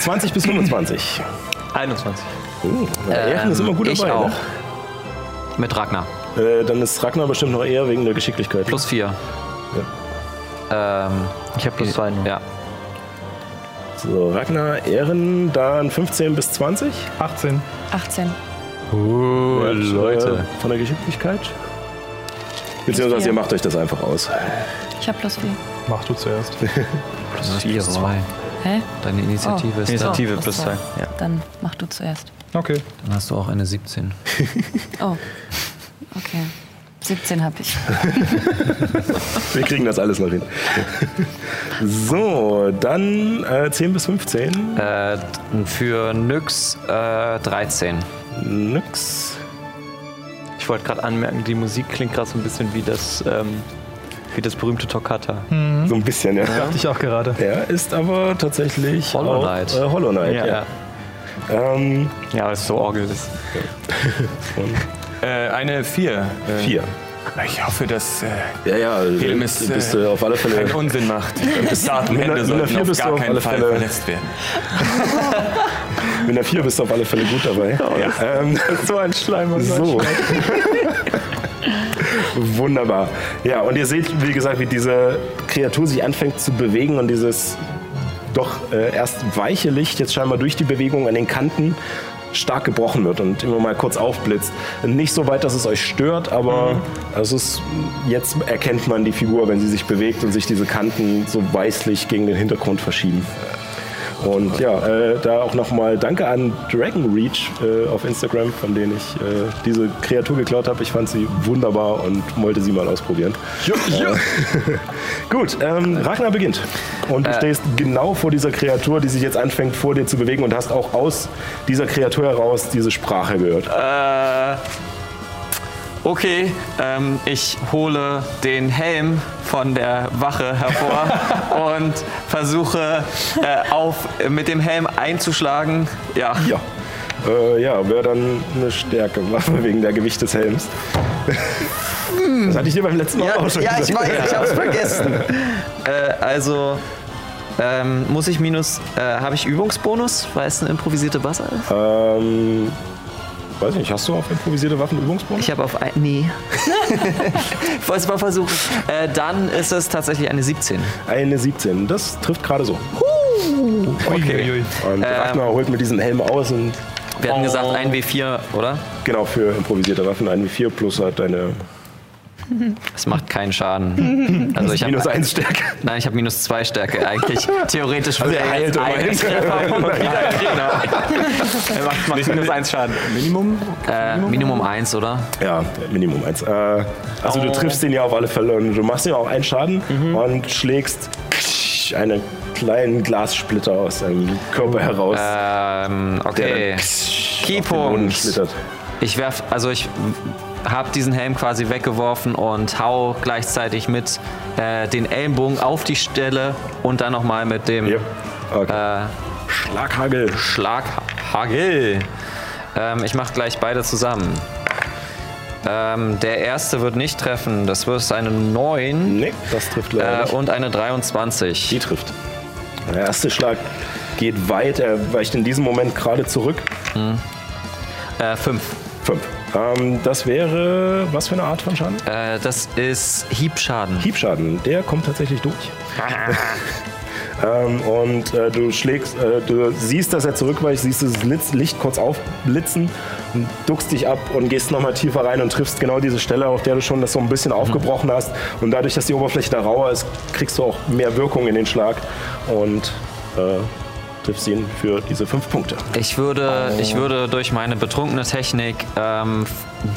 20 bis 25. 21. Uh, Ehren ist immer gut Ähm, ich dabei. auch. Ne? Mit Ragnar. Äh, dann ist Ragnar bestimmt noch eher wegen der Geschicklichkeit. Plus vier. Ähm, Ich habe plus zwei. nur. ja. So, Ragnar, Ehren, dann 15 bis 20. 18. 18. Ja, Leute. Äh, von der Geschicklichkeit. Beziehungsweise ihr macht euch das einfach aus. Ich habe plus 4. Mach du zuerst. Plus vier. Plus zwei. Hä? Deine Initiative Oh. ist da. Initiative plus plus zwei. zwei. Ja. Dann mach du zuerst. Okay. Dann hast du auch eine 17. Oh. Okay. 17 habe ich. Wir kriegen das alles noch hin. So, dann äh, 10 bis 15. Äh, für Nyx äh, 13. Nix. Ich wollte gerade anmerken, die Musik klingt gerade so ein bisschen wie das, ähm, wie das berühmte Toccata. So ein bisschen, ja. Dachte ich auch gerade. Er ist aber tatsächlich Hollow auch, Knight. Äh, Hollow Knight, ja. ja. Ähm, Ja, weil es so Orgel ist. Äh, eine vier. Äh, vier. Ich hoffe, dass äh, Ja, ja, Helm du ist, bist äh, äh, auf alle Fälle. keinen Unsinn macht. Datenhände sollten vier auf bist du gar auf keinen alle Fall Fälle- verletzt werden. Mit einer 4 bist du auf alle Fälle gut dabei. Ähm, So ein Schleimer. so. Wunderbar. Ja, und ihr seht, wie gesagt, wie diese Kreatur sich anfängt zu bewegen und dieses doch äh, erst weiche Licht jetzt scheinbar durch die Bewegung an den Kanten stark gebrochen wird und immer mal kurz aufblitzt. Nicht so weit, dass es euch stört, aber es ist, jetzt erkennt man die Figur, wenn sie sich bewegt und sich diese Kanten so weißlich gegen den Hintergrund verschieben. Und ja, äh, da auch nochmal Danke an Dragon Reach äh, auf Instagram, von denen ich äh, diese Kreatur geklaut habe. Ich fand sie wunderbar und wollte sie mal ausprobieren. Äh, Gut, ähm, Ragnar beginnt. Und du stehst genau vor dieser Kreatur, die sich jetzt anfängt, vor dir zu bewegen und hast auch aus dieser Kreatur heraus diese Sprache gehört. Äh, okay, ähm, ich hole den Helm von der Wache hervor und versuche äh, auf, mit dem Helm einzuschlagen. Ja. Ja. Äh, ja, wäre dann eine Stärke wegen der Gewicht des Helms. Das hatte ich dir beim letzten Mal Ja, auch schon ja, ich gesagt. weiß, ich hab's vergessen. äh, also ähm, muss ich minus, äh, habe ich Übungsbonus, weil es eine improvisierte Wasser ist? Ähm, weiß nicht, hast du auf improvisierte Waffen Übungsbonus? Ich habe auf ein, nee. es mal versuchen. Äh, dann ist es tatsächlich eine 17. Eine 17, das trifft gerade so. Uiuiui. Und Ragnar holt mit diesem Helm aus und Wir hatten gesagt 1W4, oder? genau für improvisierte Waffen ein W4 plus hat deine Es macht keinen Schaden. Also ich minus habe 1 Stärke. Nein, ich habe minus 2 Stärke eigentlich. Theoretisch würde er er heilt jetzt einen Treffer und wieder Er macht, macht minus eins Schaden. Minimum? äh, Minimum 1, oder? Ja, Minimum 1. Äh, also du triffst ihn ja auf alle Fälle und du machst ihm auch einen Schaden und schlägst einen kleinen Glassplitter aus seinem Körper heraus. Ähm, der okay. den schlittert. Ich werf, also ich habe diesen Helm quasi weggeworfen und hau gleichzeitig mit äh, den Ellenbogen auf die Stelle und dann nochmal mit dem Ja. Okay. äh, Schlaghagel. Schlaghagel. Ähm, ich mache gleich beide zusammen. Ähm, der erste wird nicht treffen. Das wird eine 9 Nee, das trifft leider äh, nicht. und eine 23. Die trifft. Der erste Schlag geht weit, er weicht in diesem Moment gerade zurück. Äh, 5. Fünf. Ähm, das wäre, was für eine Art von Schaden? Äh, das ist Hiebschaden. Hiebschaden, der kommt tatsächlich durch. ähm, und äh, du schlägst, äh, du siehst, dass er zurückweicht, siehst das Licht kurz aufblitzen, duckst dich ab und gehst nochmal tiefer rein und triffst genau diese Stelle, auf der du schon das so ein bisschen aufgebrochen hast. Und dadurch, dass die Oberfläche da rauer ist, kriegst du auch mehr Wirkung in den Schlag und äh, triffst ihn für diese fünf Punkte. Ich würde, ich würde durch meine betrunkene Technik ähm,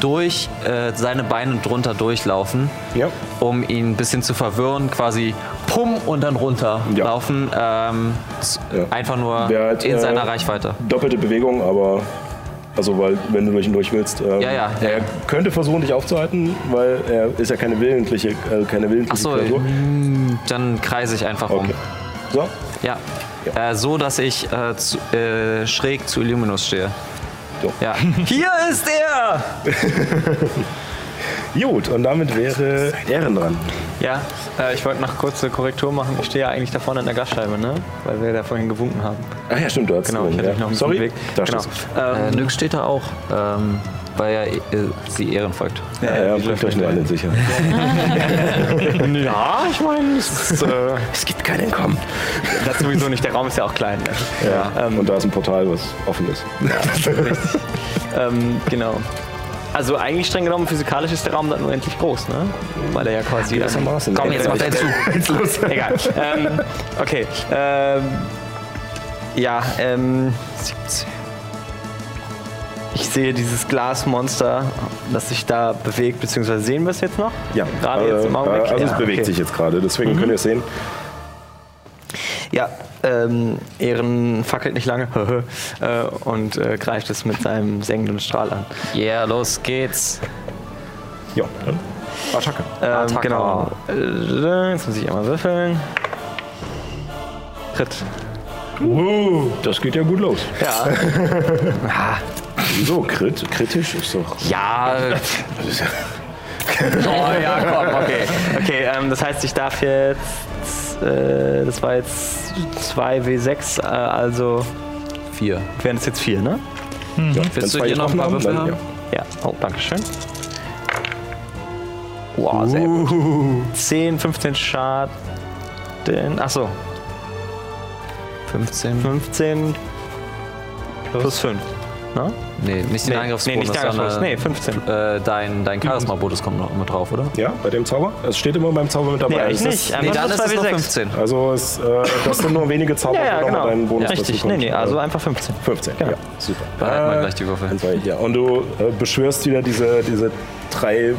durch äh, seine Beine drunter durchlaufen, Ja. um ihn ein bisschen zu verwirren, quasi pum und dann runterlaufen. Ähm, z- Ja. Einfach nur hat, in äh, seiner Reichweite. Doppelte Bewegung, aber. Also, weil, wenn du durch ihn durch willst. Ähm, Ja, ja, Er ja. könnte versuchen, dich aufzuhalten, weil er ist ja keine willentliche, äh, keine willentliche Achso, Kreatur. dann kreise ich einfach um. Okay. So, Ja. Äh, so, dass ich äh, zu, äh, schräg zu Illuminus stehe. So. Ja. Hier ist er! gut, und damit wäre Ehren dran. Ja, äh, ich wollte noch kurze Korrektur machen. Ich stehe ja eigentlich da vorne in der Glasscheibe, ne? Weil wir da vorhin gewunken haben. Ach ja, stimmt, du hast Genau, ich hatte ja. noch ein bisschen Sorry, bewegt. da Genau. stehst Äh, Ähm, Nyx steht da auch, ähm, weil er äh, sie Ehren folgt. du. Ja, ja, die bringt euch nur nicht alle sicher. ja, ich meine, es äh, Es gibt keinen Entkommen. das sowieso nicht. Der Raum ist ja auch klein. Ne? Ja, und da ist ein Portal, was offen ist. Ähm, genau. Also eigentlich streng genommen physikalisch ist der Raum dann unendlich groß, ne? Weil er ja quasi... Gewissermaßen. Komm, jetzt macht er zu. Jetzt los. Egal. ähm, okay. Ähm, ja, ähm, 17. Ich sehe dieses Glasmonster, das sich da bewegt, beziehungsweise sehen wir es jetzt noch? Ja, Gerade jetzt im äh, Augenblick? Also es Ja, bewegt okay. sich jetzt gerade, deswegen könnt ihr es sehen. Ja, ähm, Ehren fackelt nicht lange äh, und äh, greift es mit seinem sengenden Strahl an. Yeah, los geht's. Ja, dann Attacke. Ähm, Attacke. genau. Äh, jetzt muss ich einmal würfeln. Tritt. Uh, das geht ja gut los. Ja. Wieso? Krit, kritisch ist doch. Ja, Das ist ja Oh ja, komm, okay. Okay, ähm, das heißt, ich darf jetzt. Äh, das war jetzt 2W6, äh, also vier. wären es jetzt 4, ne? ja, Willst du hier noch ein paar Würfel haben? Ja. Oh, danke schön. Wow, sehr gut. 10, 15 Schaden. Achso, 15. 15 plus 5. Ne? Nee, nicht den Nee, Angriffsbonus, nee, nicht der Angriffsbonus. sondern Nee, 15. Äh, dein dein Charisma-Bonus kommt noch immer drauf, oder? Ja, bei dem Zauber? Es steht immer beim Zauber mit dabei. Nee, eigentlich Es nicht. Ist, Nee, dann ist es nur 2W6. 15. also es, äh, das sind nur wenige Zauber, Ja, ja, genau. nochmal deinen Bonus Richtig, dazu nee, nee, also einfach 15. 15, Genau. ja, super. Behalten wir Äh, gleich die Würfel. ja. Und du äh, beschwörst wieder diese, diese drei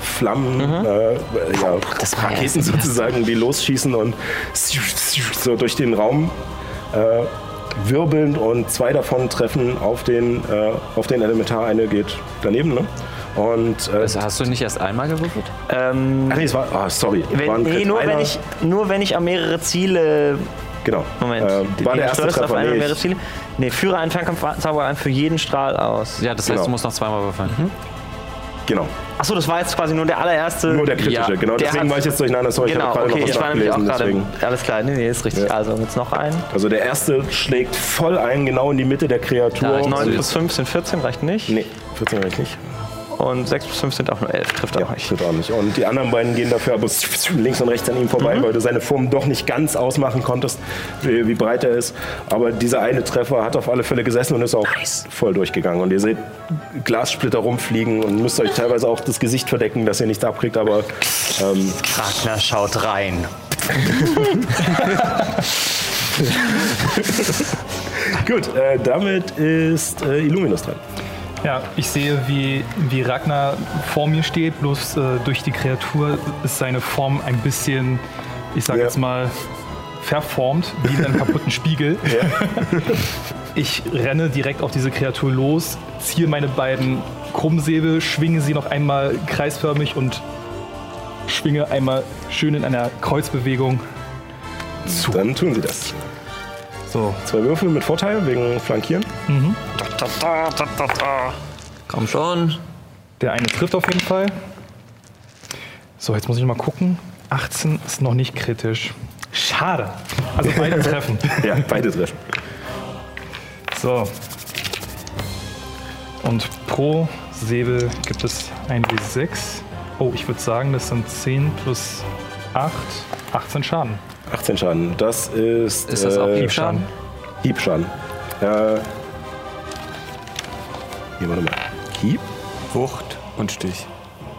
Flammen, Mhm. äh, ja, Raketen sozusagen, die losschießen und so durch den Raum äh, wirbeln und zwei davon treffen auf den, äh, auf den Elementar. Eine geht daneben, ne? Und, äh, Also hast du nicht erst einmal gewürfelt? Ähm, ach nee, es war, ah, sorry. war wenn, ein nee, nur, wenn ich, nur wenn ich an mehrere Ziele. Genau. Moment. Äh, die- war der erste steuerst auf Treffer. eine oder Nee, Ziele. Nee, führe einen Fernkampfzauber ein für jeden Strahl aus. Ja, das heißt, Genau. du musst noch zweimal würfeln. genau. Achso, das war jetzt quasi nur der allererste. Nur der kritische, Ja, genau. der Deswegen war ich jetzt durcheinander. Sorry, Genau, ich habe gerade okay, noch ich was war nämlich auch gerade. Alles klar, nee, nee, ist richtig. Ja. Also jetzt noch ein. Also der erste schlägt voll ein, genau in die Mitte der Kreatur. Ja, ich 9 Also plus 5 sind 14, reicht nicht. Nee, 14 reicht nicht. Und 6 plus 5 sind auch nur 11, trifft Ja, auch nicht. auch nicht. Und die anderen beiden gehen dafür aber links und rechts an ihm vorbei, weil du seine Form doch nicht ganz ausmachen konntest, wie, wie breit er ist. Aber dieser eine Treffer hat auf alle Fälle gesessen und ist auch voll durchgegangen. Und ihr seht Glassplitter rumfliegen und müsst euch teilweise auch das Gesicht verdecken, dass ihr nichts abkriegt. Aber ähm, Ragnar schaut rein. gut, äh, damit ist äh, Illuminus dran. Ja, ich sehe, wie, wie Ragnar vor mir steht, bloß äh, durch die Kreatur ist seine Form ein bisschen, ich sag Ja. jetzt mal, verformt, wie in einem kaputten Spiegel. Ich renne direkt auf diese Kreatur los, ziehe meine beiden Krummsäbel, schwinge sie noch einmal kreisförmig und schwinge einmal schön in einer Kreuzbewegung zu. Dann tun sie das. So, Zwei Würfel mit Vorteil wegen Flankieren. Komm schon. der eine trifft auf jeden Fall. So, jetzt muss ich mal gucken. 18 ist noch nicht kritisch. Schade. Also beide treffen. Ja, beide treffen. So. Und pro Säbel gibt es ein W6. Oh, ich würde sagen, das sind 10 plus 8, 18 Schaden. 18 Schaden. Das ist. Ist das auch äh, Hiebschaden? Hiebschaden. Äh, hier, warte mal. Hieb? Wucht und Stich.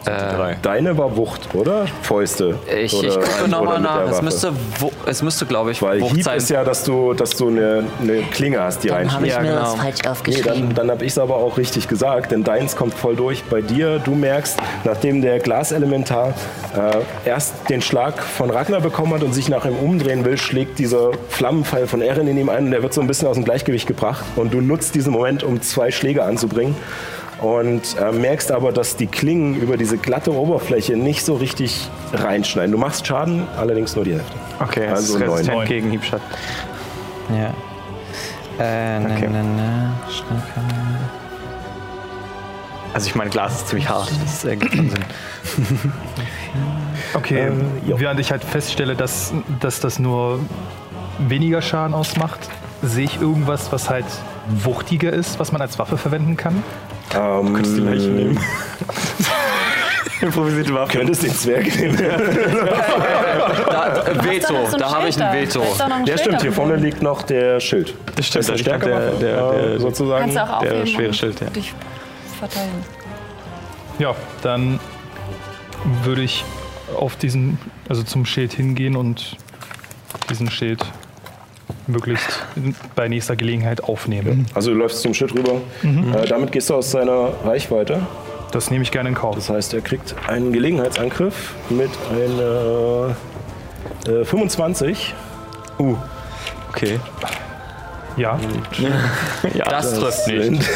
Drei. Deine war Wucht, oder? Fäuste. Ich, oder, ich gucke nochmal nach. Es müsste, es müsste glaube ich, Weil Wucht Hieb sein. ist ja, dass du, dass du eine, eine Klinge hast, die Dann habe ich reinschlägt. mir genau. das falsch Nee, aufgeschrieben. dann, dann habe ich es aber auch richtig gesagt, denn deins kommt voll durch. Bei dir, du merkst, nachdem der Glaselementar äh, erst den Schlag von Ragnar bekommen hat und sich nach ihm umdrehen will, schlägt dieser Flammenpfeil von Erin in ihm ein und der wird so ein bisschen aus dem Gleichgewicht gebracht. Und du nutzt diesen Moment, um zwei Schläge anzubringen. Und äh, merkst aber, dass die Klingen über diese glatte Oberfläche nicht so richtig reinschneiden. Du machst Schaden, allerdings nur die Hälfte. Okay, das Also ist neun. resistent Neun. gegen Hiebschaden. Ja. Äh, ne, Okay. ne, ne, ne. Also ich meine, Glas ist ziemlich hart. Das ergibt schon Sinn. Okay, Ähm, während ich halt feststelle, dass, dass das nur weniger Schaden ausmacht, sehe ich irgendwas, was halt wuchtiger ist, was man als Waffe verwenden kann. Ähm, Könntest du die Leiche nehmen? Improvisierte Waffe. Könntest den Zwerg nehmen. Da, äh, Veto, so ein da habe ich ein da. Veto. Da ein Ja, stimmt, da hier vorne liegt noch der Schild. Das stimmt, Das ist der, der, Stärkewaffe, der, äh, sozusagen. Kannst du auch der schwere Schild, ja. dich verteilen. Ja, dann würde ich auf diesen, also zum Schild hingehen und diesen Schild möglichst bei nächster Gelegenheit aufnehmen. Also du läufst zum Schild rüber. Äh, damit gehst du aus seiner Reichweite. Das nehme ich gerne in Kauf. Das heißt, er kriegt einen Gelegenheitsangriff mit einer äh, 25. Okay. Ja, Ja, Das trifft nicht. Sind,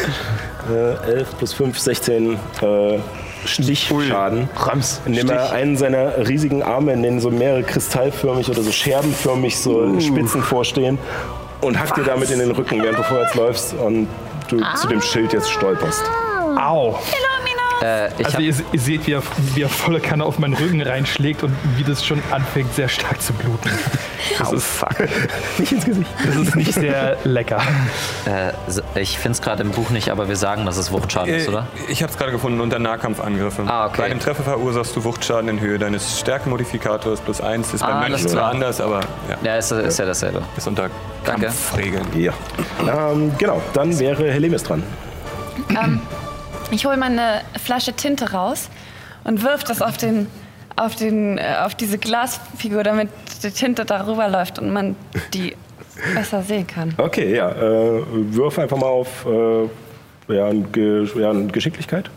äh, 11 plus 5, 16 äh, Stichschaden. Rams. Indem er einen seiner riesigen Arme, in denen so mehrere kristallförmig oder so scherbenförmig so Spitzen vorstehen, und hackt dir damit in den Rücken, während du vorwärts läufst und du zu dem Schild jetzt stolperst. au. Äh, ich Also ihr, ihr seht, wie er, wie er volle Kanne auf meinen Rücken reinschlägt und wie das schon anfängt, sehr stark zu bluten. Das ist fuck. Nicht ins Gesicht. Das ist nicht sehr lecker. äh, ich finde es gerade im Buch nicht, aber wir sagen, dass es Wuchtschaden ist, Äh, oder? Ich habe es gerade gefunden unter Nahkampfangriffe. Ah, okay. Bei einem Treffer verursachst du Wuchtschaden in Höhe deines Stärkenmodifikators plus 1. Ist Ah, alles Mönchen zwar anders, aber ja, Ja, ist, ist ja dasselbe. ist unter. Kampfregeln. Ja. Ähm, genau, dann wäre Helemis dran. Ähm, ich hole meine Flasche Tinte raus und wirf das auf den auf den äh, auf diese Glasfigur, damit die Tinte darüber läuft und man die besser sehen kann. Okay, ja. Äh, wirf einfach mal auf äh, ja, Ge ja, Geschicklichkeit.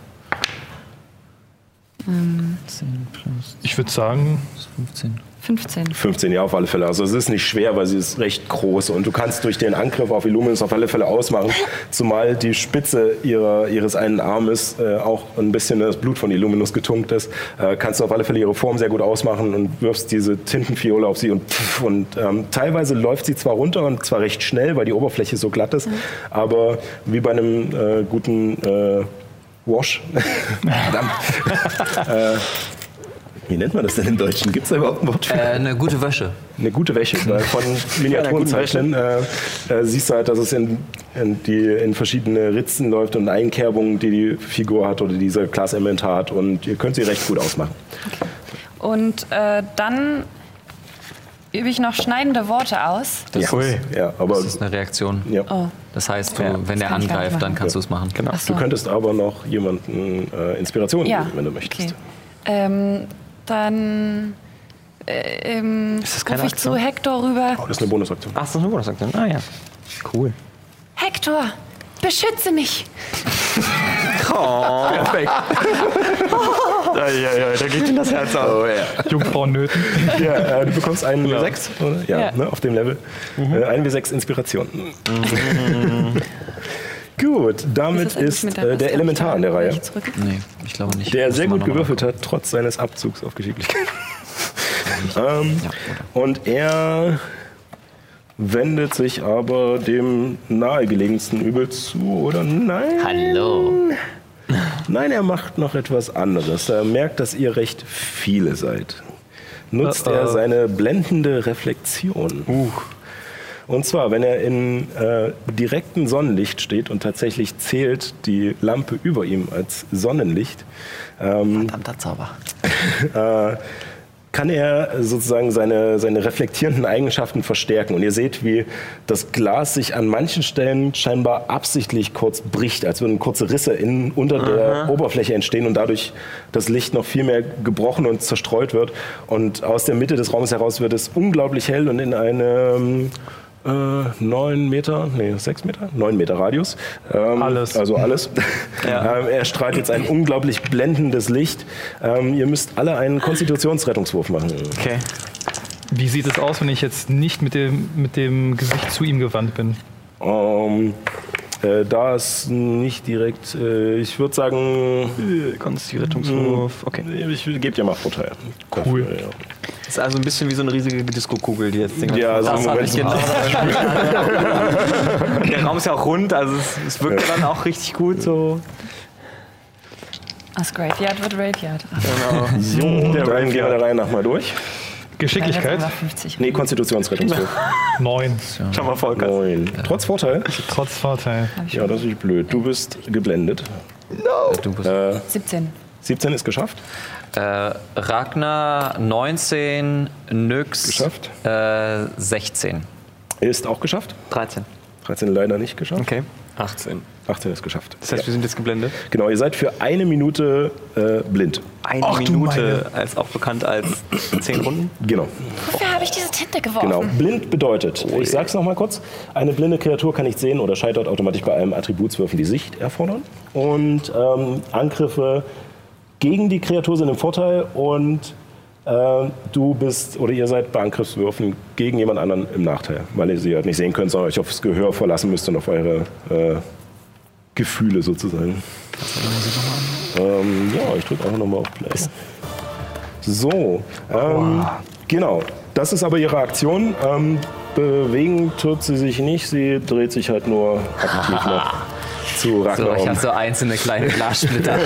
Ich würde sagen, 15. 15. 15, ja, auf alle Fälle. Also es ist nicht schwer, weil sie ist recht groß und du kannst durch den Angriff auf Illuminus auf alle Fälle ausmachen, zumal die Spitze ihrer, ihres einen Armes äh, auch ein bisschen das Blut von Illuminus getunkt ist, äh, kannst du auf alle Fälle ihre Form sehr gut ausmachen und wirfst diese Tintenfiole auf sie und, pff, und ähm, teilweise läuft sie zwar runter und zwar recht schnell, weil die Oberfläche so glatt ist, aber wie bei einem äh, guten äh, Wash, verdammt, äh, wie nennt man das denn im Deutschen? Gibt es da überhaupt ein Wort für? Äh, eine gute Wäsche. Eine gute Wäsche. Weil von Miniaturenzeichnen äh, äh, siehst du halt, dass es in, in, die, in verschiedene Ritzen läuft und Einkerbungen, die die Figur hat oder dieser Glaselement hat. Und ihr könnt sie recht gut ausmachen. Und äh, dann übe ich noch schneidende Worte aus. Das, ja. ist, ja, aber das ist eine Reaktion. ja. Oh, Das heißt, du, Ja, wenn der angreift, dann kannst du es machen. genau. So. Du könntest aber noch jemanden äh, Inspiration ja. geben, wenn du möchtest. Okay. Ähm, dann äh, ähm, Ist das keine rufe ich zu Hector rüber. Oh, das ist eine Bonusaktion. Ach, das sagt er. Ah ja. Cool. Hector, beschütze mich. Perfekt. Ja, ja, ja, da geht ihm das Herz auf. Oh, ja. Jungfrauen nöten. Ja, äh, du bekommst einen W6, oder? Ja, Ja. Ne, auf dem Level. Äh, ein W6 Inspiration. Gut, damit ist, mit äh, der Rüstung Elementar an der Reihe. Nee, ich glaube nicht. Der sehr gut gewürfelt hat, trotz seines Abzugs auf Geschicklichkeit. ähm, und er wendet sich aber dem nahegelegensten Übel zu, oder nein? Hallo. Nein, er macht noch etwas anderes. Er merkt, dass ihr recht viele seid. Nutzt er Uh-oh. seine blendende Reflexion. Und zwar, wenn er in äh, direktem Sonnenlicht steht und tatsächlich zählt die Lampe über ihm als Sonnenlicht, ähm, Verdammter Zauber. äh, kann er sozusagen seine, seine reflektierenden Eigenschaften verstärken. Und ihr seht, wie das Glas sich an manchen Stellen scheinbar absichtlich kurz bricht, als würden kurze Risse in, unter der Oberfläche entstehen und dadurch das Licht noch viel mehr gebrochen und zerstreut wird. Und aus der Mitte des Raumes heraus wird es unglaublich hell und in einem äh, 9 Meter, nee, 6 Meter, 9 Meter Radius. Ähm, Alles. Also alles. ähm, er strahlt jetzt ein unglaublich blendendes Licht. Ähm, ihr müsst alle einen Konstitutionsrettungswurf machen. Okay. Wie sieht es aus, wenn ich jetzt nicht mit dem, mit dem Gesicht zu ihm gewandt bin? Ähm, äh, da ist nicht direkt, äh, ich würde sagen, Konstitutionswurf. Okay. ich gebe dir mal Vorteil. Cool. Dafür, ja. Das ist also ein bisschen wie so eine riesige Disco-Kugel, die jetzt den ganzen Ja, also im das genau. Der Raum ist ja auch rund, also es, es wirkt dann auch richtig gut so. Aus Graveyard wird Graveyard. So, dann gehen wir der Reihe nach mal durch. Geschicklichkeit? 50. Nee, Konstitutionsrettungswurf. Neun. Schau mal, Volker. Neun. Trotz Vorteil? Trotz Vorteil. Ja, das ist blöd. Du bist geblendet. Du bist Äh, 17. 17 ist geschafft. Äh, Ragnar 19, Nyx Geschafft. Äh, 16. Ist auch geschafft. 13. 13 leider nicht geschafft. Okay. 18. 18 ist geschafft. Das heißt, ja. wir sind jetzt geblendet. Genau, ihr seid für eine Minute äh, blind. Eine Ach Minute, als auch bekannt als 10 Runden. Genau. Wofür habe ich diese Tinte geworfen? Genau. Blind bedeutet, ich sag's noch mal kurz, eine blinde Kreatur kann nicht sehen oder scheitert automatisch bei einem Attributswürfen, die Sicht erfordern. Und ähm, Angriffe gegen die Kreatur sind im Vorteil und äh, du bist oder ihr seid bei Angriffswürfen gegen jemand anderen im Nachteil, weil ihr sie halt nicht sehen könnt, sondern euch aufs Gehör verlassen müsst und auf eure äh, Gefühle sozusagen. Ähm, ja, ich drücke auch nochmal auf Play. So, ähm, genau. Das ist aber ihre Aktion. Ähm, bewegen tut sie sich nicht. Sie dreht sich halt nur aktiv noch zu So, Ragnar ich habe so einzelne kleine Glassplitter.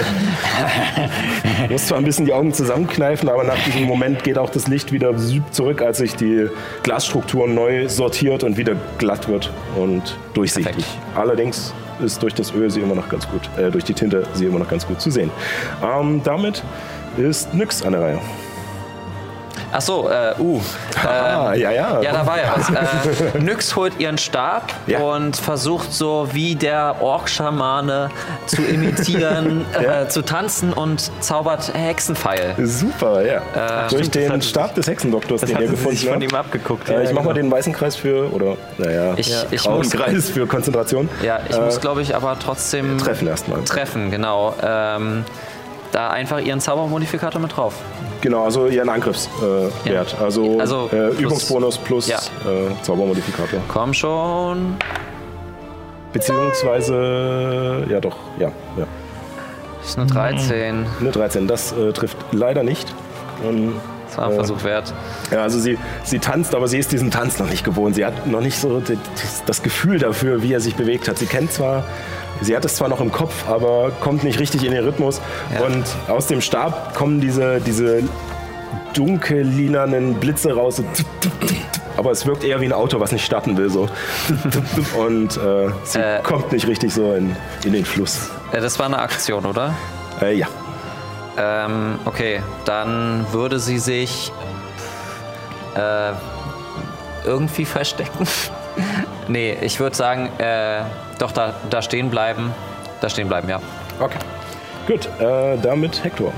Du musst zwar ein bisschen die Augen zusammenkneifen, aber nach diesem Moment geht auch das Licht wieder zurück, als sich die Glasstruktur neu sortiert und wieder glatt wird und durchsichtig. Allerdings ist durch das Öl sie immer noch ganz gut, äh, durch die Tinte sie immer noch ganz gut zu sehen. Ähm, damit ist Nyx an der Reihe. Ach so, äh, uh. Ah, ja, ja. Ja, da war ja was. Äh, Nyx holt ihren Stab Ja. und versucht so wie der Orkschamane zu imitieren, Ja. äh, zu tanzen und zaubert Hexenpfeil. Super, ja. Durch stimmt, den hat- Stab des Hexendoktors, den ihr gefunden sich von habt. ihm abgeguckt. Äh, ja, ich mach mal genau. den weißen Kreis für, oder, naja, Ich- ich muss- Kreis für Konzentration. Ja, ich Äh, muss, glaube ich, aber trotzdem Treffen erstmal. treffen, genau. Ähm, da einfach ihren Zaubermodifikator mit drauf. Genau, also ihren Angriffswert. Äh, Ja. Wert. Also, Also äh, plus- Übungsbonus plus Ja. äh, Zaubermodifikator. Komm schon. Beziehungsweise, ja doch, ja, ja. Das ist eine 13. Eine 13, das äh, trifft leider nicht. Ähm, Das war ein Versuch wert. Ja, also sie, sie tanzt, aber sie ist diesen Tanz noch nicht gewohnt. Sie hat noch nicht so das Gefühl dafür, wie er sich bewegt hat. Sie kennt zwar, sie hat es zwar noch im Kopf, aber kommt nicht richtig in den Rhythmus. Ja. Und aus dem Stab kommen diese, diese dunkellilanen Blitze raus. So tup, tup, tup, aber es wirkt eher wie ein Auto, was nicht starten will. So. Und äh, sie Äh. kommt nicht richtig so in, in den Fluss. Äh, das war eine Aktion, oder? Äh, ja. Ähm, okay, dann würde sie sich äh, irgendwie verstecken. nee, ich würde sagen, äh, doch da, da stehen bleiben. Da stehen bleiben, ja. Okay. Gut, äh, damit Hector.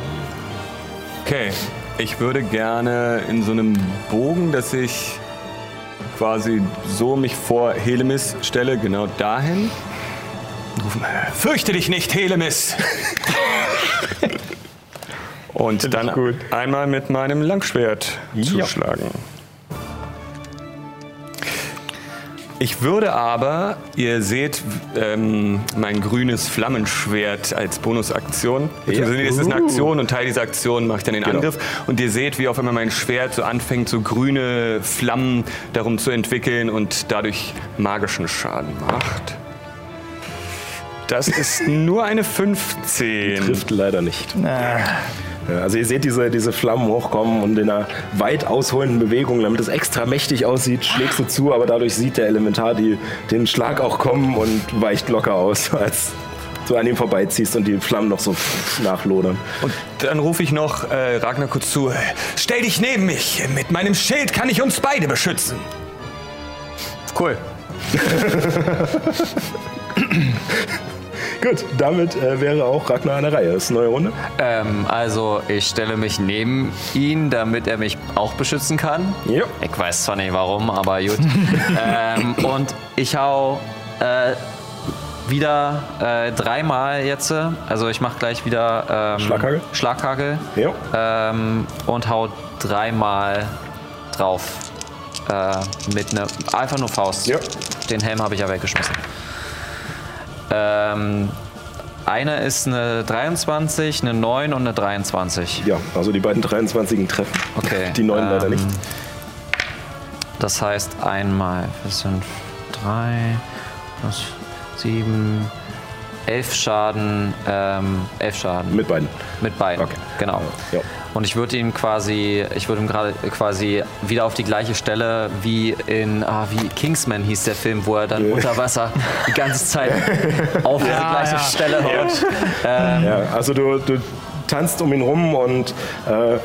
Okay, ich würde gerne in so einem Bogen, dass ich quasi so mich vor Helemis stelle, genau dahin. und rufen, Fürchte dich nicht, Helemis! Und dann einmal mit meinem Langschwert zuschlagen. Ich würde aber, ihr seht ähm, mein grünes Flammenschwert als Bonusaktion. Beziehungsweise nee, das ist eine Aktion und Teil dieser Aktion mache ich dann den Angriff. Und ihr seht, wie auf einmal mein Schwert so anfängt, so grüne Flammen darum zu entwickeln und dadurch magischen Schaden macht. Das ist nur eine 15. Trifft leider nicht. Ja, also ihr seht diese, diese Flammen hochkommen und in einer weit ausholenden Bewegung, damit es extra mächtig aussieht, schlägst du zu, aber dadurch sieht der Elementar die, den Schlag auch kommen und weicht locker aus, als du an ihm vorbeiziehst und die Flammen noch so nachlodern. Und dann rufe ich noch äh, Ragnar kurz zu. Stell dich neben mich. Mit meinem Schild kann ich uns beide beschützen. Cool. Gut, damit äh, wäre auch Ragnar an der Reihe. Das ist eine neue Runde. Ähm, also, ich stelle mich neben ihn, damit er mich auch beschützen kann. Ja. Ich weiß zwar nicht warum, aber gut. ähm, und ich hau äh, wieder äh, dreimal jetzt. Also ich mache gleich wieder ähm, Schlaghagel? Schlaghagel Ja. ähm, und hau dreimal drauf. Äh, mit einer einfach nur Faust. Ja. Den Helm habe ich ja weggeschmissen. Ähm, eine ist eine 23, eine 9 und eine 23. Ja, also die beiden 23 treffen. Okay. Die neuen leider ähm, nicht. Das heißt einmal, das sind 3 plus 7, 11 Schaden, ähm, 11 Schaden. Mit beiden. Mit beiden, Okay. genau. Ja. Und ich würde ihm quasi, ich würde ihm gerade quasi wieder auf die gleiche Stelle wie in, ah, wie Kingsman hieß der Film, wo er dann unter Wasser die ganze Zeit auf diese gleiche Stelle haut. Ja, also du, du tanzt um ihn rum und äh,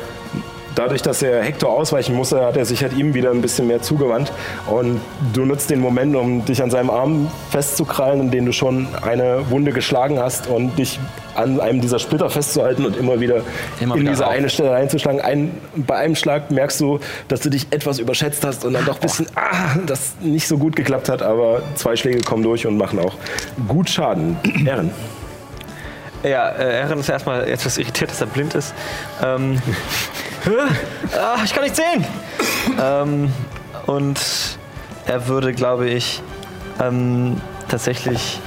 dadurch, dass er Hector ausweichen musste, hat er sich halt ihm wieder ein bisschen mehr zugewandt. Und du nutzt den Moment, um dich an seinem Arm festzukrallen, in den du schon eine Wunde geschlagen hast und dich an einem dieser Splitter festzuhalten und immer wieder Immer in wieder diese rauf. eine Stelle reinzuschlagen. Ein, bei einem Schlag merkst du, dass du dich etwas überschätzt hast und dann doch ein bisschen, ah, das nicht so gut geklappt hat, aber zwei Schläge kommen durch und machen auch gut Schaden. Ehren. Ja, äh, Erin ist erstmal etwas irritiert, dass er blind ist. Ähm, ah, ich kann nicht sehen! ähm, und er würde, glaube ich, ähm, tatsächlich.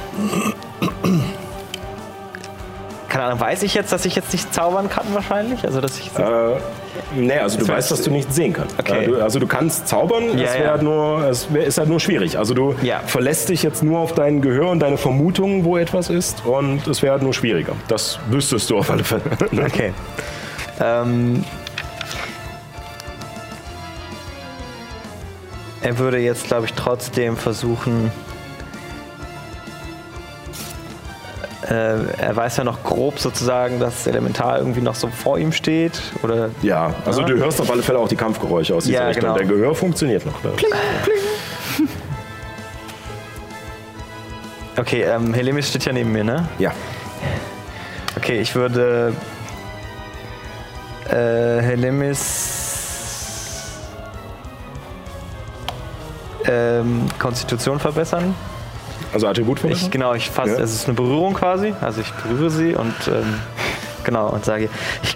Keine Ahnung, weiß ich jetzt, dass ich jetzt nicht zaubern kann wahrscheinlich? Also, dass ich jetzt Äh, nee, also du weißt, dass du nicht sehen kannst. Okay. Äh, du, also du kannst zaubern, Ja, es, ja. halt nur, es wär, ist halt nur schwierig. Also du Ja. verlässt dich jetzt nur auf dein Gehör und deine Vermutungen, wo etwas ist und es wäre halt nur schwieriger. Das wüsstest du auf alle Fälle. Okay. Ähm, er würde jetzt, glaube ich, trotzdem versuchen. Äh, er weiß ja noch grob sozusagen, dass das Elemental irgendwie noch so vor ihm steht. Oder Ja, also Ja. du hörst auf alle Fälle auch die Kampfgeräusche aus dieser Ja, Richtung. genau. Der Gehör funktioniert noch. Ne? Okay, ähm, Helemis steht ja neben mir, ne? Ja. Okay, ich würde äh, Helemis ähm, Konstitution verbessern. Also Attribut von Ich, genau, ich fasse, Ja. es ist eine Berührung quasi. Also ich berühre sie und ähm, genau und sage, ich,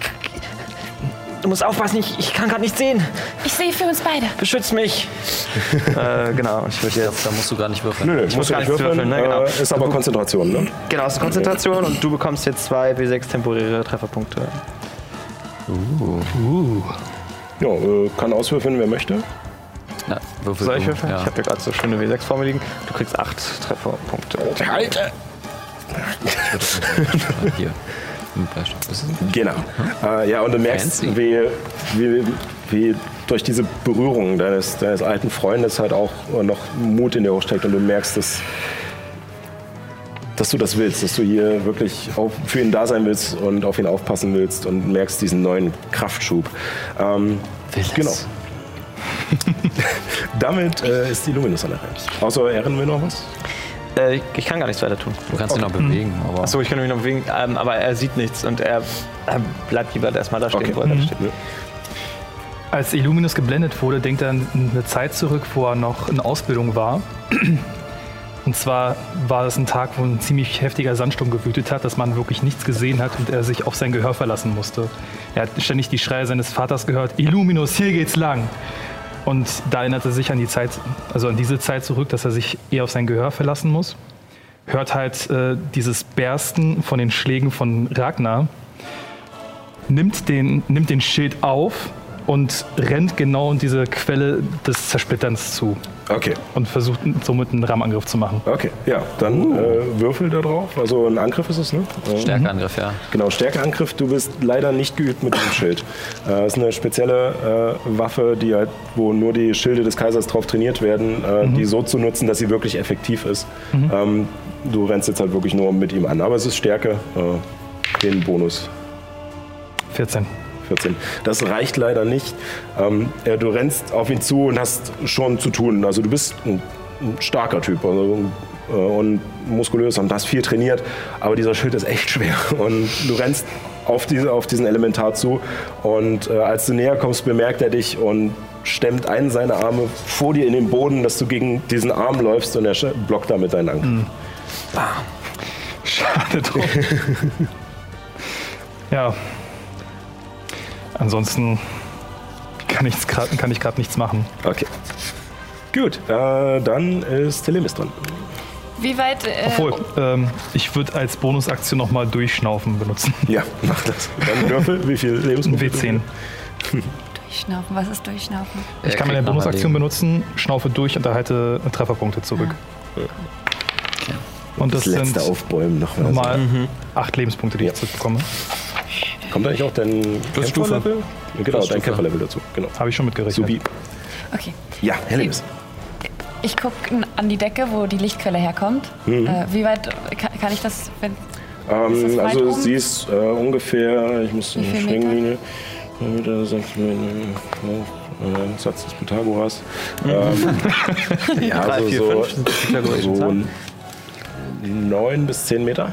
du musst aufpassen, ich, ich kann gerade nicht sehen. Ich sehe für uns beide. Beschütz mich. äh, genau, und ich würde jetzt. Da musst du gar nicht würfeln. Nö, Ich muss gar nicht nichts würfeln, ne? Genau. Äh, ist aber Konzentration, ne? Genau, es ist Konzentration und du bekommst jetzt zwei W6 temporäre Trefferpunkte. Ja, äh, kann auswürfeln, wer möchte. Na, würfel Soll ich würfeln? Ja. Ich habe ja gerade so schöne W6 vor mir liegen. Du kriegst acht Trefferpunkte. Halte! Hier. Das Genau. Äh, ja, und du merkst, wie, wie, wie durch diese Berührung deines, deines alten Freundes halt auch noch Mut in dir hochsteckt und du merkst, dass, dass du das willst, dass du hier wirklich auf, für ihn da sein willst und auf ihn aufpassen willst und merkst diesen neuen Kraftschub. Ähm, genau. Damit äh, ist die Luminus an der Reihe. Außer Ehren wir noch was? Äh, ich, kann gar nichts weiter tun. Du kannst ihn noch bewegen, aber. Achso, ich kann mich noch bewegen, ähm, aber er sieht nichts und er, er bleibt lieber erstmal da stehen, Okay. wo er da steht. Als Illuminus geblendet wurde, denkt er an eine Zeit zurück, wo er noch in Ausbildung war. Und zwar war es ein Tag, wo ein ziemlich heftiger Sandsturm gewütet hat, dass man wirklich nichts gesehen hat und er sich auf sein Gehör verlassen musste. Er hat ständig die Schreie seines Vaters gehört, Illuminus, hier geht's lang. Und da erinnert er sich an die Zeit, also an diese Zeit zurück, dass er sich eher auf sein Gehör verlassen muss. Hört halt äh, dieses Bersten von den Schlägen von Ragnar, nimmt den, nimmt den Schild auf und rennt genau in diese Quelle des Zersplitterns zu Okay. und versucht somit einen Rahmenangriff zu machen. Okay, ja, dann äh, würfel da drauf. Also ein Angriff ist es, ne? Äh, Stärkeangriff, ja. Genau, Stärkeangriff. Du bist leider nicht geübt mit dem Schild. Äh, Das ist eine spezielle äh, Waffe, die halt, wo nur die Schilde des Kaisers drauf trainiert werden, äh, die so zu nutzen, dass sie wirklich effektiv ist. Ähm, du rennst jetzt halt wirklich nur mit ihm an. Aber es ist Stärke, äh, den Bonus 14. 14. Das reicht leider nicht. Ähm, äh, du rennst auf ihn zu und hast schon zu tun. Also du bist ein, ein starker Typ also, äh, und muskulös und hast viel trainiert. Aber dieser Schild ist echt schwer. Und du rennst auf, diese, auf diesen Elementar zu. Und äh, als du näher kommst, bemerkt er dich und stemmt einen seiner Arme vor dir in den Boden, dass du gegen diesen Arm läufst und er blockt damit deinen Angriff. Schade drum. ja. Ansonsten kann, ich's grad, kann ich gerade nichts machen. Okay. Gut, äh, dann ist Telemis dran. Wie weit. Äh, Obwohl, ähm, ich würde als Bonusaktion nochmal Durchschnaufen benutzen. Ja, mach das. Dann würfel, wie viel Ein Lebenspunkte? W10. Durchschnaufen, was ist Durchschnaufen? Ich kann meine Bonusaktion benutzen, schnaufe durch und erhalte Trefferpunkte zurück. Und das Das letzte sind Aufbäumen noch mal. nochmal acht Lebenspunkte, die ich zurückbekomme. Kommt eigentlich auch dein Kämpferlevel? Genau, dein. Kämpferlevel dazu. Genau. Habe ich schon mitgerechnet. Subi. Okay. Ja, Hellemis. Ich gucke an die Decke, wo die Lichtquelle herkommt. Äh, wie weit kann, kann ich das, wenn. Ist das Ähm, weit also oben? sie ist äh, ungefähr, ich muss eine Schwinglinie, Meter, sechs Meter, äh, Satz des Pythagoras. Ähm, ja, also vier, so, fünf sind die pythagoreischen so Zahlen. neun bis zehn Meter.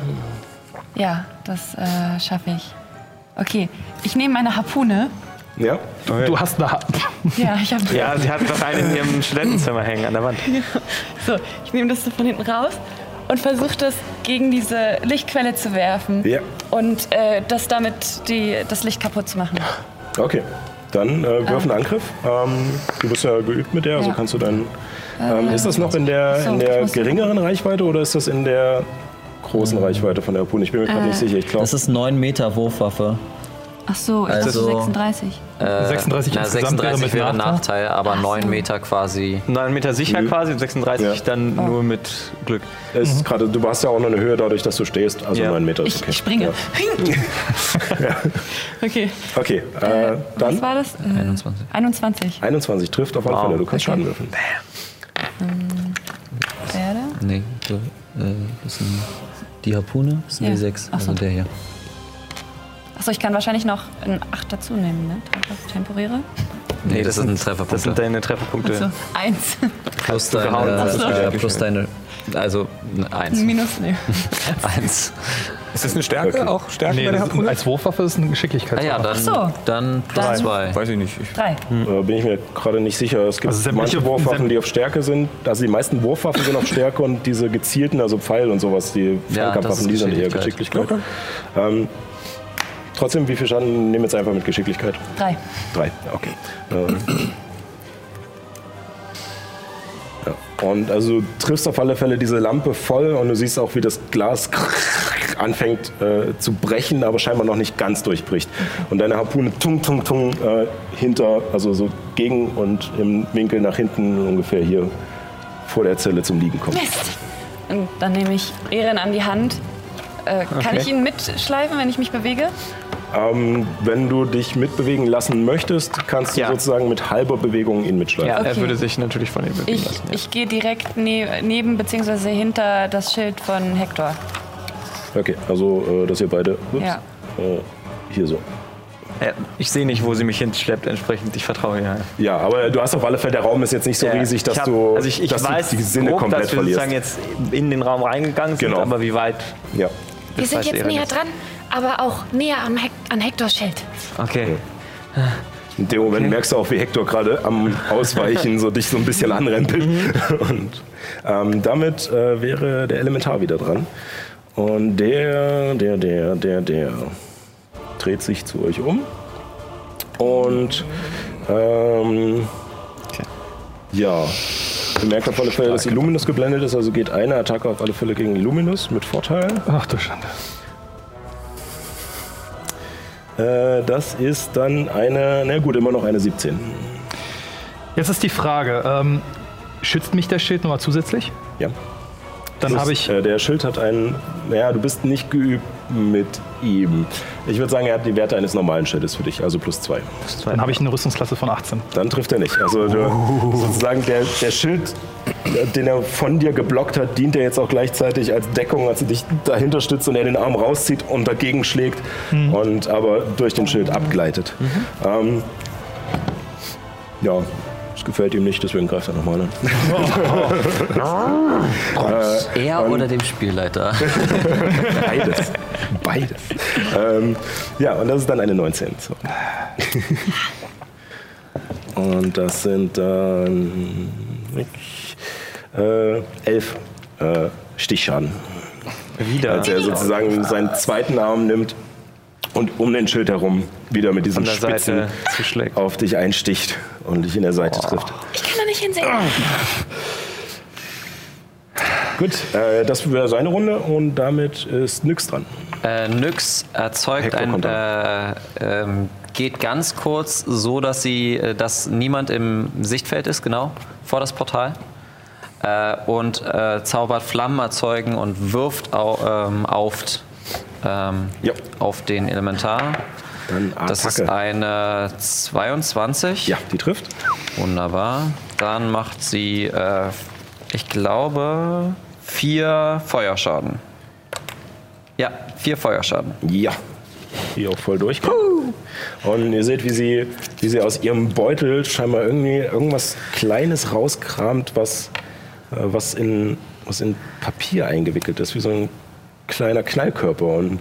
Ja, das äh, schaffe ich. Okay, ich nehme meine Harpune. Ja, Du hast eine ha Ja, ich habe. Ja, sie hat doch einen in ihrem Studentenzimmer hängen an der Wand. So, ich nehme das so von hinten raus und versuche das gegen diese Lichtquelle zu werfen. Ja. Und äh, das damit die, das Licht kaputt zu machen. okay. Dann äh, wirf einen Angriff. Ähm, du bist ja geübt mit der, also Ja. kannst du dann. Ähm, ist das noch in der, so, in der geringeren Reichweite oder ist das in der großen Reichweite von der Harpune? Ich bin mir gerade nicht sicher. Ich glaube. Das ist 9 Meter Wurfwaffe. Ach so, ist Also- das 36? Äh, 36 na, insgesamt wäre 36 mit wäre Nachteil. Nachteil, aber 9 Meter quasi. 9 Meter sicher Mhm. quasi und 36 Ja. dann nur mit Glück. Ist gerade, du hast ja auch noch eine Höhe dadurch, dass du stehst. Also Ja. 9 Meter ist Ich, okay. ich springe. Ja. Okay. Okay, äh, Was dann war das? Äh, 21. 21. 21 trifft auf alle Wow. Fälle. Du kannst Okay. Schaden würfeln. Werde. Nee, du, äh, das sind Die Harpune ist ein Ja. W6, Ach so. also der hier. Achso, ich kann wahrscheinlich noch einen 8 dazu nehmen, ne? Temporäre. Nee, das, sind Das sind Trefferpunkte. deine Trefferpunkte. So, eins. plus, hast. äh, plus deine. Also ne, eins. Minus, nee. eins. Ist das eine Stärke? Okay. Auch Stärke Nee, bei der das ist, Harpune? als Wurfwaffe ist eine Geschicklichkeit. Ah ja, dann, so. dann plus Dann- zwei. Weiß ich nicht. Ich, Drei. Äh, bin ich mir gerade nicht sicher. Es gibt Also manche Wurfwaffen, die auf Stärke sind. Also die meisten Wurfwaffen sind auf Stärke und diese gezielten, also Pfeil und sowas, die Ja, Fernkampfwaffen, ist die sind eher Geschicklichkeit. Geschicklichkeit. Ähm, trotzdem, wie viel Schaden? Nehmen wir jetzt einfach mit Geschicklichkeit. Drei. Drei, okay. Ähm. Und also du triffst auf alle Fälle diese Lampe voll und du siehst auch, wie das Glas anfängt äh, zu brechen, aber scheinbar noch nicht ganz durchbricht. Und deine Harpune tung, tung, tung äh, hinter, also so gegen und im Winkel nach hinten ungefähr hier vor der Zelle zum Liegen kommt. Mist. Und dann nehme ich Ehren an die Hand. Äh, Kann ich ihn mitschleifen, wenn ich mich bewege? Ähm, wenn du dich mitbewegen lassen möchtest, kannst du Ja. sozusagen mit halber Bewegung ihn mitschleifen. Ja, er Okay. würde sich natürlich von ihm bewegen Ich, lassen. ich gehe direkt ne neben bzw. hinter das Schild von Hector. Okay, also äh, dass ihr beide ups, Ja. äh, hier so. Ja. Ja, ich sehe nicht, wo sie mich hinschleppt, entsprechend. Ich vertraue ihr. Ja, aber du hast auf alle Fälle, der Raum ist jetzt nicht so Ja, riesig, dass ich hab- du, also ich, ich dass weiß du die Sinne grob, komplett dass wir verlierst. sozusagen jetzt in den Raum reingegangen sind, Genau. aber wie weit? Ja. Wir sind jetzt näher dran, aber auch näher am Hek an Hectors Schild. Okay. In dem Moment merkst du auch, wie Hector gerade am Ausweichen so dich so ein bisschen anrempelt. Und ähm, damit äh, wäre der Elementar wieder dran. Und der, der, der, der, der dreht sich zu euch um. Und ähm, ja, ihr merkt auf alle Fälle, dass Illuminus geblendet ist, also geht eine Attacke auf alle Fälle gegen Illuminus mit Vorteil. Ach du Schande. Äh, das ist dann eine, na gut, immer noch eine 17. Jetzt ist die Frage, ähm, schützt mich der Schild nochmal zusätzlich? Ja. Dann habe ich, Äh, der Schild hat einen. Naja, du bist nicht geübt mit ihm. Ich würde sagen, er hat die Werte eines normalen Schildes für dich, also plus zwei. dann habe ich eine Rüstungsklasse von 18. Dann trifft er nicht. Also du, sozusagen der, der Schild, den er von dir geblockt hat, dient er jetzt auch gleichzeitig als Deckung, als du dich dahinter stützt und er den Arm rauszieht und dagegen schlägt und aber durch den Schild abgleitet. Ähm, ja, das gefällt ihm nicht, deswegen greift er nochmal an. Er oder dem Spielleiter? Beides. Beides. ähm, ja, und das ist dann eine 19. So. und das sind dann äh, elf äh, Stichschaden. Wieder. Als er sozusagen seinen zweiten Arm nimmt und um den Schild herum wieder mit diesen der Spitzen auf dich einsticht und dich in der Seite trifft. Ich kann da nicht hinsehen. Gut, äh, das wäre seine Runde und damit ist Nyx dran. Äh, Nyx erzeugt ein, äh, ähm, geht ganz kurz so, dass sie, äh, dass niemand im Sichtfeld ist, genau, vor das Portal. Äh, und äh, zaubert Flammen erzeugen und wirft au, ähm, auf, ähm, Ja. auf den Elementar. Dann Attacke. Das ist eine 22. ja, die trifft. Wunderbar. Dann macht sie, äh, ich glaube, vier Feuerschaden. Ja, vier Feuerschaden. Ja. Die auch voll durchkommt. Und ihr seht, wie sie, wie sie aus ihrem Beutel scheinbar irgendwie irgendwas Kleines rauskramt, was, äh, was, in, was in Papier eingewickelt ist, wie so ein kleiner Knallkörper. Und,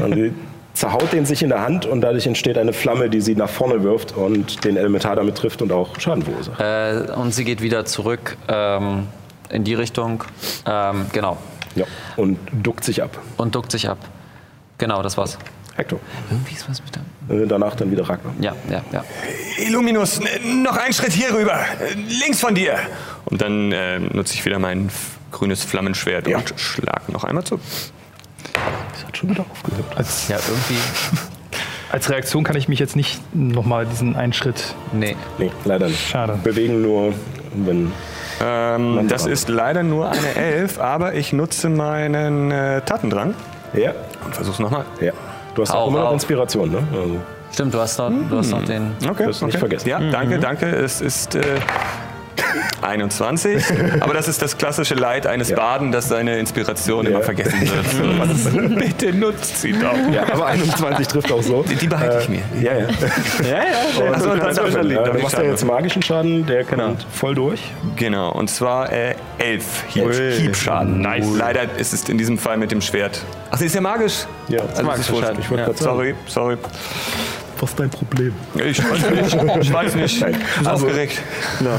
und zerhaut den sich in der Hand und dadurch entsteht eine Flamme, die sie nach vorne wirft und den Elementar damit trifft und auch Schaden verursacht. Äh, und sie geht wieder zurück ähm, in die Richtung. Ähm, genau. Ja. Und duckt sich ab. Und duckt sich ab. Genau, das war's. Hector. Irgendwie ist was mit dem. Äh, Danach dann wieder Ragnar. Ja, ja, ja. Illuminus, n- noch einen Schritt hier rüber. Äh, Links von dir. Und dann äh, nutze ich wieder mein grünes Flammenschwert Ja. und schlag noch einmal zu. Das schon wieder aufgehört. Als, Ja, irgendwie. als Reaktion kann ich mich jetzt nicht nochmal diesen einen Schritt. Nee. Nee, leider nicht. Schade. Bewegen nur, wenn Ähm, das ist leider nur eine Elf, aber ich nutze meinen äh, Tatendrang Ja, und versuch's nochmal. ja. Du hast auch Au, immer noch. Inspiration, ne? Also, Stimmt, du hast noch, du hast noch den. Okay, Wirst du nicht okay. vergessen. Ja, danke, danke. Es ist äh, 21. Aber das ist das klassische Leid eines Ja. Baden, dass seine Inspiration Ja. immer vergessen wird. Bitte nutzt sie doch. Ja, aber 21 trifft auch so. Die, die behalte ich mir. Ja, ja. Ja, ja. Also, dann darf ja, darf du machst ja jetzt magischen Schaden, der kommt voll durch. Genau, und zwar äh, 11 Hieb, Hiebschaden. Nice. Leider ist es in diesem Fall mit dem Schwert. Ach, sie ist ja magisch. Ja, Also. Schaden. Ich wollte sagen, Sorry, sorry. Was ist dein Problem? Ich weiß nicht. Ich weiß nicht. Ich bin Also- aufgeregt.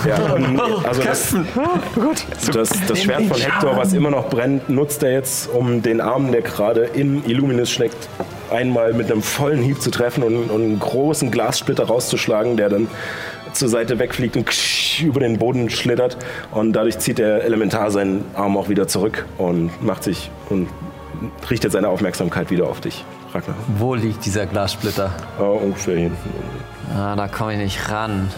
Ja, und also das, das, das Schwert von Hector, was immer noch brennt, nutzt er jetzt, um den Arm, der gerade in Illuminus steckt, einmal mit einem vollen Hieb zu treffen und, und einen großen Glassplitter rauszuschlagen, der dann zur Seite wegfliegt und über den Boden schlittert. Und dadurch zieht der Elementar seinen Arm auch wieder zurück und macht sich und richtet seine Aufmerksamkeit wieder auf dich. Ragnar. Wo liegt dieser Glassplitter? Äh, ungefähr hinten. Ah, da komme ich nicht ran.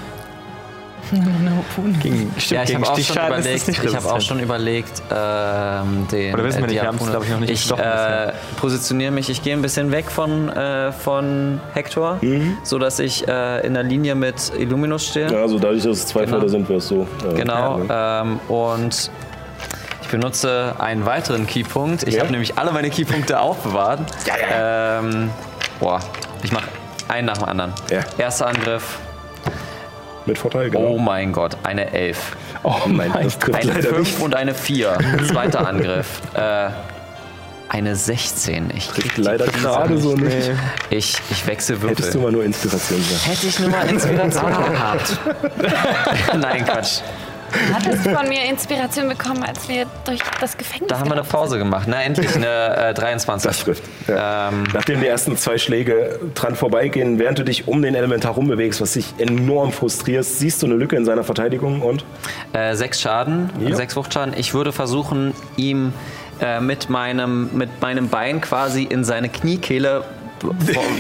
Gegen, stimmt, Ja, ich habe auch, schon es überlegt, ich hab auch schon überlegt, ähm, den. Oder wissen wir nicht, wir haben's, Harpune- glaub ich, noch nicht Ich äh, positioniere mich, ich gehe ein bisschen weg von, äh, von Hector, Mhm. so dass ich äh, in der Linie mit Illuminus stehe. Ja, also dadurch, dass es zwei Genau. Felder sind, wäre es so. äh, Genau. ja. Ähm, und benutze einen weiteren Keypunkt. Ich Ja. habe nämlich alle meine Keypunkte aufbewahrt. Ähm, boah, ich mache einen nach dem anderen. Ja. Erster Angriff. Mit Vorteil, Oh genau. mein Gott, eine 11. Oh nein, das trifft Eine leider 5 nicht. und eine 4. Zweiter Angriff. Äh, eine 16. Ich, krieg Leider gerade so nicht. ich, ich wechsle Hättest du Würfel. mal nur Inspiration gesagt. Hätte ich nur mal Inspiration gehabt. Nein, Quatsch. Hattest du von mir Inspiration bekommen, als wir durch das Gefängnis Da haben wir eine Pause gemacht. Na, endlich eine äh, 23. Das trifft. Ja. Ähm, Nachdem die ersten zwei Schläge dran vorbeigehen, während du dich um den Elementar rumbewegst, was dich enorm frustrierst, siehst du eine Lücke in seiner Verteidigung und Äh, sechs Schaden, Ja. sechs Wuchtschaden. Ich würde versuchen, ihm äh, mit, meinem, mit meinem Bein quasi in seine Kniekehle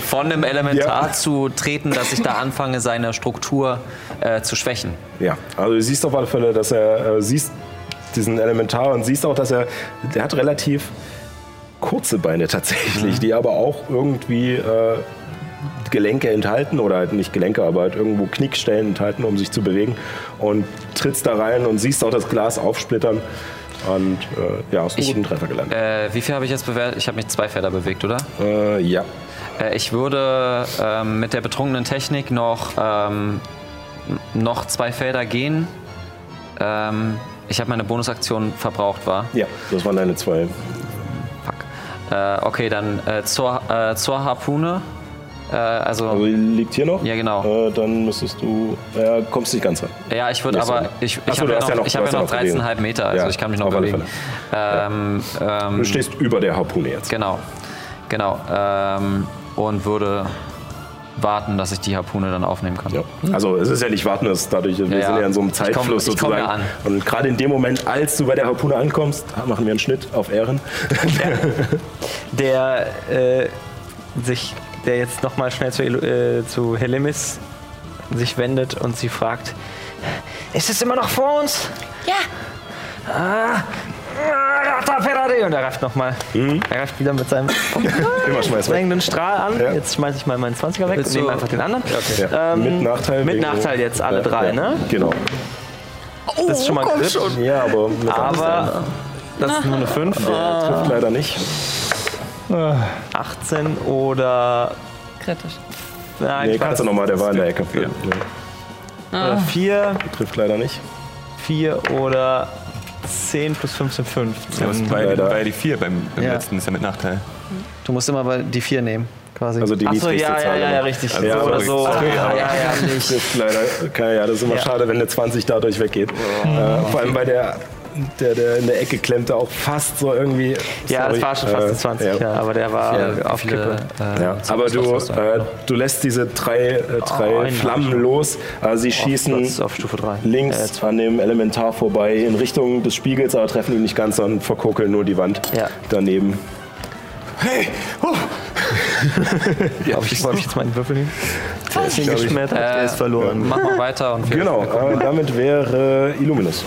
von, dem Elementar Ja. zu treten, dass ich da anfange, seine Struktur äh, zu schwächen. ja, also du siehst auf alle Fälle, dass er äh, siehst diesen Elementar und siehst auch, dass er der hat relativ kurze Beine tatsächlich, die aber auch irgendwie äh, Gelenke enthalten oder halt nicht Gelenke, aber halt irgendwo Knickstellen enthalten, um sich zu bewegen und trittst da rein und siehst auch das Glas aufsplittern und äh, ja, hast einen guten Treffer gelandet. Äh, wie viel habe ich jetzt bewertet? Ich habe mich zwei Felder bewegt, oder? Äh, ja. Äh, ich würde ähm, mit der betrunkenen Technik noch, ähm, noch zwei Felder gehen. Ähm, ich habe meine Bonusaktion verbraucht, war. Ja, das waren deine zwei. Fuck. Äh, okay, dann äh, zur, äh, zur Harpune. Äh, also, Also liegt hier noch. Ja, genau. Äh, dann müsstest du, ja, kommst nicht ganz ran. ja, ich würde aber, ich, ich habe ja noch, ja noch- ich hab ja ja noch noch Bewegung. 13,5 Meter, also Ja, ich kann mich noch bewegen. Ähm, ähm, Du stehst über der Harpune jetzt. Genau, genau. Ähm, und würde warten, dass ich die Harpune dann aufnehmen kann. Ja. Also es ist ja nicht warten, es ist dadurch, wir ja. sind ja in so einem Ich komm- Zeitfluss ich komm sozusagen. Und gerade in dem Moment, als du bei der Harpune ankommst, machen wir einen Schnitt auf Ehren. der äh, sich, der jetzt nochmal schnell zu, äh, zu Helemis sich wendet und sie fragt: Ist es immer noch vor uns? Ja, Ah, Ferrari! Und er greift nochmal. Er greift wieder mit seinem sprengenden Strahl an. Ja. Jetzt schmeiße ich mal meinen 20er weg Willst und nehme einfach den anderen. Ja. Ähm, mit Nachteil. mit Nachteil jetzt alle drei, ja. ne? Genau. Das ist schon mal Crit. Ja, aber mit Aber das ist nur eine 5. Nachteil trifft leider nicht. 18 oder. kritisch. Nein, Nee, kannst du nochmal, der war in der Ecke. Ja. Oder 4, Trifft leider nicht. 4 oder 10 plus 15, 15. Du hast bei, Leider. bei die 4 beim, beim Ja. letzten, ist ja mit Nachteil. Du musst immer bei die 4 nehmen, quasi. Also die Achso, niedrigste ja, ja, Zahl ja, immer. ja, richtig. Also so oder sorry, so. sorry, ja, ja, ja, nicht. Trifft leider. Okay, ja, das ist immer Ja. schade, wenn eine 20 dadurch weggeht. Äh, vor allem bei der, der, der in der Ecke klemmte auch fast so irgendwie. Ja, das sorry, war schon fast äh, eine 20, ja. ja. aber der war Ja, auf Kippe. äh, Ja, aber du, äh, du lässt diese drei, äh, drei einen Flammen ich los. Also sie schießen Platz auf Stufe 3. links an dem Elementar vorbei in Richtung des Spiegels, aber treffen ihn nicht ganz, sondern verkokeln nur die Wand Ja. daneben. Ja, ob ich, ob ich jetzt meinen Würfel nehmen? Der ist ich- geschmettert, der ist verloren. Mach mal weiter und wir Genau, äh, damit wäre Illuminus.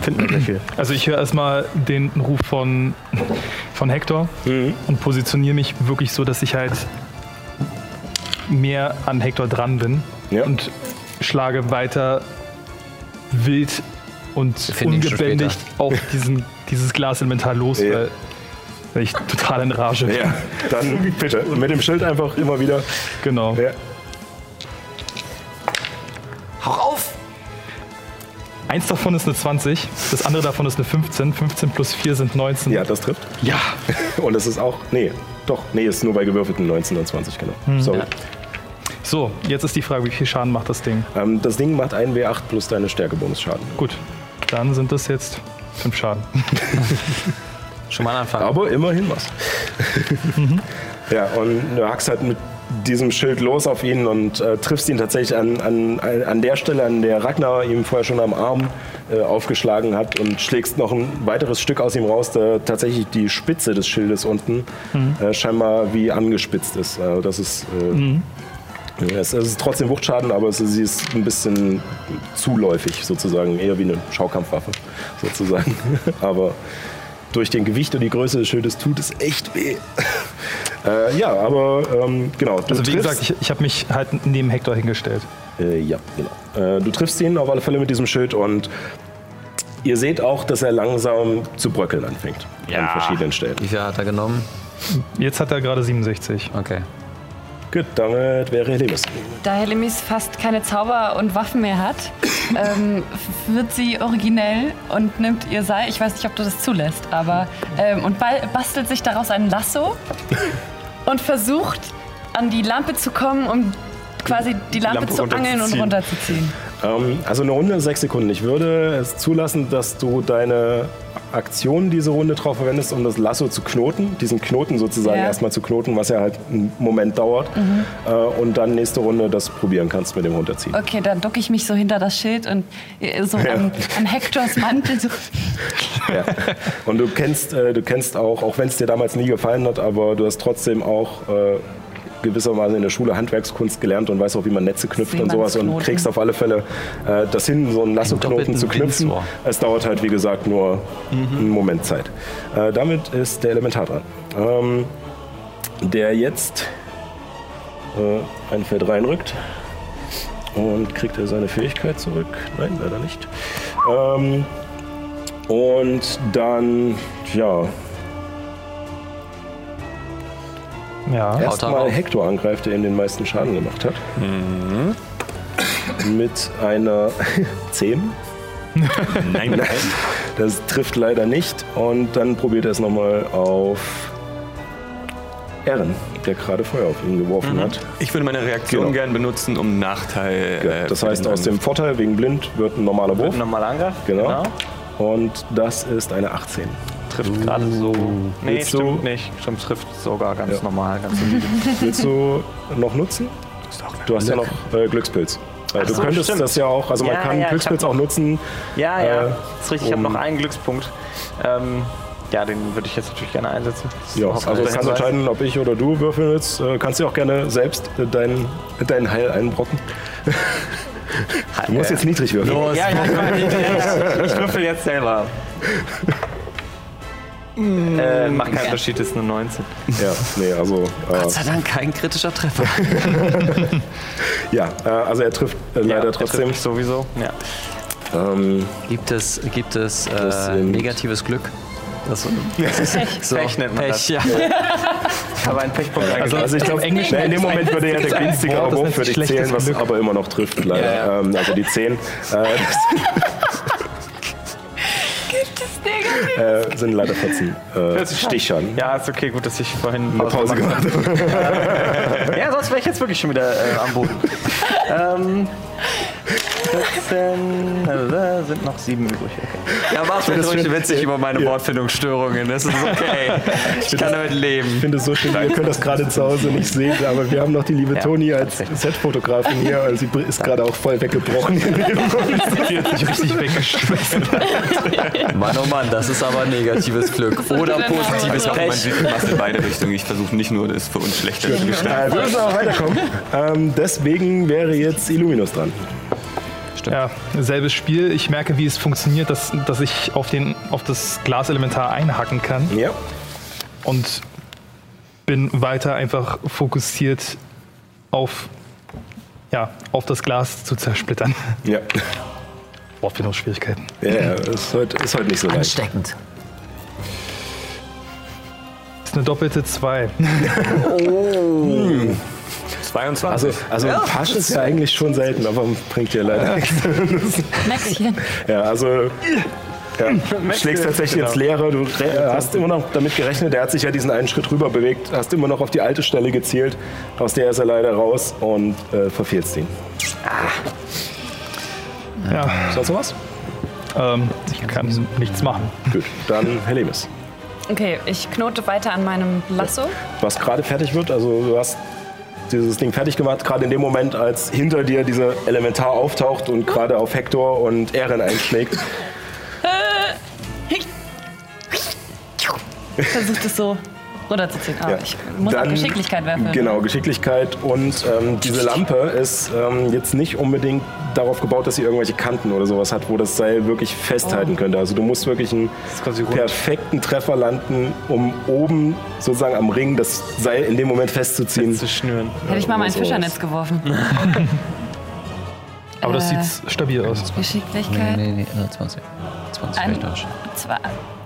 Finden wir gleich viel. Also ich höre erstmal den Ruf von, von Hector und positioniere mich wirklich so, dass ich halt mehr an Hector dran bin Ja. und schlage weiter wild und ungebändigt auf diesen, dieses Glaselementar los, Ja. weil, weil ich total in Rage bin. Ja, dann bitte. Mit dem Schild einfach immer wieder. Genau. Ja. Hau auf! Eins davon ist eine 20, das andere davon ist eine 15. 15 plus 4 sind 19. ja, das trifft. Ja. Und es ist auch. Nee, doch. Nee, ist nur bei gewürfelten 19 und 20, genau. Sorry. So, jetzt ist die Frage, wie viel Schaden macht das Ding? Ähm, das Ding macht einen W8 plus deine Stärke-Bonusschaden. Gut, dann sind das jetzt 5 Schaden. Schon mal anfangen. Aber immerhin was. ja, und du hackst halt mit diesem Schild los auf ihn und äh, triffst ihn tatsächlich an, an, an der Stelle, an der Ragnar ihm vorher schon am Arm äh, aufgeschlagen hat und schlägst noch ein weiteres Stück aus ihm raus, da tatsächlich die Spitze des Schildes unten äh, scheinbar wie angespitzt ist. Also das ist, äh, es, es ist trotzdem Wuchtschaden, aber es, sie ist ein bisschen zuläufig sozusagen, eher wie eine Schaukampfwaffe sozusagen. aber durch den Gewicht und die Größe des Schildes tut es echt weh. Äh, ja, aber ähm, genau. Du Also wie triffst- gesagt, ich, ich habe mich halt neben Hector hingestellt. äh, ja, genau. Äh, du triffst ihn auf alle Fälle mit diesem Schild und ihr seht auch, dass er langsam zu bröckeln anfängt. An verschiedenen Stellen. Wie viel hat er genommen? Jetzt hat er gerade 67. Okay. Gut, damit wäre Helimis. Da Helemis fast keine Zauber und Waffen mehr hat, ähm, wird sie originell und nimmt ihr Seil, ich weiß nicht, ob du das zulässt, aber ähm, und bastelt sich daraus ein Lasso und versucht an die Lampe zu kommen, um quasi die Lampe, Lampe zu angeln und runterzuziehen. Ähm, also eine Runde sechs Sekunden. Ich würde es zulassen, dass du deine Aktion diese Runde drauf verwendest, um das Lasso zu knoten, diesen Knoten sozusagen Ja. erstmal zu knoten, was ja halt einen Moment dauert. Äh, und dann nächste Runde das probieren kannst mit dem Runterziehen. Okay, dann ducke ich mich so hinter das Schild und äh, so Ja. an, an Hectors Mantel so. Ja. Und du kennst, äh, du kennst auch, auch wenn es dir damals nie gefallen hat, aber du hast trotzdem auch äh, gewissermaßen in der Schule Handwerkskunst gelernt und weißt auch, wie man Netze knüpft und sowas und kriegst auf alle Fälle äh, das hin, so einen Lasso-Knoten zu knüpfen. Windsor. Es dauert halt, wie gesagt, nur einen Moment Zeit. Äh, damit ist der Elementar dran. Ähm, der jetzt äh, ein Feld reinrückt. Und kriegt er seine Fähigkeit zurück? Nein, leider nicht. Ähm, und dann, ja, Ja. erstmal. Hector angreift, der ihm den meisten Schaden gemacht hat. Mit einer 10. Nein, nein. Das trifft leider nicht. Und dann probiert er es nochmal auf Ehren, der gerade Feuer auf ihn geworfen hat. Ich würde meine Reaktion Genau. gern benutzen, um Nachteil. Ja, äh, das für heißt, aus dem Vorteil wegen blind wird ein normaler Wurf. Normaler Angriff. Genau. Und das ist eine 18. Trifft gerade so. Nee, Willst du- stimmt nicht. Stimmt, trifft sogar ganz Ja. normal. Ganz. Willst du noch nutzen? Du hast ja noch äh, Glückspilz. Äh, du so, könntest stimmt. das ja auch, also man Ja, kann ja, Glückspilz auch nutzen. Ja, ja, Äh, ist richtig. Ich habe noch einen Glückspunkt. Ähm, ja, den würde ich jetzt natürlich gerne einsetzen. Ja, also du kannst entscheiden, ob ich oder du würfeln willst. Äh, kannst du auch gerne selbst äh, dein, dein Heil einbrocken. Du musst jetzt niedrig würfeln. Ja, ja, ich, ich, ich würfel jetzt selber. Äh, macht keinen Unterschied, ist eine 19. Ja, nee, also. Äh, Gott sei Dank kein kritischer Treffer. ja, äh, also er trifft äh, leider ja, er trifft trotzdem. mich sowieso. Ja. Ähm, Gibt es, gibt es Das äh, negatives Glück? Das, so, Pech nennt man Pech, ja. Ich habe einen Pechpunkt Also, also ich glaube, Englischen in dem Moment würde ja der günstigere das Wurf für dich zählen, was Glück. aber immer noch trifft, leider. Ja, ja. Ähm, also die 10. Äh, das äh, sind leider 14 äh, Stichern. Ja, ist okay, gut, dass ich vorhin Eine Pause gemacht. habe. Ja, sonst wäre ich jetzt wirklich schon wieder äh, am Boden. ähm, 14, äh, sind noch sieben übrig. Okay. Ja, mach das ruhig schön. witzig über meine Ja. Wortfindungsstörungen. Das ist okay. Ich kann damit Ich leben. finde es so schön, ihr könnt das gerade zu Hause nicht sehen, aber wir haben noch die liebe Toni als Setfotografin hier, also sie ist gerade auch voll weggebrochen. Die hat sich richtig weggeschmissen. Mann, oh Mann, das ist aber negatives Glück. Oder positives Man Pech. du machst in beide Richtungen. Ich versuche nicht nur das für uns schlechter zu gestalten. Äh, wir müssen aber weiterkommen. Ähm, deswegen wäre jetzt Illuminus dran. Ja, selbes Spiel. Ich merke, wie es funktioniert, dass, dass ich auf, den, auf das Glaselementar einhacken kann Ja. und bin weiter einfach fokussiert auf, ja, auf das Glas zu zersplittern. Ja. Wortfindungsschwierigkeiten. Ja, ja, ist heute, ist heute nicht so leicht. Ansteckend. Das ist eine doppelte 2. 22. Also, also ein Pasch ist ja eigentlich schon selten, aber bringt dir leider nichts. Ja, also ja, schlägst tatsächlich ins Leere. Du hast immer noch damit gerechnet, der hat sich ja diesen einen Schritt rüber bewegt, hast immer noch auf die alte Stelle gezielt, aus der ist er leider raus und äh, verfehlst ihn. Ja, Sonst noch was? ähm, ich kann nichts machen. Gut, dann Helemis. Okay, ich knote weiter an meinem Lasso. Was gerade fertig wird, also du hast dieses Ding fertig gemacht, gerade in dem Moment, als hinter dir diese Elementar auftaucht und gerade auf Hector und Eren einschlägt. Versucht es so runterzuziehen. Aber Ja. ich muss auch Dann- Geschicklichkeit werfen. Genau, Geschicklichkeit. Und ähm, diese Lampe ist ähm, jetzt nicht unbedingt darauf gebaut, dass sie irgendwelche Kanten oder sowas hat, wo das Seil wirklich Oh. festhalten könnte. Also du musst wirklich einen perfekten Treffer landen, um oben sozusagen am Ring das Seil in dem Moment festzuziehen. Zu schnüren. Hätte ich mal mein. Fischernetz geworfen. Aber das Äh, sieht stabil aus. Geschicklichkeit. Nee, nee, nee, 20. 20 Ein-. Zwei,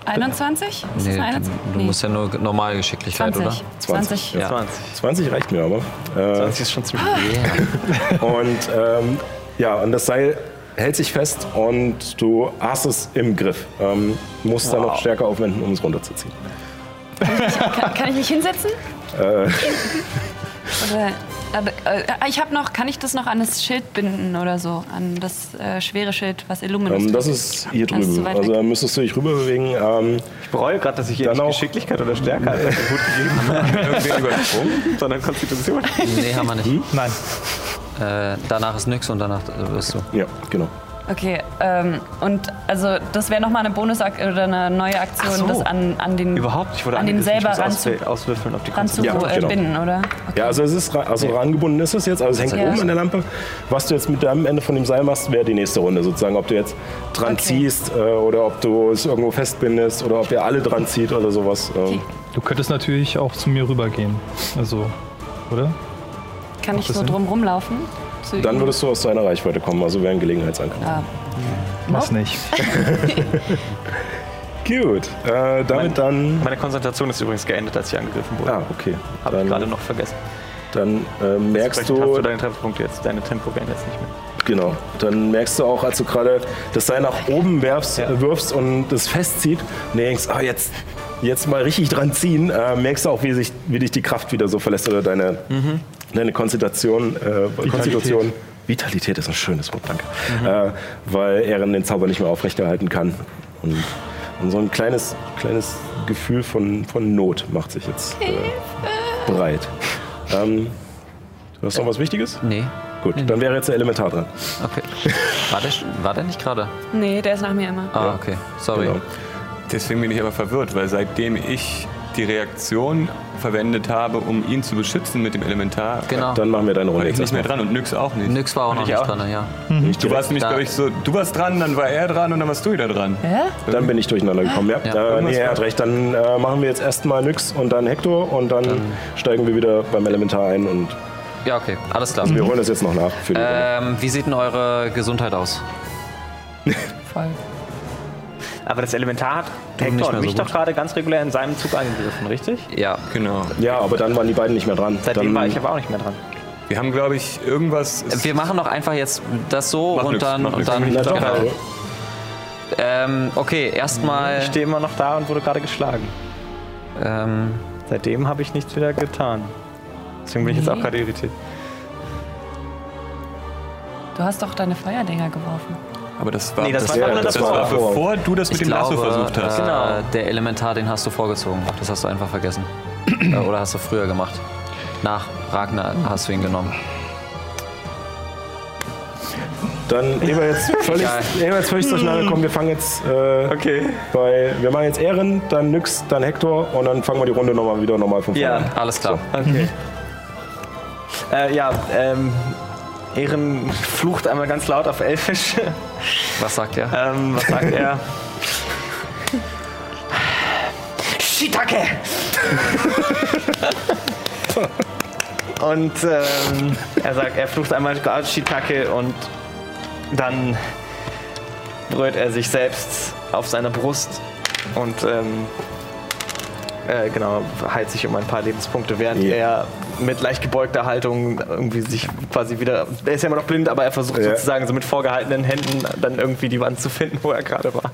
21? Ist Nee, das du, 21? du musst ja nur normal Geschicklichkeit, 20. oder? 20. Ja. 20. 20 reicht mir aber. Äh, 20 ist schon ziemlich Und ähm, ja, und das Seil hält sich fest und du hast es im Griff. Ähm, musst da noch stärker aufwenden, um es runterzuziehen. Kann, kann ich mich hinsetzen? Äh, Oder, aber, äh, ich habe noch, kann ich das noch an das Schild binden oder so? An das äh, schwere Schild, was Illuminus ähm, das ist hier Das ist zu drüben. weit Also da müsstest du dich rüber bewegen. Ähm, Ich bereue gerade, dass ich hier nicht auch- Geschicklichkeit oder Stärke als Attribut gegeben habe, sondern Konstitution. Nee, haben wir nicht. Nein. Äh, danach ist nix und danach äh, wirst du. ja, genau. Okay, ähm, und also das wäre nochmal eine Bonus oder eine neue Aktion, so. das an, an den, Überhaupt, ich wurde an den selber ich muss ranzu, auswäh- auswürfeln, ob die ranzu Ja, äh, genau. binden, oder? Okay. Ja, also es ist also rangebunden ist es jetzt, also es hängt Ja. oben an der Lampe. Was du jetzt mit deinem Ende von dem Seil machst, wäre die nächste Runde sozusagen. Ob du jetzt dran Okay. ziehst äh, oder ob du es irgendwo festbindest oder ob ihr alle dran zieht oder sowas. Ähm, Du könntest natürlich auch zu mir rübergehen. Also, oder? Kann ich das so drum rumlaufen? Zu Dann würdest du aus seiner Reichweite kommen, also wäre ein Gelegenheitsangriff. Ah, Was nicht. Gut, äh, damit dann. Meine Konzentration ist übrigens geendet, als ich angegriffen wurde. Ah, okay. Habe ich gerade noch vergessen. dann äh, merkst Vielleicht hast du, du deine Trefferpunkte jetzt, deine Tempo werden jetzt nicht mehr. genau, dann merkst du auch, als du gerade das Seil nach oben werfst, Ja. wirfst und das festzieht, und denkst, ah, jetzt, jetzt mal richtig dran ziehen, äh, merkst du auch, wie, sich, wie dich die Kraft wieder so verlässt oder deine, deine Konzentration, äh, Konstitution. Vitalität ist ein schönes Wort, danke. Äh, weil Eren den Zauber nicht mehr aufrechterhalten kann. Und, und so ein kleines, kleines Gefühl von, von Not macht sich jetzt äh, breit. Ähm, du hast noch was Wichtiges? Nee. Gut, dann wäre jetzt der Elementar dran. Okay. War der, war der nicht gerade? nee, der ist nach mir immer. Ah, okay. Sorry. Genau. Deswegen bin ich aber verwirrt, weil seitdem ich die Reaktion verwendet habe, um ihn zu beschützen mit dem Elementar, Genau. Dann machen wir deine Runde ich nicht mehr dran und Nyx auch nicht. Nix war auch noch ich nicht auch. dran, ja. Du warst nämlich, glaube ich, so, du warst dran, dann war er dran und dann warst du wieder dran. Hä? Dann bin ich durcheinander gekommen, ja. Ja. Äh, nee, er hat recht. Dann äh, machen wir jetzt erstmal Nyx und dann Hector und dann steigen wir wieder beim Elementar ein und Ja, okay. Alles klar. wir holen das jetzt noch nach. Für die. Ähm, wie sieht denn eure Gesundheit aus? Voll. Aber das Elementar hat Hector und so mich doch gut. gerade ganz regulär in seinem Zug angegriffen, richtig? Ja. Genau. Ja, aber dann waren die beiden nicht mehr dran. Seitdem dann, war ich aber auch nicht mehr dran. Wir haben, glaube ich, irgendwas. Wir machen doch einfach jetzt das so Mach und nix, dann. Und nix. dann Na doch, genau. ähm, okay, erstmal. Ich stehe immer noch da und wurde gerade geschlagen. Ähm, Seitdem habe ich nichts wieder getan. Deswegen bin ich jetzt auch gerade irritiert. Du hast doch deine Feuerdinger geworfen. Aber das war, Nee, das war ja, Runde das das war war bevor du das mit ich dem Lasso glaube, versucht hast. Äh, Genau. Der Elementar, den hast du vorgezogen. Das hast du einfach vergessen. Äh, Oder hast du früher gemacht? Nach Ragnar hast du ihn genommen. Dann ehe wir jetzt völlig, ehe wir jetzt völlig durcheinander kommen, wir fangen jetzt äh, Okay. bei, wir machen jetzt Ehren, dann Nyx, dann Hector und dann fangen wir die Runde nochmal wieder normal von vorne Ja. Alles klar. Okay. Äh, ja, ähm, Ehren flucht einmal ganz laut auf Elfisch. Was sagt er? Ähm, was sagt er? Shiitake! und ähm, er sagt, er flucht einmal Shiitake und dann berührt er sich selbst auf seiner Brust und ähm, äh, genau, heilt sich um ein paar Lebenspunkte, während Ja. er mit leicht gebeugter Haltung irgendwie sich quasi wieder. Er ist ja immer noch blind, aber er versucht Ja. sozusagen so mit vorgehaltenen Händen dann irgendwie die Wand zu finden, wo er gerade war.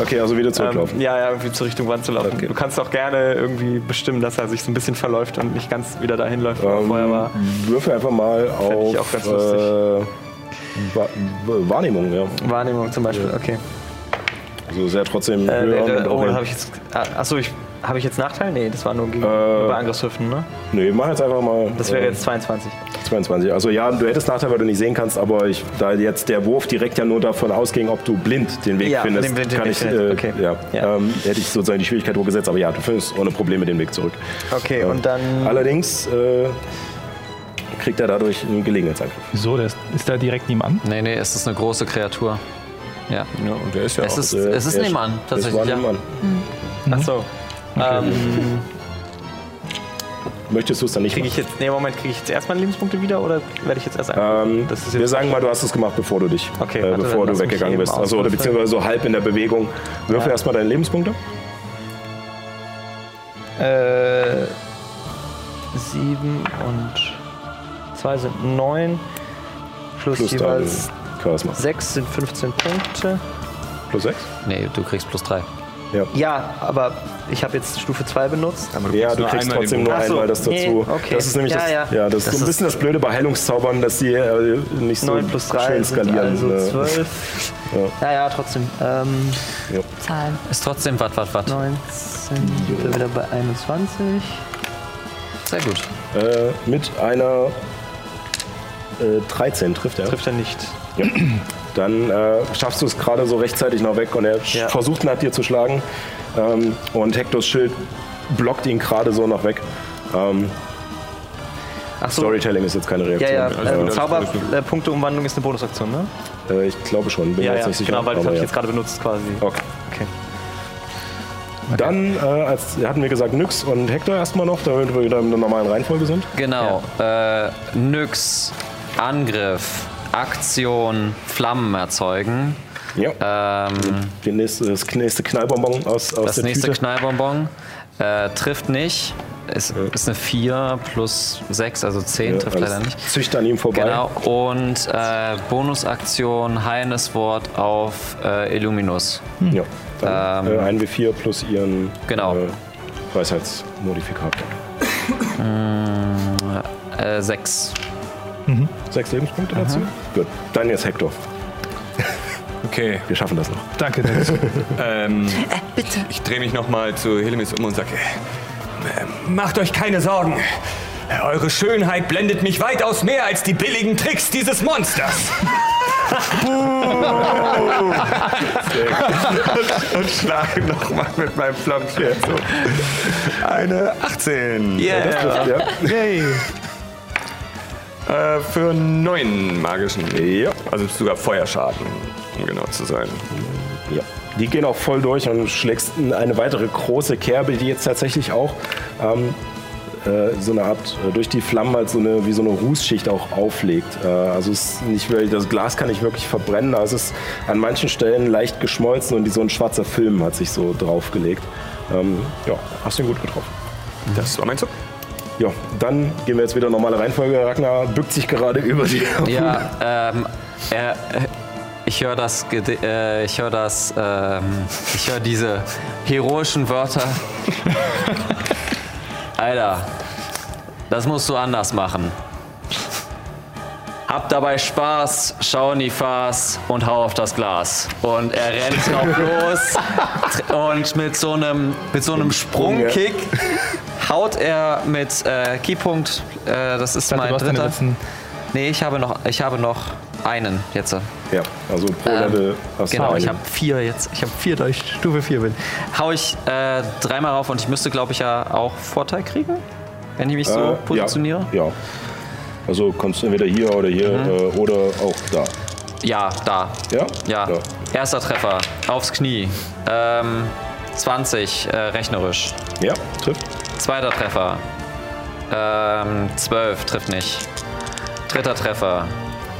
Okay, also wieder zurücklaufen. Ähm, ja, ja, irgendwie zur Richtung Wand zu laufen. Du kannst auch gerne irgendwie bestimmen, dass er sich so ein bisschen verläuft und nicht ganz wieder dahin läuft, wo er vorher war. Würfel einfach mal Fänd ich auf auch ganz lustig. äh, Wa- Wahrnehmung, ja. Wahrnehmung zum Beispiel, okay. Also ja trotzdem Äh, höher. auch oh, habe ich jetzt. ah, Achso, ich, habe ich jetzt Nachteil? Nee, das war nur gegen Äh, über Angriffshüften, ne? Nee, mach jetzt einfach mal. Das wäre äh, jetzt 22. 22. Also ja, du hättest Nachteil, weil du nicht sehen kannst, aber ich, da jetzt der Wurf direkt ja nur davon ausging, ob du blind den Weg Ja, findest, den- den kann Weg ich, findest, äh, okay. ja, Ja. Ähm, hätte ich sozusagen die Schwierigkeit hochgesetzt, aber ja, du findest ohne Probleme den Weg zurück. Okay, und dann. Allerdings äh, kriegt er dadurch einen Gelegenheitsangriff. Wieso? Der ist, ist da direkt nebenan? Nee, nee, es ist eine große Kreatur. Ja. Ja, und der ist ja Es auch. ist, Äh, es ist er- nebenan, es tatsächlich. war Ja. nebenan. Achso. Ähm, Möchtest du es dann nicht kriege ich jetzt. Nee, Moment, kriege ich jetzt erstmal Lebenspunkte wieder oder werde ich jetzt erst einfach. Ähm, Das ist wir jetzt- sagen mal, du hast es gemacht, bevor du dich, Okay, äh, warte, bevor dann du weggegangen bist. Also oder beziehungsweise so halb in der Bewegung. Würfel Ja. erstmal deine Lebenspunkte. Äh, sieben und zwei sind neun. Plus, Plus jeweils sechs sind 15 Punkte. Plus sechs. Nee, du kriegst plus drei. Ja, aber ich habe jetzt Stufe 2 benutzt. Ja, du kriegst trotzdem nur Ach so, einmal das dazu. nee, okay. Das ist nämlich Ja, das, ja. ja. das, ist so ein bisschen das Blöde bei Heilungszaubern, dass die äh, nicht so 9 plus 3 schön sind skalieren. also ne? 12. Ja, ja, trotzdem. Ähm, Zahlen. Ist trotzdem wat, wat, wat. 19, sind wir wieder bei 21. Sehr gut. Äh, mit einer äh, 13 trifft er. Trifft er nicht. Ja. Dann äh, schaffst du es gerade so rechtzeitig noch weg und er Ja. versucht nach dir zu schlagen. Ähm, und Hektors Schild blockt ihn gerade so noch weg. Ähm, Ach so. Storytelling ist jetzt keine Ja, Reaktion. ja. Also, Äh, Zauberpunkteumwandlung ist eine Bonusaktion, ne? Äh, ich glaube schon, bin mir Ja, jetzt ja. nicht sicher. Genau, weil das habe ich ja. jetzt gerade benutzt quasi. Okay. Okay. Dann äh, als, hatten wir gesagt Nyx und Hector erstmal noch, damit wir wieder in der normalen Reihenfolge sind. Genau. Äh, Nyx, Angriff, Aktion Flammen erzeugen. Ja. Ähm, also Den nächste, das nächste Knallbonbon aus, aus Das der nächste Tüte. Knallbonbon äh, trifft nicht. Ist, ja. ist eine 4 plus 6, also 10, ja, trifft leider nicht. Züchter an ihm vorbei. Genau, und äh, Bonusaktion, Heines Wort auf äh, Illuminus. Hm. Ja, dann ähm, äh, ein W4 plus ihren genau. Äh, Weisheitsmodifikator. 6. Mm, äh, Mhm. Sechs Lebenspunkte dazu. Gut, dann jetzt Hector. Okay. Wir schaffen das noch. Danke, Dennis. ähm, äh, bitte. Ich drehe mich nochmal zu Helemis um und sage, äh, macht euch keine Sorgen. Eure Schönheit blendet mich weitaus mehr als die billigen Tricks dieses Monsters. und, und schlage nochmal mit meinem Flammschwert so. Eine 18. Yeah. Ja, das ist, ja. Yay. Äh, für neun magischen. Ja. Also sogar Feuerschaden, um genau zu sein. ja. Die gehen auch voll durch und schlägst in eine weitere große Kerbe, die jetzt tatsächlich auch ähm, äh, so eine Art, äh, durch die Flammen halt so eine, wie so eine Rußschicht auch auflegt. Äh, also es ist nicht wirklich, das Glas kann nicht wirklich verbrennen, aber es ist an manchen Stellen leicht geschmolzen und die, so ein schwarzer Film hat sich so draufgelegt. Ähm, ja, hast du ihn gut getroffen. Das war mein Zug. Ja, dann gehen wir jetzt wieder normale Reihenfolge. Ragnar bückt sich gerade über die. Ja, ähm, äh, ich höre das, äh, ich höre das, ähm, ich höre diese heroischen Wörter. Alter, das musst du anders machen. Hab dabei Spaß, schau in die Fass und hau auf das Glas. Und er rennt drauf los und mit so einem, mit so einem Sprungkick haut er mit äh, Keypunkt, äh, das ist dachte, mein dritter. Nee, ich habe noch, ich habe noch einen jetzt. Ja, also pro Level hast Genau, du ich einen. habe vier jetzt. Ich habe vier, da ich Stufe 4 bin. Hau ich äh, dreimal rauf und ich müsste, glaube ich, ja auch Vorteil kriegen, wenn ich mich so Äh, positioniere. Ja, ja. Also kannst du entweder hier oder hier Mhm. äh, oder auch da. Ja, da. Ja? Ja. Erster Treffer. Aufs Knie. Ähm, 20 äh, rechnerisch. Ja, trifft. Zweiter Treffer. Ähm, 12 trifft nicht. Dritter Treffer.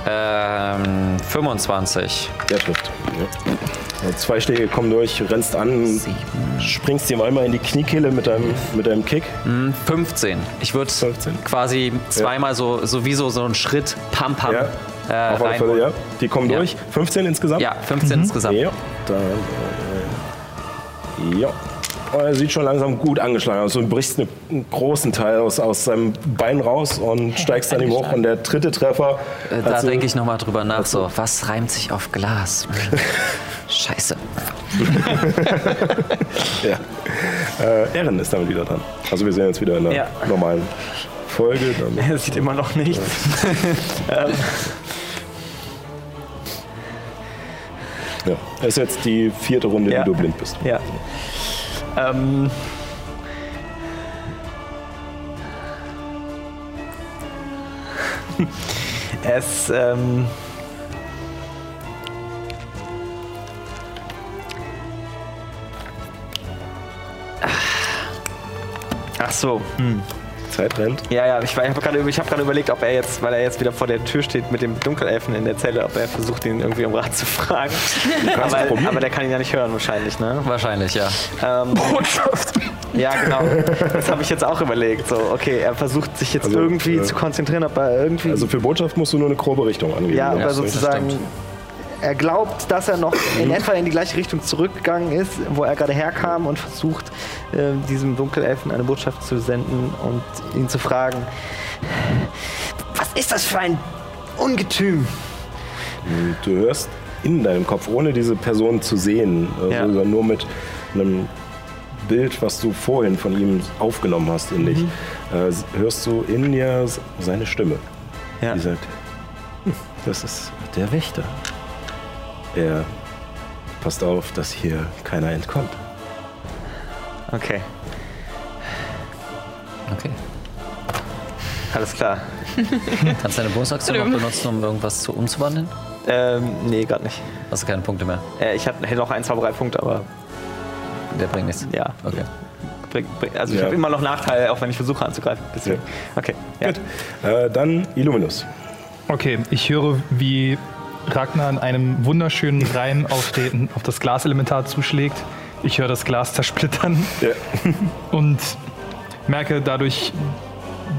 Ähm, 25. Der trifft. Ja. Also Zwei Schläge kommen durch, rennst an, springst ihm einmal in die Kniekehle mit deinem, mit deinem Kick. 15. Ich würde 15. quasi zweimal so, so wie so, so einen Schritt Pam Pam Ja. äh, Auf alle Fälle, ja. Die kommen Ja. durch. 15 insgesamt? Ja, 15 insgesamt. Ja. Dann, äh, ja. Er sieht schon langsam gut angeschlagen aus. Du brichst eine- einen großen Teil aus, aus seinem Bein raus und steigst an ihm hoch. Und der dritte Treffer. Äh, Da denke ich nochmal drüber nach, so, was reimt sich auf Glas? Scheiße. Ja. Äh, Erin ist damit wieder dran. Also wir sehen jetzt wieder in der Ja. normalen Folge. Dann, Er sieht immer noch nichts. ähm, ja. Das ist jetzt die vierte Runde, Ja. die du blind bist. ja. Ähm, es, ähm, Ach so, hm. Zeit rennt. Ja, ja, ich, ich habe gerade ich hab gerade überlegt, ob er jetzt, weil er jetzt wieder vor der Tür steht mit dem Dunkelelfen in der Zelle, ob er versucht, ihn irgendwie um Rat zu fragen. aber, aber der kann ihn ja nicht hören wahrscheinlich, ne? Wahrscheinlich, ja. Ähm, ja, genau. Das habe ich jetzt auch überlegt. So, okay, er versucht sich jetzt Also, irgendwie äh, zu konzentrieren, ob er irgendwie. Also für Botschaft musst du nur eine grobe Richtung angeben. ja, er du- sozusagen. Er glaubt, dass er noch in etwa in die gleiche Richtung zurückgegangen ist, wo er gerade herkam und versucht, äh, diesem Dunkelelfen eine Botschaft zu senden und ihn zu fragen: Was ist das für ein Ungetüm? Du hörst in deinem Kopf, ohne diese Person zu sehen, also Ja. sondern nur mit einem Bild, was du vorhin von ihm aufgenommen hast in dich, äh, hörst du in dir seine Stimme. Ja. Die sagt, "Hm, das ist der Wächter. Er passt auf, dass hier keiner entkommt. Okay, Okay. alles klar. Kannst du deine Bonusaktion noch benutzen, um irgendwas zu umzuwandeln? Ähm, nee, gerade nicht. Hast du keine Punkte mehr? Äh, ich hatte- hätte noch ein, zwei, drei Punkte, aber Der bringt nichts. ja. Okay. Bring, bring, also ich Ja. habe immer noch Nachteile, auch wenn ich versuche anzugreifen. Deswegen. Okay. Ja. Gut. Äh, dann Illuminus. Okay, ich höre, wie Ragnar in einem wunderschönen Reim auf, den, auf das Glaselementar zuschlägt. Ich höre das Glas zersplittern Ja. und merke dadurch,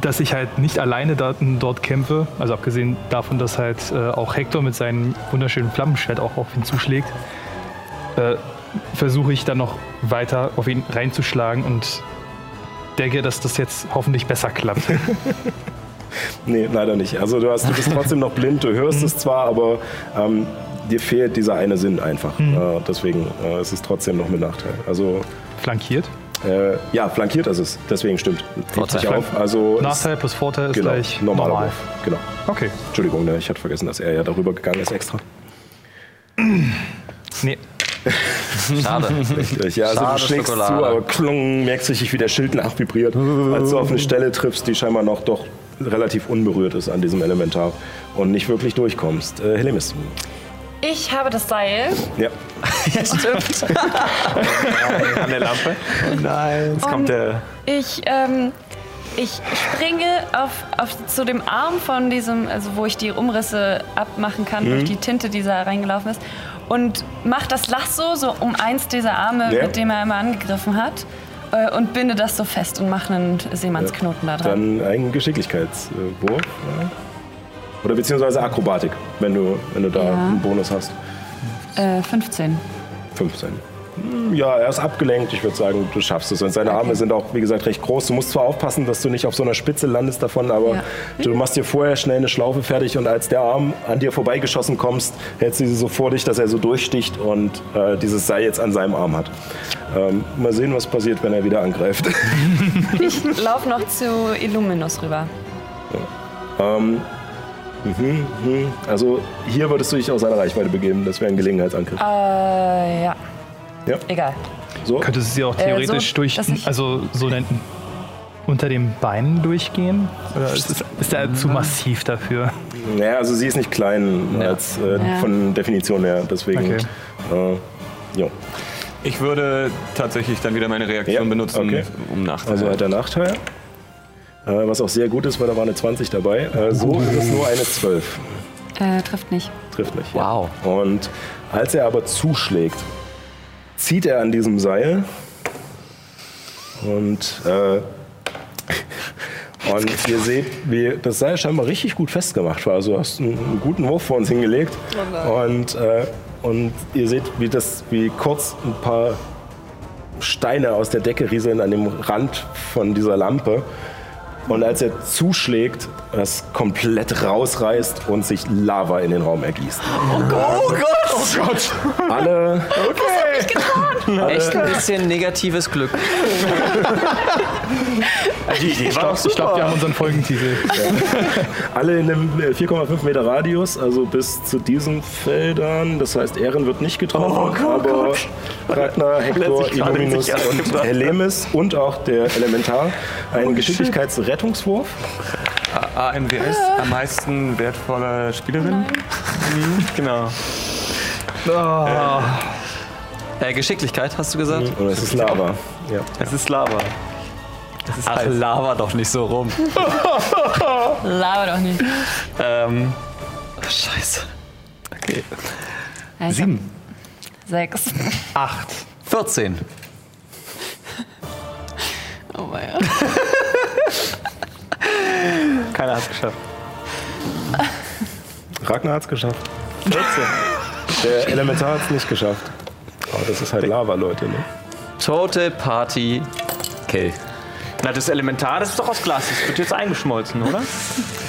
dass ich halt nicht alleine da, dort kämpfe. Also abgesehen davon, dass halt äh, auch Hector mit seinem wunderschönen Flammenschwert auch auf ihn zuschlägt, äh, versuche ich dann noch weiter auf ihn reinzuschlagen und denke, dass das jetzt hoffentlich besser klappt. Nee, leider nicht. Also du, hast, du bist trotzdem noch blind, du hörst es zwar, aber ähm, dir fehlt dieser eine Sinn einfach. Äh, deswegen äh, ist es trotzdem noch mit Nachteil. Also Flankiert. äh, ja, flankiert ist es, deswegen stimmt. Vorteil. auf. Also Nachteil plus Vorteil ist genau, gleich normaler normal. Wurf. Genau. Okay. Entschuldigung, ne, ich hatte vergessen, dass er ja darüber gegangen ist extra. Nee. Schade. Richtig, ja, also Schade du schlägst Schokolade. zu, aber klung, merkst richtig, wie der Schild nachvibriert, als du auf eine Stelle triffst, die scheinbar noch doch relativ unberührt ist an diesem Elementar und nicht wirklich durchkommst. Äh, Helemis. Ich habe das Seil Ja. An der Lampe. Nein. Jetzt kommt der. Ich, ähm, ich springe auf, auf, zu dem Arm von diesem, also wo ich die Umrisse abmachen kann durch die Tinte, die da reingelaufen ist. Und mache das Lasso so um eins dieser Arme, Ja. mit dem er immer angegriffen hat. Äh, Und binde das so fest und mache einen Seemannsknoten da dran. Dann einen Geschicklichkeitswurf. Ja. Oder beziehungsweise Akrobatik, wenn du, wenn du da Ja. einen Bonus hast. Äh, 15. 15. Hm, Ja, er ist abgelenkt. Ich würde sagen, du schaffst es. Und seine Arme sind auch, wie gesagt, recht groß. Du musst zwar aufpassen, dass du nicht auf so einer Spitze landest davon, aber Ja. du machst dir vorher schnell eine Schlaufe fertig und als der Arm an dir vorbeigeschossen kommst, hältst du sie so vor dich, dass er so durchsticht und äh, dieses Seil jetzt an seinem Arm hat. Ähm, mal sehen, was passiert, wenn er wieder angreift. Ich laufe noch zu Illuminus rüber. ähm, mhm, mhm. Also hier würdest du dich aus seiner Reichweite begeben. Das wäre ein Gelegenheitsangriff. Äh, ja. Ja. Egal. So? Könntest du sie auch Äh, theoretisch so, durch, also so den, unter den Beinen durchgehen? Oder ist, ist er zu massiv dafür? Naja, also sie ist nicht klein als äh, Ja. von Definition her, deswegen. Okay. Äh, ja. Ich würde tatsächlich dann wieder meine Reaktion Ja, benutzen, okay. um Nachteil. Also hat er Nachteil. Äh, was auch sehr gut ist, weil da war eine 20 dabei. Äh, so ist es nur eine 12. Äh, trifft nicht. Trifft nicht. Wow. Ja. Und als er aber zuschlägt, zieht er an diesem Seil und, äh, und ihr seht, wie das Seil scheinbar richtig gut festgemacht war. Also du hast einen, einen guten Wurf vor uns hingelegt und, äh, und ihr seht, wie, das, wie kurz ein paar Steine aus der Decke rieseln an dem Rand von dieser Lampe. Und als er zuschlägt, das komplett rausreißt und sich Lava in den Raum ergießt. Oh Gott! Oh Gott! Alle, Echt ein bisschen negatives Glück. Die Idee war Ich glaube, wir haben unseren Folgentitel. alle in einem äh, 4,5 Meter Radius, also bis zu diesen Feldern. Das heißt, Ehren wird nicht getroffen, aber Ragnar, Hector, Illuminus und Helemis und auch der Elementar einen Geschicklichkeitsrettungswurf. AMWS, am meisten wertvolle Spielerin. Genau. Äh, Geschicklichkeit, hast du gesagt? Und es ist Lava. Ja. Es ist Lava. Es ist Ach, heiß. Lava doch nicht so rum. Laber doch nicht. ähm, scheiße. Ja, ich hab Sechs. Acht. 14. Oh mein Gott. Keiner hat es geschafft. Ragnar hat es geschafft. 14. Der Elementar hat es nicht geschafft. Aber das ist halt Lava, Leute. Ne? Total Party Kill. Na, das Elementar, das ist doch aus Glas. Das wird jetzt eingeschmolzen, oder?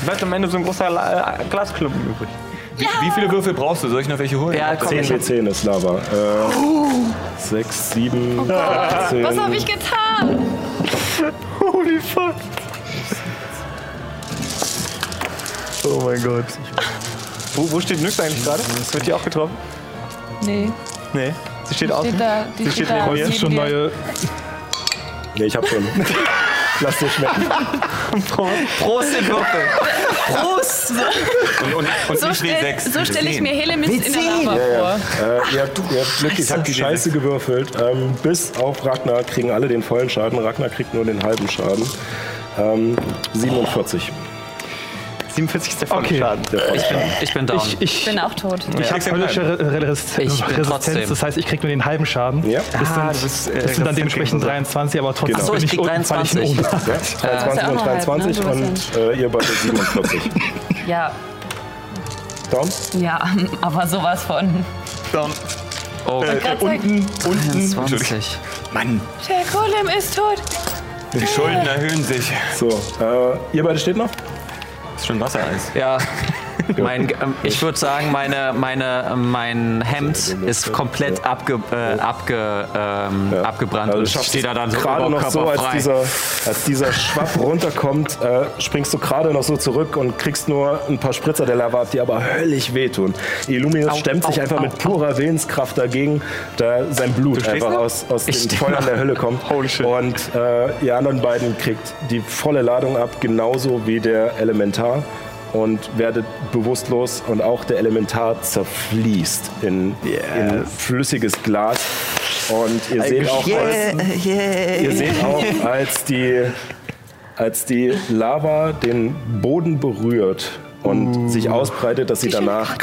Bleibt am Ende so ein großer La äh, Glasklumpen übrig. Wie, wie viele Würfel brauchst du? Soll ich noch welche holen? Ja, komm, 10 ich hab, W10 ist Lava. Äh, 6, 7, 10. Was habe ich getan? Holy fuck. Oh mein Gott. Wo, wo steht Nyx eigentlich gerade? Wird die auch getroffen? Nee. Nee. Sie steht außen. Steht da, die Sie steht neben mir. Schon neue. Nee, ich hab schon. Lass dir schmecken. Prost den Würfel. Prost! Und, und, und So stelle W6. so stell ich mir Helemis in der Lava Ja, vor. Äh, ihr, habt, ihr habt Glück, ich hab die Scheiße gewürfelt. Ähm, bis auf Ragnar kriegen alle den vollen Schaden. Ragnar kriegt nur den halben Schaden. Ähm, 47. 47 ist der volle Okay. Schaden. Ich bin, ich bin down. Ich, Ich ich, bin auch tot. ich habe höllische Re Ich Resistenz, trotzdem. das heißt, ich krieg nur den halben Schaden. Ja, Das sind, Ah, du bist, äh, das sind dann dementsprechend gegen 23, aber trotzdem Genau. Ach so, bin ich ich krieg unten, fall ich 23. unten. ja 23 ist ja auch und noch halb, 23 ne? Und äh, ihr beide 47. Ja, Down? ja, aber sowas von. Oh, Grad sagen, Unten, unten. 20. Mann, Der Golem ist tot. die Schulden erhöhen sich. So, äh, ihr beide steht noch? Schon Wassereis. Ja. Mein, ähm, ich würde sagen, meine, meine, ähm, mein Hemd ist komplett abge, äh, abge, ähm, Ja. abgebrannt Also und stehe da dann so gerade noch so, als dieser, als dieser Schwapp runterkommt, äh, springst du gerade noch so zurück und kriegst nur ein paar Spritzer der Lava ab, die aber höllisch wehtun. Illuminus stemmt sich einfach mit purer Willenskraft dagegen, da sein Blut einfach noch? aus, aus Ich den Feuern der Hölle kommt. Holy shit. Und äh, ihr anderen beiden kriegt die volle Ladung ab, genauso wie der Elementar. Und werdet bewusstlos und auch der Elementar zerfließt in, in flüssiges Glas. Und ihr seht auch, als, Ihr seht auch, als die, als die Lava den Boden berührt und sich ausbreitet, dass sie danach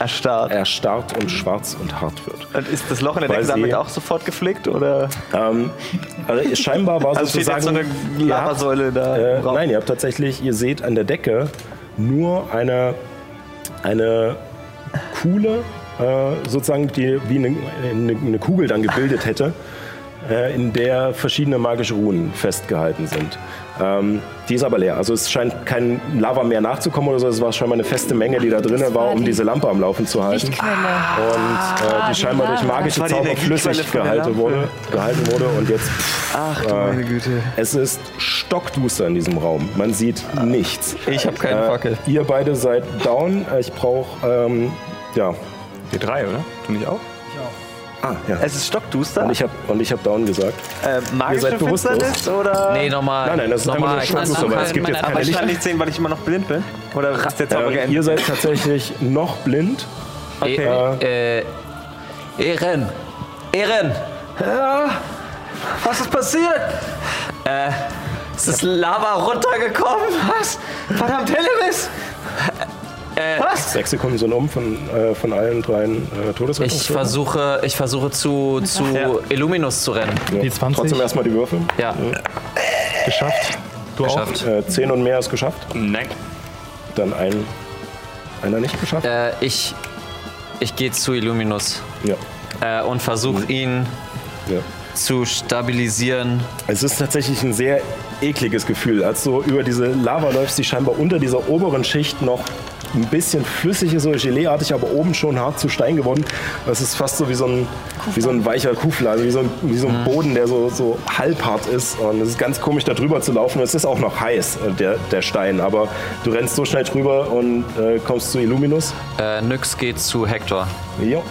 Erstarrt. erstarrt und schwarz und hart wird. Und ist das Loch in der Decke damit auch sofort geflickt? Oder? Ähm, also scheinbar war Also sozusagen... so eine Lavasäule da Äh, nein, ihr habt tatsächlich, ihr seht an der Decke nur eine, eine Kuhle, äh, sozusagen, die wie eine, eine, eine Kugel dann gebildet hätte, äh, in der verschiedene magische Runen festgehalten sind. Ähm, die ist aber leer. Also es scheint kein Lava mehr nachzukommen oder so. Es war scheinbar eine feste Menge, die da drin war, um diese Lampe am Laufen zu halten. Und äh, die scheinbar durch magische die Zauber flüssig gehalten wurde, gehalten wurde. Und jetzt Ach du meine Güte. es ist stockduster in diesem Raum. Man sieht nichts. Ich habe keine Äh, Fackel. ihr beide seid down. Ich brauche, ähm, ja. Wir drei, oder? Du nicht auch? Ah, ja. Es ist stockduster. Und ich habe ich hab down gesagt. äh, magische seid bewusstlos? Finsternis oder? Nee, nochmal. Nein, nein, das ist einfach nochmal. nur Ich stockduster, weil es gibt jetzt Aber keine ich Licht. kann nicht sehen, weil ich immer noch blind bin. Oder ist der Zauber Ähm, geendet? ihr seid tatsächlich noch blind. Okay. Äh, äh, Ehren. Ehren. Was ist passiert? Äh, ist das Lava runtergekommen? Was? Verdammt, Helemis! Sechs Sekunden sind um von, äh, von allen dreien äh, Todesrettungen. Ich versuche, ich versuche zu, zu Illuminus zu rennen. Die 20 Trotzdem erstmal die Würfel. Ja, geschafft. Du geschafft. Äh, zehn und mehr ist geschafft. Nein. Dann ein, einer nicht geschafft. Äh, ich ich gehe zu Illuminus Ja. äh, und versuche ihn ja. zu stabilisieren. Es ist tatsächlich ein sehr ekliges Gefühl, als du über diese Lava läufst, die scheinbar unter dieser oberen Schicht noch ein bisschen flüssig ist, so Geleeartig, aber oben schon hart zu Stein geworden. Das ist fast so wie so ein, wie so ein weicher Kuhfladen, also wie so ein, wie so ein Boden, der so, so halbhart ist. Und es ist ganz komisch, da drüber zu laufen. Es ist auch noch heiß, äh, der, der Stein, aber du rennst so schnell drüber und äh, kommst zu Illuminus. Äh, Nyx geht zu Hector Jo,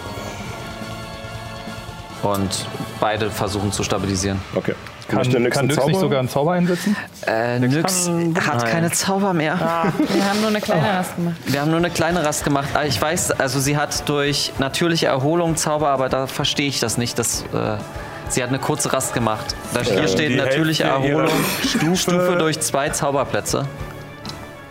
und beide versuchen zu stabilisieren. okay. Kann, kann Nyx nicht sogar einen Zauber einsetzen? Äh, Nyx hat keine Zauber mehr. Wir haben nur eine kleine Rast gemacht. Wir haben nur eine kleine Rast gemacht. Ah, Ich weiß, also sie hat durch natürliche Erholung Zauber, aber da verstehe ich das nicht. Das, äh, sie hat eine kurze Rast gemacht. Da hier steht natürliche Erholung, Stufe- Stufe durch zwei Zauberplätze.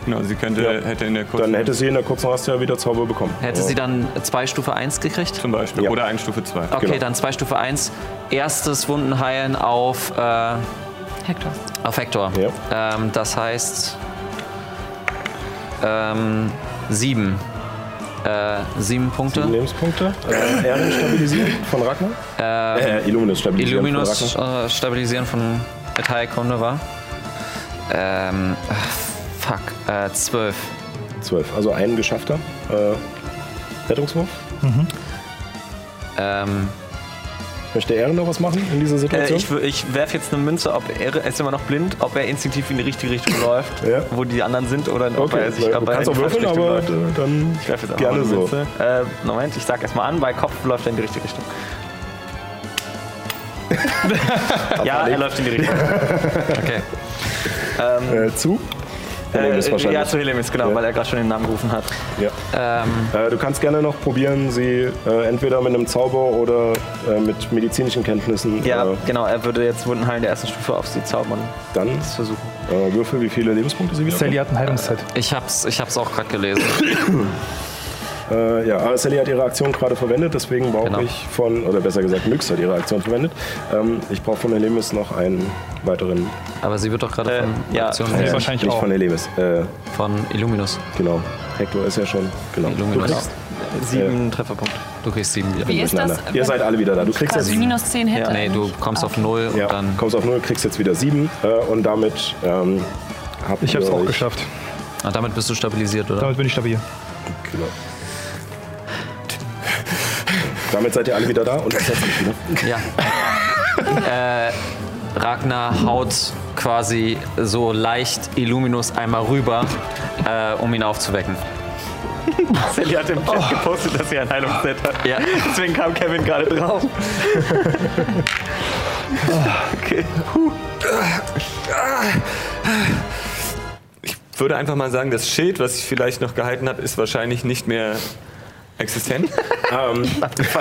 Genau, sie könnte, Ja. hätte in der kurzen Dann hätte sie in der kurzen Rast ja wieder Zauber bekommen. Hätte sie dann zwei Stufe 1 gekriegt? zum Beispiel. Ja. Oder ein Stufe 2. Okay, Genau. dann zwei Stufe 1. Erstes Wundenheilen auf, äh, Hector. auf Hector. Ja. Ähm, das heißt ähm, sieben. Äh, sieben Punkte. Sieben Lebenspunkte. Äh, Ehren stabilisieren von Ragnar. Äh, Illuminus stabilisieren Illuminus von Ragnar. äh, stabilisieren von Metallkunde war. Ähm, fuck, äh, zwölf. Zwölf. Also ein geschaffter. Äh, Rettungswurf. Ähm, Möchte Ehren noch was machen in dieser Äh, Situation? ich wür- ich werfe jetzt eine Münze, ob er, ist immer noch blind, ob er instinktiv in die richtige Richtung läuft, Ja. wo die anderen sind oder ob okay, er sich du ob er kannst in die falsche Richtung aber läuft. äh, dann Ich werfe jetzt einfach gerne eine so. Münze. Äh, Moment, ich sag erstmal an, bei Kopf läuft er in die richtige Richtung. ja, er läuft in die Richtung. okay. Äh, zu? Helemis Äh, wahrscheinlich. ja, zu Helemis, genau, Ja. weil er gerade schon den Namen gerufen hat. Ja. Ähm, Äh, du kannst gerne noch probieren, sie äh, entweder mit einem Zauber oder äh, mit medizinischen Kenntnissen. Ja, Äh, genau, er würde jetzt Wundenheilen der ersten Stufe auf sie zaubern. dann Das versuchen. äh, würfel, wie viele Lebenspunkte sie wieder Sally hat ein Heilungszeit. ich hab's, ich hab's auch gerade gelesen. Äh, ja, aber Sally hat ihre Aktion gerade verwendet, deswegen brauche Genau. ich von, oder besser gesagt, Nyx hat ihre Aktion verwendet. Ähm, ich brauche von Helemis noch einen weiteren. Aber sie wird doch gerade Äh, von ja, sie gelesen. wahrscheinlich nicht auch. von Helemis. Äh, von Illuminus. genau. Hector ist ja schon. Genau. Du Illuminus. kriegst Sieben Trefferpunkte. Du kriegst sieben wieder. Wie ist das? Ihr seid alle wieder da. Du kriegst jetzt quasi minus 10 hätte? Nee, du kommst auf null ja, und dann. kommst auf null, kriegst jetzt wieder sieben äh, und damit ähm, habt Ich habe es ihr auch geschafft. Ah, damit bist du stabilisiert, oder? Damit bin ich stabil. Genau. Damit seid ihr alle wieder da und ich setze mich wieder. Ja. äh, Ragnar haut quasi so leicht Illuminus einmal rüber, äh, um ihn aufzuwecken. Sally hat im Chat gepostet, dass sie ein Heilungsset hat. Ja. Deswegen kam Kevin gerade drauf. okay. Ich würde einfach mal sagen, das Schild, was ich vielleicht noch gehalten habe, ist wahrscheinlich nicht mehr existent. ähm,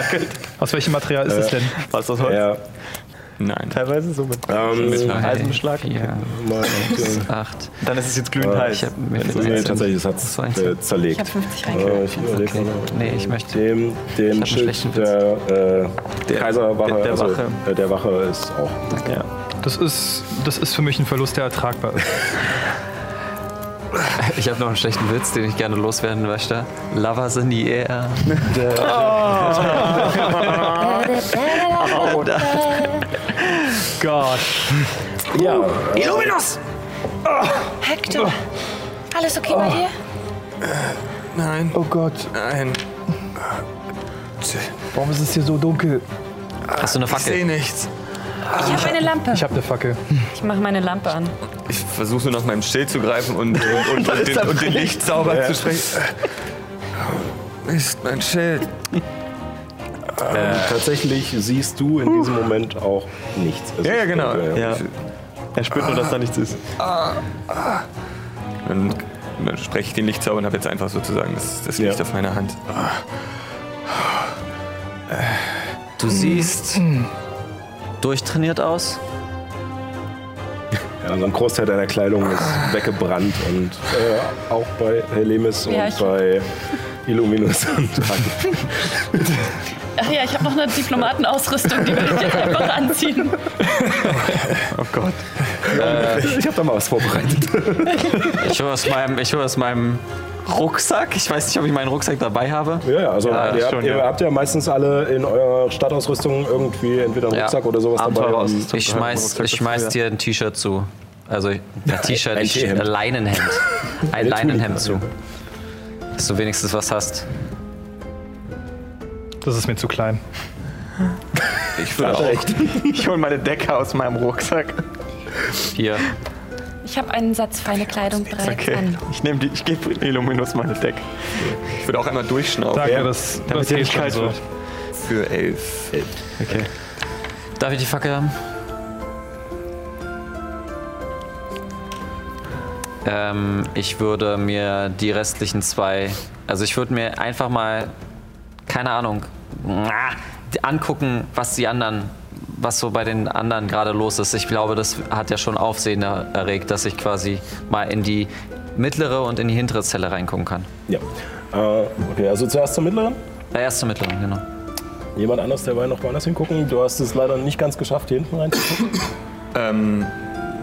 Aus welchem Material ist es denn? Was ist das Holz? ja, Nein. Teilweise so mit ähm, Eisenbeschlag. Vier, mal, acht. Dann ist es jetzt glühend Äh, heiß. Ich hab mir äh, nee, tatsächlich, es hat Das eins. äh, Ich zerlegt. habe 50 Äh, reingekriegt. ich Okay. mal. Nee, ich möchte- Dem, dem Schild schlechten der, äh, der Kaiserwache, der- der also, Wache. äh, der Wache ist auch. Ja. Das ist, das ist für mich ein Verlust, der ertragbar ist. Ich habe noch einen schlechten Witz, den ich gerne loswerden möchte. Lovers in the air. Gott. Ja, Illuminus! Hector, alles okay bei dir? Nein. Oh Gott. Nein. Warum ist es hier so dunkel? Hast du eine Ich sehe Fackel? nichts. Ich habe eine Lampe. Ich habe eine Fackel. Ich mache meine Lampe an. Ich versuche so nach meinem Schild zu greifen und, und, und, und, den, und den Lichtzauber zu sprechen. Ist mein Schild. ähm, tatsächlich siehst du in diesem Moment auch nichts. Es Ja, ja, genau. dunkel, Ja. Er spürt nur, dass da nichts ist. Dann, dann spreche ich den Lichtzauber und habe jetzt einfach sozusagen das, das Licht Ja. auf meiner Hand. Du siehst durchtrainiert aus. Ja, so ein Großteil deiner Kleidung ist weggebrannt und äh, auch bei Helemis Ja, und bei Illuminus. Ach ja, ich habe noch eine Diplomatenausrüstung, die würde ich jetzt einfach anziehen. Oh Gott. Ich habe da mal was vorbereitet. Ich hole aus meinem, ich hole aus meinem Rucksack. Ich weiß nicht, ob ich meinen Rucksack dabei habe. Ja, ja, also Ja, ihr, schon, habt, ihr ja. habt ja meistens alle in eurer Stadtausrüstung irgendwie entweder einen Ja. Rucksack oder sowas dabei. Abenteuerausrüstung. Ich schmeiß, ich schmeiß dir ein T-Shirt zu. Also ein T-Shirt, ein ein Leinenhemd. Ein Eine Leinenhemd zu. Dass du wenigstens was hast. Das ist mir zu klein. Ich würde auch. Ich hole meine Decke aus meinem Rucksack. Hier. Ich habe einen Satz feine Kleidung bereits Okay. an. Ich nehme die, ich gebe Illuminus meine Decke. Ich würde auch einmal durchschnaufen. Danke, das, Damit das nicht kalt so. wird. Für elf. Okay. Darf ich die Fackel haben? Ähm, ich würde mir die restlichen zwei, also ich würde mir einfach mal, keine Ahnung, angucken, was die anderen, was so bei den anderen gerade los ist. Ich glaube, das hat ja schon Aufsehen er- erregt, dass ich quasi mal in die mittlere und in die hintere Zelle reingucken kann. Ja. Äh, okay, also zuerst zur mittleren. Äh, erst zur mittleren, genau. Jemand anders, der will noch woanders hingucken. Du hast es leider nicht ganz geschafft, hier hinten reinzugucken. Ähm,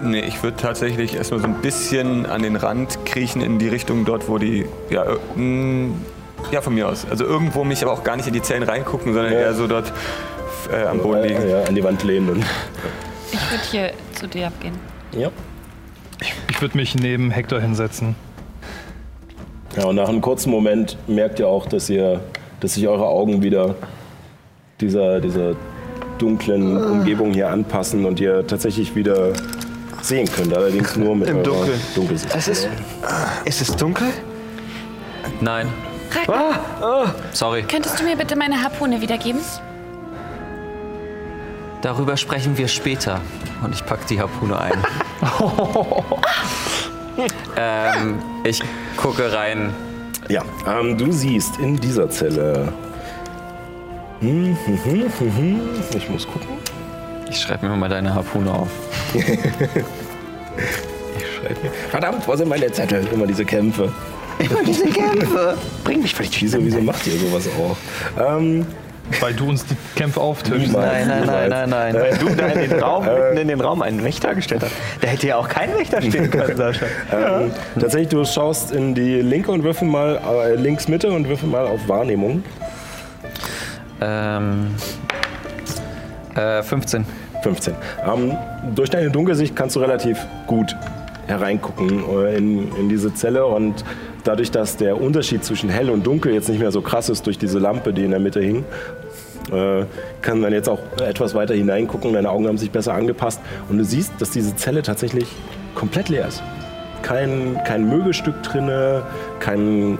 nee, ich würde tatsächlich erstmal so ein bisschen an den Rand kriechen in die Richtung dort, wo die. Ja, mh, ja von mir aus. Also irgendwo mich aber auch gar nicht in die Zellen reingucken, sondern Ja. eher so dort äh, am Boden liegen. Ja, an die Wand lehnen. Und, Ich würde hier zu dir abgehen. ja. Ich würde mich neben Hector hinsetzen. ja, und nach einem kurzen Moment merkt ihr auch, dass, ihr, dass sich eure Augen wieder dieser, dieser dunklen Umgebung hier anpassen und ihr tatsächlich wieder sehen könnt. Allerdings nur mit Im eurer Dunkeln. Dunkelsicht. Es ist. Ist es dunkel? Nein, sorry. Könntest du mir bitte meine Harpune wiedergeben? Darüber sprechen wir später. Und ich pack die Harpune ein. ähm, ich gucke rein. Ja, ähm, du siehst in dieser Zelle. Hm, hm, hm, hm, hm. Ich muss gucken. Ich schreibe mir mal deine Harpune auf. Ich schreibe mir. Verdammt, wo sind meine Zettel? Immer diese Kämpfe. Immer diese Kämpfe. Bring mich vielleicht Wieso, wieso macht ihr sowas auch? Ähm, Weil du uns die Kämpfe auftischst. Nein, nein, nein, nein, nein. Weil du da in den Raum, mitten in den Raum einen Wächter gestellt hast. Da hätte ja auch kein Wächter stehen können, Sascha. Ähm, tatsächlich, du schaust in die linke und würfel mal, äh, links Mitte und würfel mal auf Wahrnehmung. Ähm, äh, 15. 15. Ähm, durch deine Dunkelsicht kannst du relativ gut hereingucken äh, in, in diese Zelle und dadurch, dass der Unterschied zwischen hell und dunkel jetzt nicht mehr so krass ist durch diese Lampe, die in der Mitte hing, äh, kann man jetzt auch etwas weiter hineingucken. Deine Augen haben sich besser angepasst und du siehst, dass diese Zelle tatsächlich komplett leer ist. Kein, kein Möbelstück drinne, kein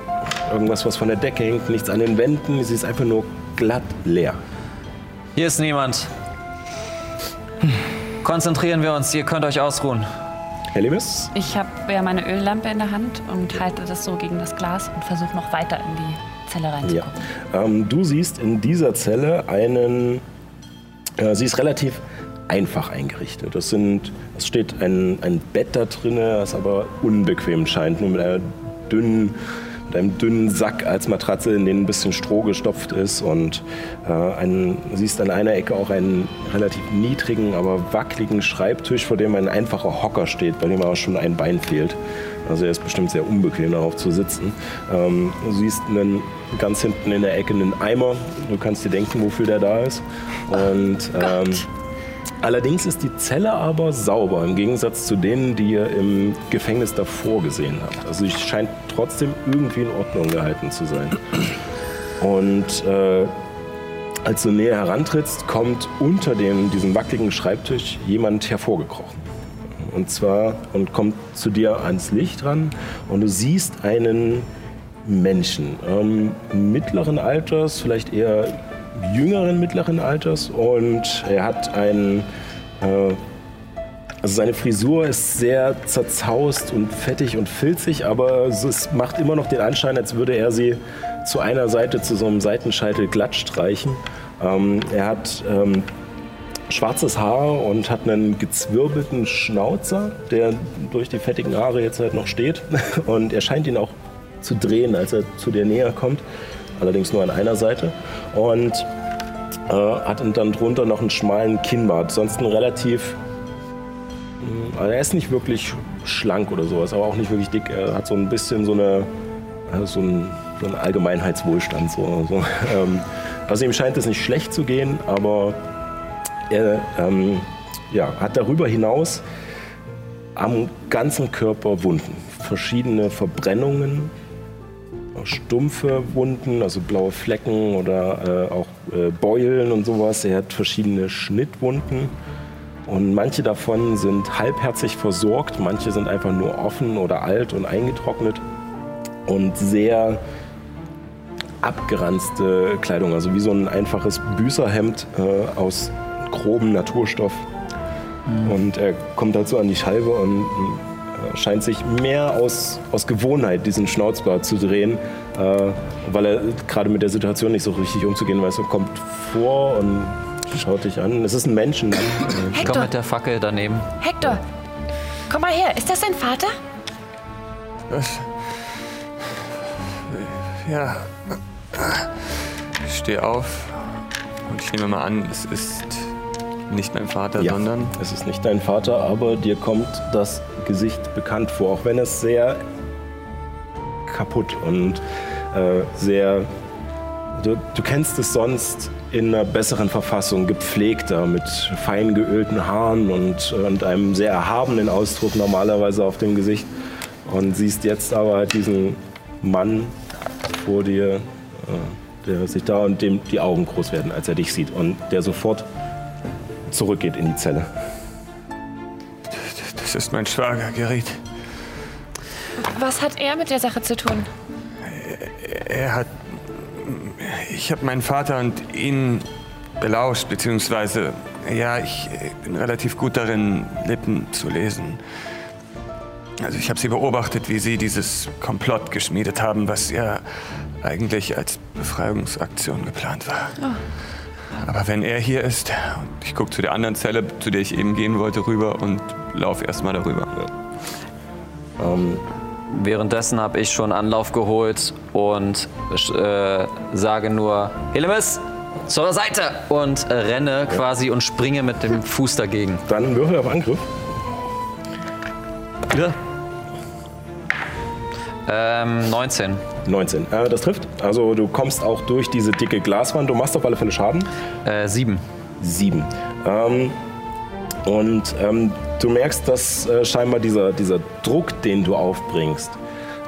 irgendwas, was von der Decke hängt, nichts an den Wänden. Sie ist einfach nur glatt leer. Hier ist niemand. Konzentrieren wir uns, ihr könnt euch ausruhen. Helimis? Ich habe ja meine Öllampe in der Hand und halte das so gegen das Glas und versuche noch weiter in die Zelle Ja. reinzugucken. Ähm, du siehst in dieser Zelle einen. Äh, sie ist relativ einfach eingerichtet. Es, sind, es steht ein, ein Bett da drin, das aber unbequem scheint, nur mit einer dünnen mit einem dünnen Sack als Matratze, in den ein bisschen Stroh gestopft ist. Und äh, ein, siehst an einer Ecke auch einen relativ niedrigen, aber wackeligen Schreibtisch, vor dem ein einfacher Hocker steht, bei dem aber schon ein Bein fehlt. Also er ist bestimmt sehr unbequem darauf zu sitzen. Ähm, du siehst einen, ganz hinten in der Ecke einen Eimer. Du kannst dir denken, wofür der da ist. Und ähm, Allerdings ist die Zelle aber sauber, im Gegensatz zu denen, die ihr im Gefängnis davor gesehen habt. Also sie scheint trotzdem irgendwie in Ordnung gehalten zu sein. Und äh, als du näher herantrittst, kommt unter dem, diesem wackeligen Schreibtisch jemand hervorgekrochen. Und zwar und kommt zu dir ans Licht ran und du siehst einen Menschen ähm, mittleren Alters, vielleicht eher jüngeren mittleren Alters und er hat einen äh, also seine Frisur ist sehr zerzaust und fettig und filzig, aber es macht immer noch den Anschein, als würde er sie zu einer Seite zu so einem Seitenscheitel glatt streichen. Ähm, er hat ähm, schwarzes Haar und hat einen gezwirbelten Schnauzer, der durch die fettigen Haare jetzt halt noch steht. Und er scheint ihn auch zu drehen, als er zu dir näher kommt. Allerdings nur an einer Seite. Und äh, hat dann drunter noch einen schmalen Kinnbart. Sonst ein relativ. mh, Also er ist nicht wirklich schlank oder sowas, aber auch nicht wirklich dick. Er hat so ein bisschen so eine. äh, So ein, so einen Allgemeinheitswohlstand. So, so. Ähm, also ihm scheint es nicht schlecht zu gehen, aber er ähm, ja, hat darüber hinaus am ganzen Körper Wunden. Verschiedene Verbrennungen, stumpfe Wunden, also blaue Flecken oder äh, auch äh, Beulen und sowas. Er hat verschiedene Schnittwunden und manche davon sind halbherzig versorgt, manche sind einfach nur offen oder alt und eingetrocknet und sehr abgeranzte Kleidung, also wie so ein einfaches Büßerhemd äh, aus grobem Naturstoff. Und er kommt dazu an die Scheibe und scheint sich mehr aus, aus Gewohnheit diesen Schnauzbart zu drehen, äh, weil er gerade mit der Situation nicht so richtig umzugehen weiß. Er kommt vor und schaut dich an. Es ist ein Menschen. Ich komme Hector, mit der Fackel daneben. Hector, komm mal her. Ist das dein Vater? Was? Ja. Ich stehe auf und ich nehme mal an, es ist nicht mein Vater, Ja, sondern es ist nicht dein Vater, aber dir kommt das Gesicht bekannt vor, auch wenn es sehr kaputt und äh, sehr. Du, du kennst es sonst in einer besseren Verfassung, gepflegter, mit fein geölten Haaren und, und einem sehr erhabenen Ausdruck normalerweise auf dem Gesicht. Und siehst jetzt aber halt diesen Mann vor dir, äh, der sich da und dem die Augen groß werden, als er dich sieht. Und der sofort zurückgeht in die Zelle. das ist mein Schwager, Gerrit. Was hat er mit der Sache zu tun? Er hat. Ich habe meinen Vater und ihn belauscht, beziehungsweise, ja, ich bin relativ gut darin, Lippen zu lesen. Also ich habe sie beobachtet, wie sie dieses Komplott geschmiedet haben, was ja eigentlich als Befreiungsaktion geplant war. Aber wenn er hier ist, und ich gucke zu der anderen Zelle, zu der ich eben gehen wollte, rüber und laufe erstmal darüber. Währenddessen habe ich schon Anlauf geholt und äh, sage nur, Helemis, zur Seite! Und äh, renne quasi und springe mit dem Fuß dagegen. Dann Würfel auf Angriff. Ja. Ähm, 19. 19. Äh, das trifft. Also du kommst auch durch diese dicke Glaswand. Du machst auf alle Fälle Schaden. Äh, 7. 7. Ähm, und ähm, du merkst, dass äh, scheinbar dieser, dieser Druck, den du aufbringst,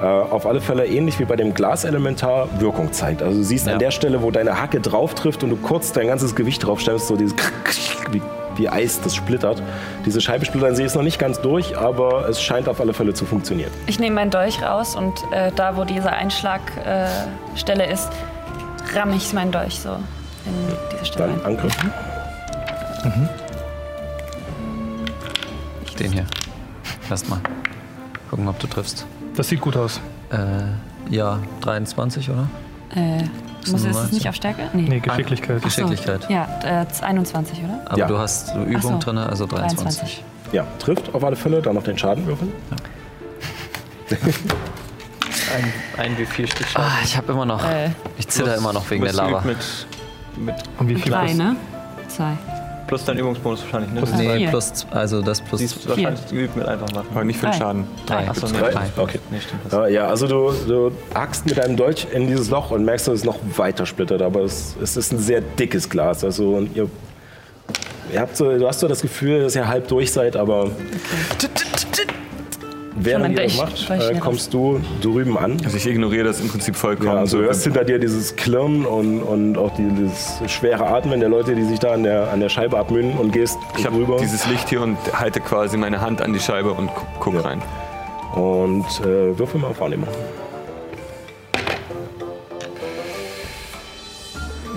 äh, auf alle Fälle ähnlich wie bei dem Glaselementar Wirkung zeigt. Also du siehst Ja. an der Stelle, wo deine Hacke drauf trifft und du kurz dein ganzes Gewicht drauf stellst, so dieses wie, wie Eis, das splittert. Diese Scheibe splittern, sie ist noch nicht ganz durch, aber es scheint auf alle Fälle zu funktionieren. Ich nehme meinen Dolch raus und äh, da, wo diese Einschlagstelle äh, ist, ramme ich meinen Dolch so in diese Stelle Dann. Angriff. Den hier. Erstmal. Gucken, ob du triffst. Das sieht gut aus. Äh, ja, 23, oder? Äh, muss ist es 19? nicht auf Stärke? Nee. Nee, Geschicklichkeit. Geschicklichkeit. Ja, äh, 21, oder? Aber Ja. du hast Übung so. drin, also 23. Ja, trifft auf alle Fälle. Dann noch den Schaden würfeln. Ein, ein wie viel Stück Schaden. Ah, ich habe immer noch. Äh, Ich zitter immer noch wegen der Lava. Mit, mit Und wie viel drei, ne? Zwei. Plus dein Übungsbonus wahrscheinlich, ne? Nee, Vier. plus, also das plus Sie ist wahrscheinlich geübt mit einfach machen. Aber nicht für den Drei. Schaden. drei. Achso, nee, Drei? drei. Okay. Nee, stimmt. Das. Ja, also du, du hackst mit deinem Dolch in dieses Loch und merkst, dass es noch weiter splittert, aber es, es ist ein sehr dickes Glas. Also und ihr, ihr habt so, du hast so das Gefühl, dass ihr halb durch seid, aber während ihr das macht, äh, kommst du drüben an. Also ich ignoriere das im Prinzip vollkommen. Ja, also so du hörst hinter dir dieses Klirren und, und auch dieses schwere Atmen der Leute, die sich da an der, an der Scheibe abmühen und gehst ich habe rüber dieses Licht hier und halte quasi meine Hand an die Scheibe und gu guck Ja. rein. und äh, würfel mal auf Wahrnehmung.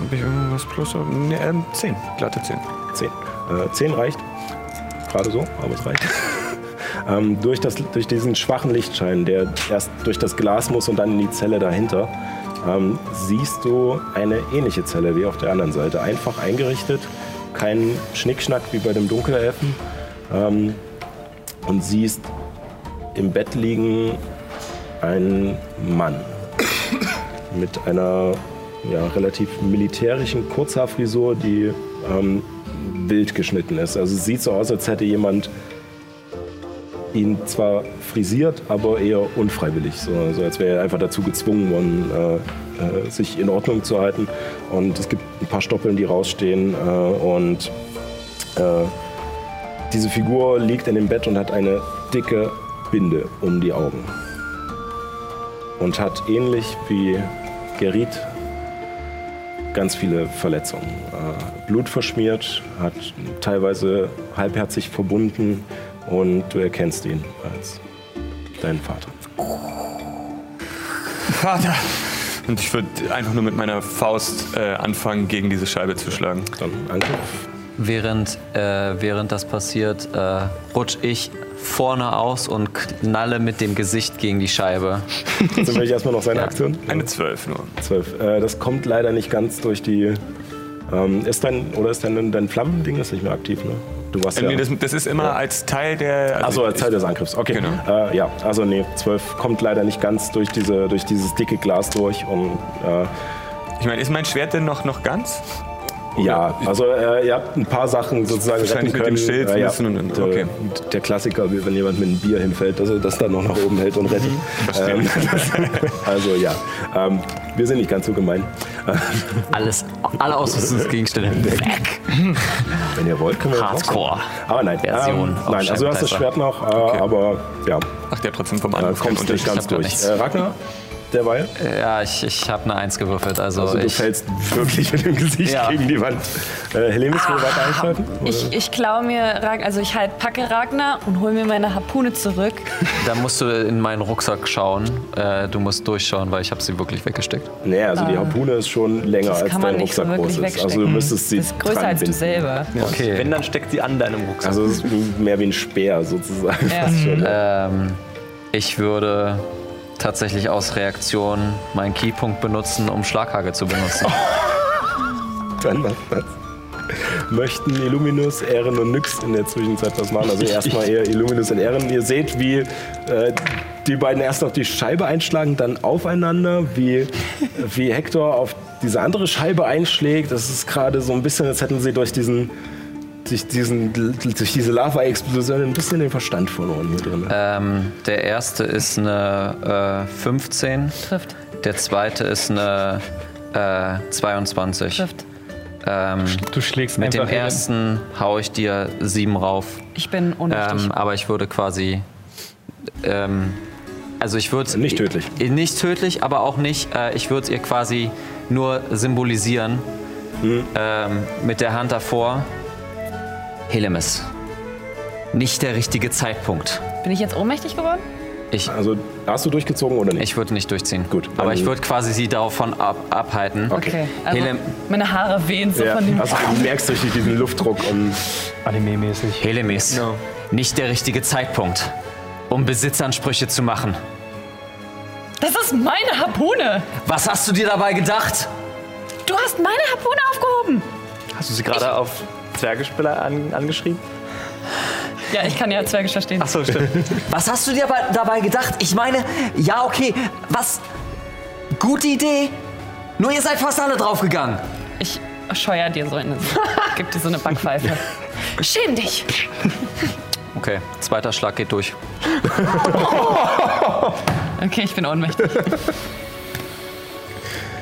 Hab ich irgendwas plus? Nee, ähm, 10. Glatte 10. 10. Äh, 10 reicht. Gerade so, aber es reicht. Ähm, durch, das, durch diesen schwachen Lichtschein, der erst durch das Glas muss und dann in die Zelle dahinter, ähm, siehst du eine ähnliche Zelle wie auf der anderen Seite. Einfach eingerichtet kein Schnickschnack wie bei dem Dunkelelfen. Ähm, und siehst im Bett liegen einen Mann mit einer ja, relativ militärischen Kurzhaarfrisur, die ähm, wild geschnitten ist. Also sieht so aus, als hätte jemand ihn zwar frisiert, aber eher unfreiwillig. So, so als wäre er einfach dazu gezwungen worden, äh, äh, sich in Ordnung zu halten. Und es gibt ein paar Stoppeln, die rausstehen. Äh, und äh, diese Figur liegt in dem Bett und hat eine dicke Binde um die Augen. Und hat ähnlich wie Gerit ganz viele Verletzungen. Äh, Blut verschmiert, hat teilweise halbherzig verbunden und du erkennst ihn als deinen Vater. Vater! Und ich würde einfach nur mit meiner Faust äh, anfangen, gegen diese Scheibe zu schlagen. Dann Angriff. Während, äh, während das passiert, äh, rutsch ich vorne aus und knalle mit dem Gesicht gegen die Scheibe. Also will ich erstmal noch seine Aktion? Eine 12 nur. 12. Äh, das kommt leider nicht ganz durch die. Ähm, ist dein, oder ist dein, dein Flammending ist nicht mehr aktiv, ne? Du warst Äh, ja. nee, das, das ist immer als Teil der. Achso, als ich- Teil des Angriffs. Okay. Genau. Äh, ja, also nee, 12 kommt leider nicht ganz durch, diese, durch dieses dicke Glas durch. Und, äh, Ich meine, ist mein Schwert denn noch, noch ganz? Ja, also äh, ihr habt ein paar Sachen sozusagen retten Wahrscheinlich mit können. dem Schild Äh, ja. müssen und- der, okay. der Klassiker, wie wenn jemand mit einem Bier hinfällt, dass er das dann noch nach oben hält und rettet. Ähm, also ja, ähm, wir sind nicht ganz so gemein. Alles, alle Ausrüstungsgegenstände weg. Wenn ihr wollt, können wir Hardcore. Aber nein, Version ähm, nein also du hast das. Schwert noch, äh, aber ja, Ach, der trotzdem vom äh, Angriff keinen kommst nicht ganz durch. Äh, Ragnar, derweil? Ja, ich, ich habe eine Eins gewürfelt. Also, Also du ich, fällst wirklich mit dem Gesicht Ja. gegen die Wand. Äh, Helemis will weiter einschalten? Ich, ich klaue mir, also ich halt packe Ragnar und hole mir meine Harpune zurück. da musst du in meinen Rucksack schauen. Äh, du musst durchschauen, weil ich habe sie wirklich weggesteckt. Nee, also die Harpune ist schon länger Das als kann man dein nicht so Rucksack groß wirklich ist. Also du müsstest sie Das ist größer als du selber. Okay. Wenn, dann steckt sie an deinem Rucksack. Also es ist mehr wie ein Speer sozusagen. Ja. Fast schon. Ähm, ich würde tatsächlich aus Reaktion meinen Keypunkt benutzen, um Schlaghagel zu benutzen. Dann macht das. Möchten Illuminus, Ehren und Nyx in der Zwischenzeit was machen? Also erstmal eher Illuminus und Ehren. Ihr seht, wie äh, die beiden erst auf die Scheibe einschlagen, dann aufeinander, wie, wie Hector auf diese andere Scheibe einschlägt. Das ist gerade so ein bisschen, als hätten sie durch diesen durch, diesen, durch diese Lava-Explosion ein bisschen den Verstand verloren hier drin. ähm, der erste ist eine äh, 15. Trifft, Der zweite ist eine äh, 22. trifft. Ähm, Du schlägst mit dem ersten hau ich dir sieben rauf. Ich bin ohnmächtig. Ähm, aber ich würde quasi. Ähm, also ich würde. Nicht tödlich. Nicht tödlich, aber auch nicht. Äh, ich würde ihr quasi nur symbolisieren. Ähm, mit der Hand davor. Helemis. Nicht der richtige Zeitpunkt. bin ich jetzt ohnmächtig geworden? Ich, Also hast du durchgezogen oder nicht? ich würde nicht durchziehen. Gut, Aber ich würde quasi sie davon ab, abhalten. Okay. Also Helem- meine Haare wehen so ja, von dem. also du merkst richtig diesen Luftdruck und Anime-mäßig. Helemis. Nicht der richtige Zeitpunkt, um Besitzansprüche zu machen. Das ist meine Harpune. Was hast du dir dabei gedacht? Du hast meine Harpune aufgehoben. Hast du sie gerade auf Zwergespieler an, angeschrieben? Ja, ich kann ja Zwergisch verstehen. Achso, stimmt. Was hast du dir bei- dabei gedacht? Ich meine, ja, okay, was? Gute Idee. Nur ihr seid fast alle draufgegangen. Ich scheuer dir so eine. Gib dir so eine Backpfeife. Schäm dich. Okay, zweiter Schlag geht durch. Okay, ich bin ohnmächtig.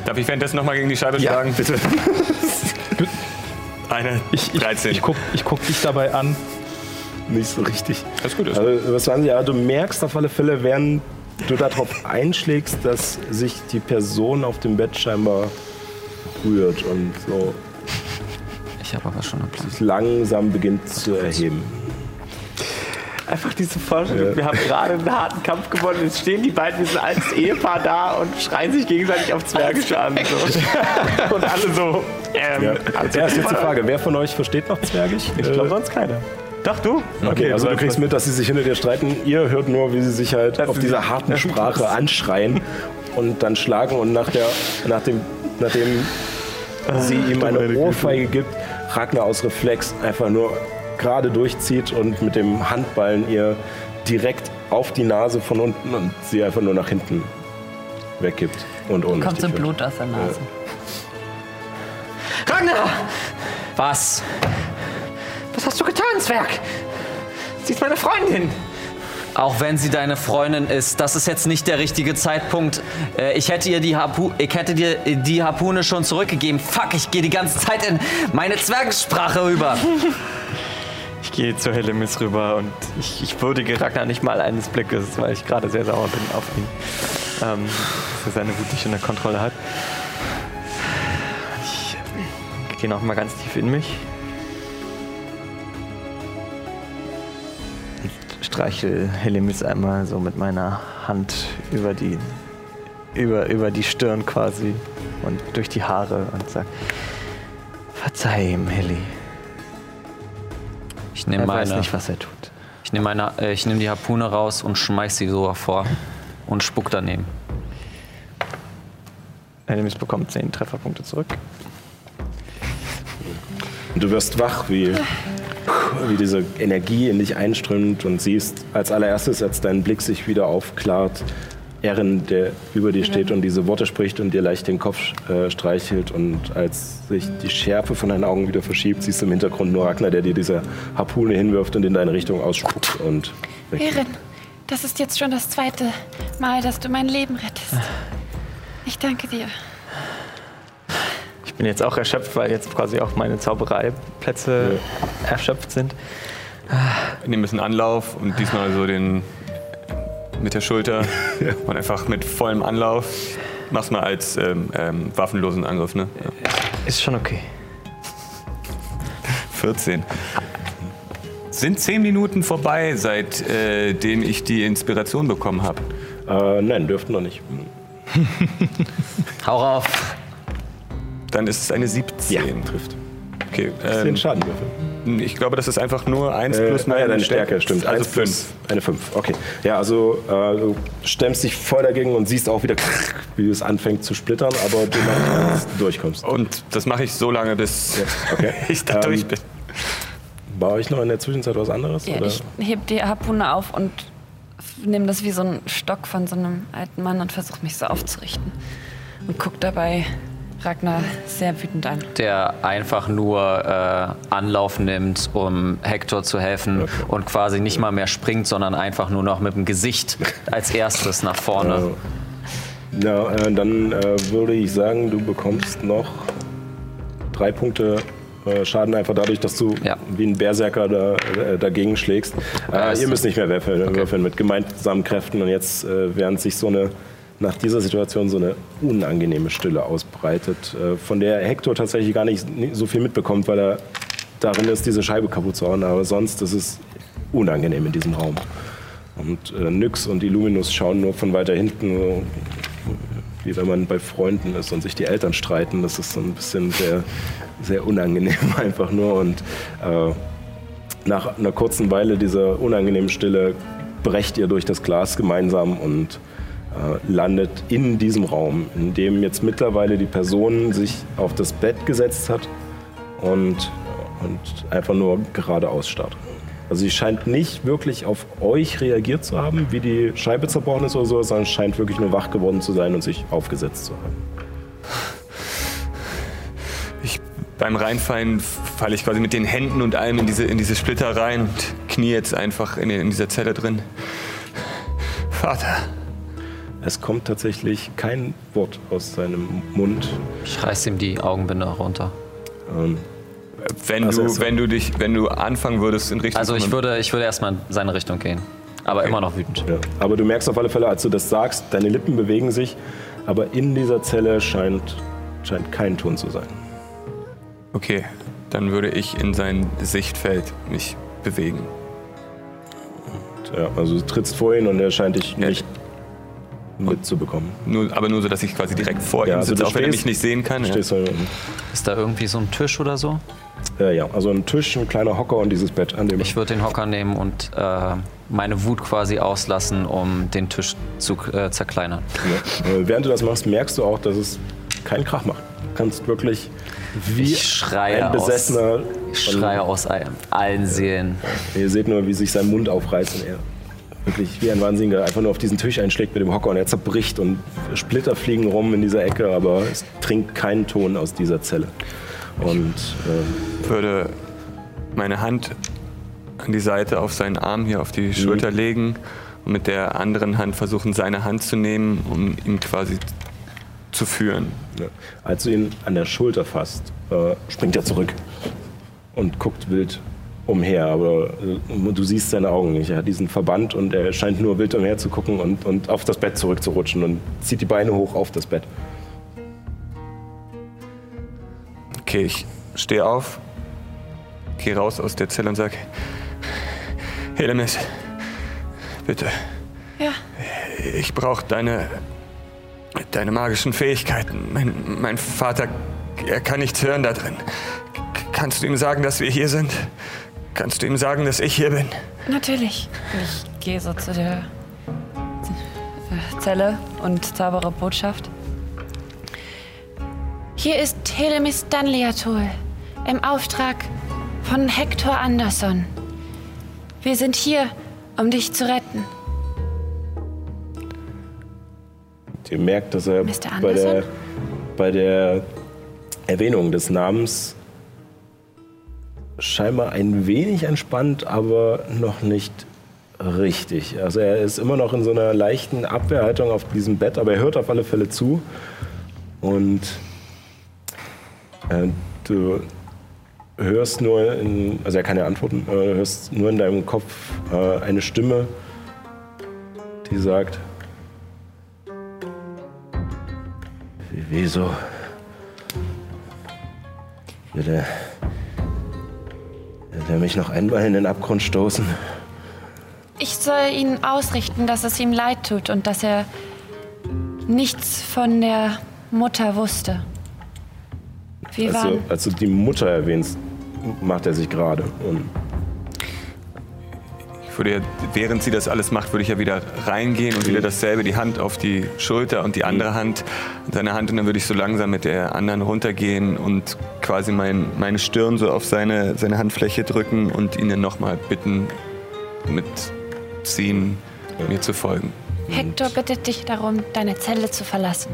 Darf ich währenddessen nochmal gegen die Scheibe schlagen? bitte. Eine Ich, ich, 13. ich, guck, ich guck dich dabei an. Nicht so richtig. Alles gut ist. Also, was waren sie? Ja, du merkst auf alle Fälle, während du darauf einschlägst, dass sich die Person auf dem Bett scheinbar rührt und so Ich habe aber schon einen Plan. sich langsam beginnt zu erheben. Einfach diese Vorstellung, wir haben gerade einen harten Kampf gewonnen, jetzt stehen die beiden, wir sind als Ehepaar da und schreien sich gegenseitig auf Zwergisch an. So. Und alle so, ähm, Ja. also, ja, ist jetzt die Frage, wer von euch versteht noch Zwergisch? ich glaube sonst keiner. Doch, du? Okay, also du kriegst mit, dass sie sich hinter dir streiten. Ihr hört nur, wie sie sich halt auf dieser harten Sprache anschreien und dann schlagen und nach der, nach dem, nachdem sie ihm eine Ohrfeige gibt, Ragnar aus Reflex einfach nur gerade durchzieht und mit dem Handballen ihr direkt auf die Nase von unten und sie einfach nur nach hinten weggibt und ohnmächtig Kommt so. Blut aus der Nase. Ragnar! Was? Was hast du getan, Zwerg? Sie ist meine Freundin. Auch wenn sie deine Freundin ist, das ist jetzt nicht der richtige Zeitpunkt. Äh, ich hätte ihr die Harpu ich hätte dir die Harpune schon zurückgegeben. Fuck, ich gehe die ganze Zeit in meine Zwergensprache rüber. Ich gehe zu Helemis rüber und ich, ich würdige Ragnar nicht mal eines Blickes, weil ich gerade sehr sauer bin auf ihn. Ähm, dass er seine Wut nicht unter Kontrolle hat. Ich gehe noch mal ganz tief in mich. Und streichel Helemis einmal so mit meiner Hand über die, über, über die Stirn quasi und durch die Haare und sag, verzeih ihm, Heli. Ich nehme Er weiß meine, nicht, was er tut. ich nehme meine, äh, ich nehme die Harpune raus und schmeiß sie so hervor und spuck daneben. Helemis bekommt 10 Trefferpunkte zurück. Du wirst wach, wie, wie diese Energie in dich einströmt und siehst als allererstes, als dein Blick sich wieder aufklart, Erin, der über dir steht und diese Worte spricht und dir leicht den Kopf äh, streichelt und als sich die Schärfe von deinen Augen wieder verschiebt, siehst du im Hintergrund nur Ragnar, der dir diese Harpune hinwirft und in deine Richtung ausspuckt und. Erin, das ist jetzt schon das zweite Mal, dass du mein Leben rettest. Ich danke dir. Ich bin jetzt auch erschöpft, weil jetzt quasi auch meine Zaubereiplätze erschöpft sind. Wir nehmen ein bisschen Anlauf und diesmal so den mit der Schulter und einfach mit vollem Anlauf. Mach's mal als ähm, ähm, waffenlosen Angriff, ne? Ja. Ist schon okay. 14. Sind 10 Minuten vorbei, seitdem ich die Inspiration bekommen habe? Äh, nein, dürften noch nicht. Hau rauf. Dann ist es eine 17. trifft. Okay, Den ähm, Schadenwürfel. Ich glaube, das ist einfach nur 1 Äh, plus ah ja, deine Stärke, stimmt. Also Eins plus 5. Eine 5, okay. Ja, also äh, du stemmst dich voll dagegen und siehst auch wieder, wie es anfängt zu splittern, aber du durchkommst. Und das mache ich so lange, bis Okay. ich da Ähm, durch bin. War ich noch in der Zwischenzeit was anderes? Ja, oder? ich heb die Harpune auf und nehme das wie so einen Stock von so einem alten Mann und versuche mich so aufzurichten. Und guck dabei Ragnar sehr wütend an. Der einfach nur äh, Anlauf nimmt, um Hector zu helfen und quasi nicht mal mehr springt, sondern einfach nur noch mit dem Gesicht als erstes nach vorne. Ja, äh, dann äh, würde ich sagen, du bekommst noch drei Punkte äh, Schaden einfach dadurch, dass du Ja. wie ein Berserker da, äh, dagegen schlägst. Äh, ihr müsst nicht mehr würfeln, würfeln mit gemeinsamen Kräften und jetzt, äh, während sich so eine nach dieser Situation so eine unangenehme Stille ausbreitet, äh, von der Hector tatsächlich gar nicht so viel mitbekommt, weil er darin ist, diese Scheibe kaputt zu hauen. Aber sonst ist es unangenehm in diesem Raum. Und äh, Nyx und Illuminus schauen nur von weiter hinten, wie wenn man bei Freunden ist und sich die Eltern streiten. Das ist so ein bisschen sehr, sehr unangenehm einfach nur. Und äh, nach einer kurzen Weile dieser unangenehmen Stille brecht ihr durch das Glas gemeinsam und landet in diesem Raum, in dem jetzt mittlerweile die Person sich auf das Bett gesetzt hat und, und einfach nur geradeaus starrt. Also sie scheint nicht wirklich auf euch reagiert zu haben, wie die Scheibe zerbrochen ist oder so, sondern scheint wirklich nur wach geworden zu sein und sich aufgesetzt zu haben. Ich, beim Reinfallen falle ich quasi mit den Händen und allem in diese, in diese Splitter rein und knie jetzt einfach in, in dieser Zelle drin. Vater. Es kommt tatsächlich kein Wort aus seinem Mund. Ich reiß ihm die Augenbinde runter. Ähm, Wenn Ach so, du, so. wenn du dich, wenn du anfangen würdest in Richtung. Also ich würde, ich würde erstmal in seine Richtung gehen. Aber immer noch wütend. ja. Aber du merkst auf alle Fälle, als du das sagst, deine Lippen bewegen sich, aber in dieser Zelle scheint, scheint kein Ton zu sein. Okay, dann würde ich in sein Sichtfeld mich bewegen. Ja, also du trittst vor ihn und er scheint dich Ja. Mitzubekommen. Nur, aber nur so, dass ich quasi direkt vor Ja, ihm also sitze, du auch wenn er mich nicht sehen kann. Ja. Du, Ist da irgendwie so ein Tisch oder so? äh, ja, also ein Tisch, ein kleiner Hocker und dieses Bett, an dem Ich würde den Hocker nehmen und äh, meine Wut quasi auslassen, um den Tisch zu äh, zerkleinern. Ja. Äh, Während du das machst, merkst du auch, dass es keinen Krach macht. Du kannst wirklich wie Ich schreie ein Besessener. Ich schreie aus allen- allen Seelen. Ihr seht nur, wie sich sein Mund aufreißt und er wirklich wie ein Wahnsinniger einfach nur auf diesen Tisch einschlägt mit dem Hocker und er zerbricht und Splitter fliegen rum in dieser Ecke, aber es trinkt keinen Ton aus dieser Zelle. Und ähm, würde meine Hand an die Seite auf seinen Arm hier auf die Schulter legen und mit der anderen Hand versuchen, seine Hand zu nehmen, um ihn quasi zu führen. ja, als du ihn an der Schulter fasst, äh, springt er zurück und guckt wild umher, aber äh, du siehst seine Augen nicht. Er hat diesen Verband und er scheint nur wild umher zu gucken und, und auf das Bett zurückzurutschen und zieht die Beine hoch auf das Bett. Okay, ich stehe auf, gehe raus aus der Zelle und sage, Helemis, bitte, Ja, ich brauche deine, deine magischen Fähigkeiten. Mein, mein Vater, er kann nichts hören da drin. Kannst du ihm sagen, dass wir hier sind? Kannst du ihm sagen, dass ich hier bin? natürlich. Ich gehe so zu der äh, Zelle und zaubere Botschaft. Hier ist Helemis Danliatul im Auftrag von Hector Anderson. Wir sind hier, um dich zu retten. Ihr merkt, dass er bei der, bei der Erwähnung des Namens scheinbar ein wenig entspannt, aber noch nicht richtig. Also er ist immer noch in so einer leichten Abwehrhaltung auf diesem Bett, aber er hört auf alle Fälle zu. Und äh, du hörst nur, in, also er kann ja antworten, äh, hörst nur in deinem Kopf äh, eine Stimme, die sagt, Wieso? Will er, will er mich noch einmal in den Abgrund stoßen? Ich soll ihn ausrichten, dass es ihm leid tut und dass er nichts von der Mutter wusste. Wir Als du, waren. als du die Mutter erwähnst, macht er sich gerade. Und Ich würde ja, während sie das alles macht, würde ich ja wieder reingehen und wieder dasselbe, die Hand auf die Schulter und die andere Hand an seine Hand und dann würde ich so langsam mit der anderen runtergehen und quasi mein, meine Stirn so auf seine, seine Handfläche drücken und ihn dann nochmal bitten, mitziehen, mir zu folgen. Hector bittet dich darum, deine Zelle zu verlassen.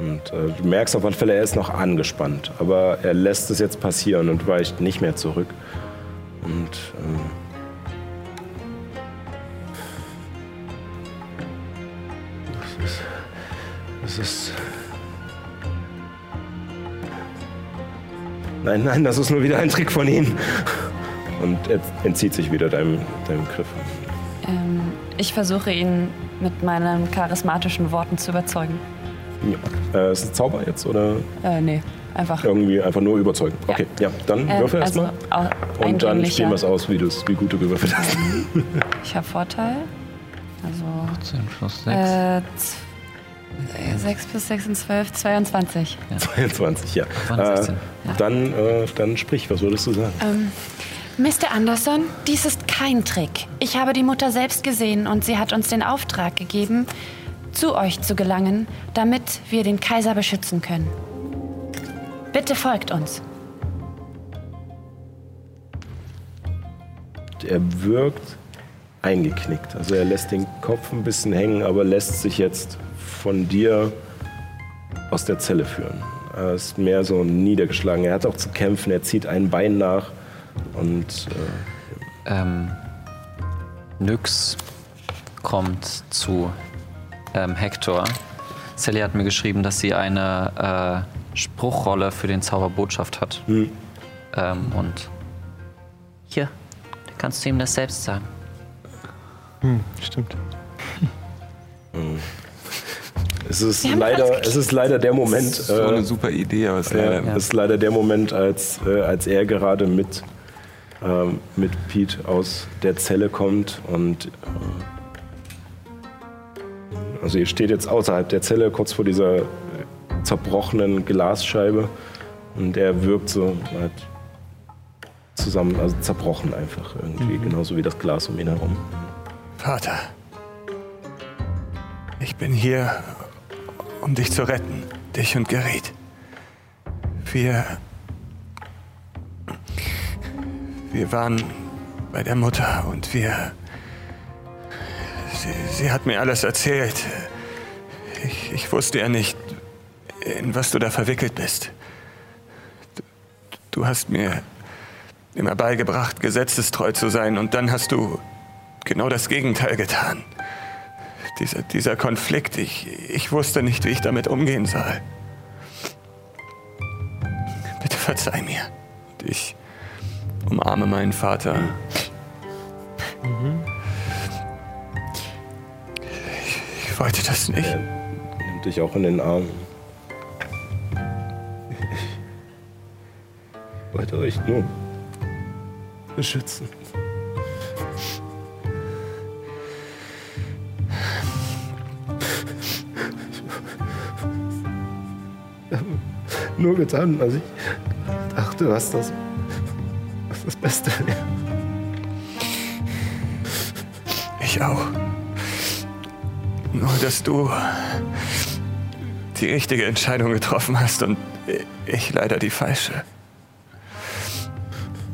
Und äh, du merkst auf alle Fälle, er ist noch angespannt. Aber er lässt es jetzt passieren und weicht nicht mehr zurück. Und ähm, Das ist. Nein, nein, das ist nur wieder ein Trick von ihm. Und er entzieht sich wieder deinem, deinem Griff. Ähm, ich versuche ihn mit meinen charismatischen Worten zu überzeugen. Ja. Äh, ist es Zauber jetzt oder Äh, nee, einfach. irgendwie einfach nur überzeugen? Okay, ja, dann Ähm, würfel also erstmal. Und dann spielen wir es aus, wie, wie gut du gewürfelt hast. Ich habe Vorteil. Also 10 plus 6. äh, z- äh, 6 plus 6 sind 12, 22. 22, ja. 20, Äh, dann, äh, dann sprich, was würdest du sagen? Ähm, Mr. Anderson, dies ist kein Trick. Ich habe die Mutter selbst gesehen und sie hat uns den Auftrag gegeben, zu euch zu gelangen, damit wir den Kaiser beschützen können. Bitte folgt uns. Er wirkt eingeknickt. Also er lässt den Kopf ein bisschen hängen, aber lässt sich jetzt von dir aus der Zelle führen. Er ist mehr so niedergeschlagen. Er hat auch zu kämpfen. Er zieht ein Bein nach und äh, Ähm, Nyx kommt zu ähm, Hector. Sally hat mir geschrieben, dass sie eine äh, Spruchrolle für den Zauber Botschaft hat. Hm. Ähm, und hier, da kannst du ihm das selbst sagen. Stimmt. Es ist leider, es ist leider der Moment. So äh, eine super Idee, aber es ist Ja, leider das ist leider der Moment, als, äh, als er gerade mit, ähm, mit Pete aus der Zelle kommt und äh, also ihr steht jetzt außerhalb der Zelle, kurz vor dieser äh, zerbrochenen Glasscheibe und er wirkt so halt zusammen, also zerbrochen einfach irgendwie, genauso wie das Glas um ihn herum. Vater, ich bin hier, um dich zu retten, dich und Gerät. Wir. Wir waren bei der Mutter und wir. Sie, sie hat mir alles erzählt. Ich, ich wusste ja nicht, in was du da verwickelt bist. Du, du hast mir immer beigebracht, gesetzestreu zu sein und dann hast du genau das Gegenteil getan. Dieser, dieser Konflikt, ich, ich wusste nicht, wie ich damit umgehen soll. Bitte verzeih mir. Und ich umarme meinen Vater. Ich, ich wollte das nicht. Er nimmt dich auch in den Arm. Ich wollte euch nur beschützen. Nur getan, was ich dachte, was das, was das Beste wäre. Ich auch. Nur, dass du die richtige Entscheidung getroffen hast und ich leider die falsche.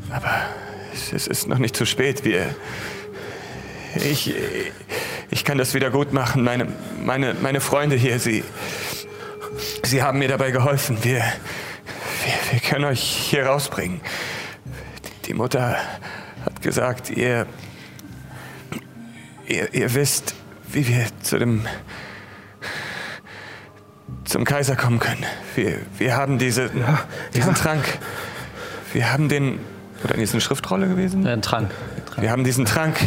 Aber es, ist noch nicht zu spät. Wir. Ich. Ich kann das wieder gut machen. Meine, meine, meine Freunde hier, sie. Sie haben mir dabei geholfen. Wir. Wir, wir können euch hier rausbringen. Die Mutter hat gesagt, ihr. Ihr, ihr wisst, wie wir zu dem. zum Kaiser kommen können. Wir, wir haben diese, diesen Trank. Wir haben den. Oder in diesen Schriftrolle gewesen? Ein Trank. Wir haben diesen Trank.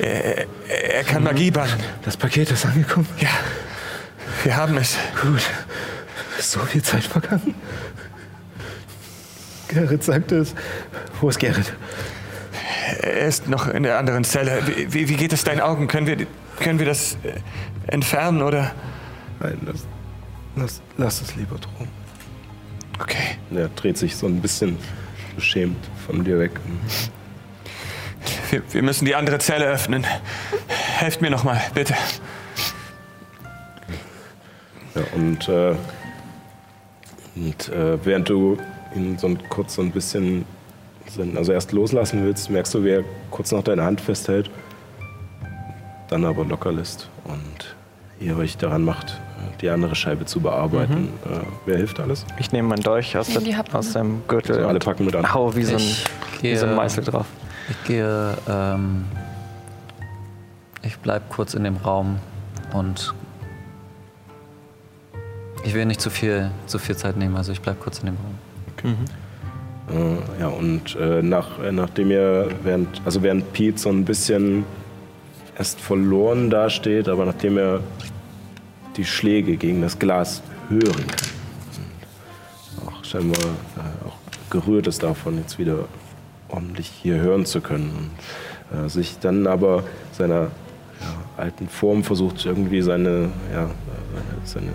Er, er, er kann Magie bannen. Das Paket ist angekommen. Ja. Wir haben es. Gut. Ist so viel Zeit vergangen. Gerrit sagte es. Wo ist Gerrit? Er ist noch in der anderen Zelle. Wie, wie, wie geht es deinen Augen? Können wir, können wir das äh, entfernen oder? Nein, lass, lass, lass es lieber drum. Okay. Er dreht sich so ein bisschen beschämt von dir weg. Wir, wir müssen die andere Zelle öffnen. Helft mir nochmal, bitte. Ja, und äh, und äh, während du ihn so ein, kurz so ein bisschen, also erst loslassen willst, merkst du, wie er kurz noch deine Hand festhält, dann aber locker lässt und ihr euch daran macht, die andere Scheibe zu bearbeiten. Äh, wer hilft alles? Ich nehme meinen Dolch aus, der, aus dem Gürtel Also alle packen mit an. hau wie so ein, Ich wie so ein gehe- Meißel drauf. Ich gehe, ähm, ich bleib kurz in dem Raum und ich will nicht zu viel, zu viel Zeit nehmen, also ich bleib kurz in dem Raum. Äh, ja, und äh, nach, äh, nachdem ihr, während, also während Pete so ein bisschen erst verloren dasteht, aber nachdem er die Schläge gegen das Glas hören kann, auch scheinbar äh, auch gerührt ist davon, jetzt wieder ordentlich hier hören zu können. Und, äh, sich dann aber seiner ja, alten Form versucht, irgendwie seine, ja, äh, seine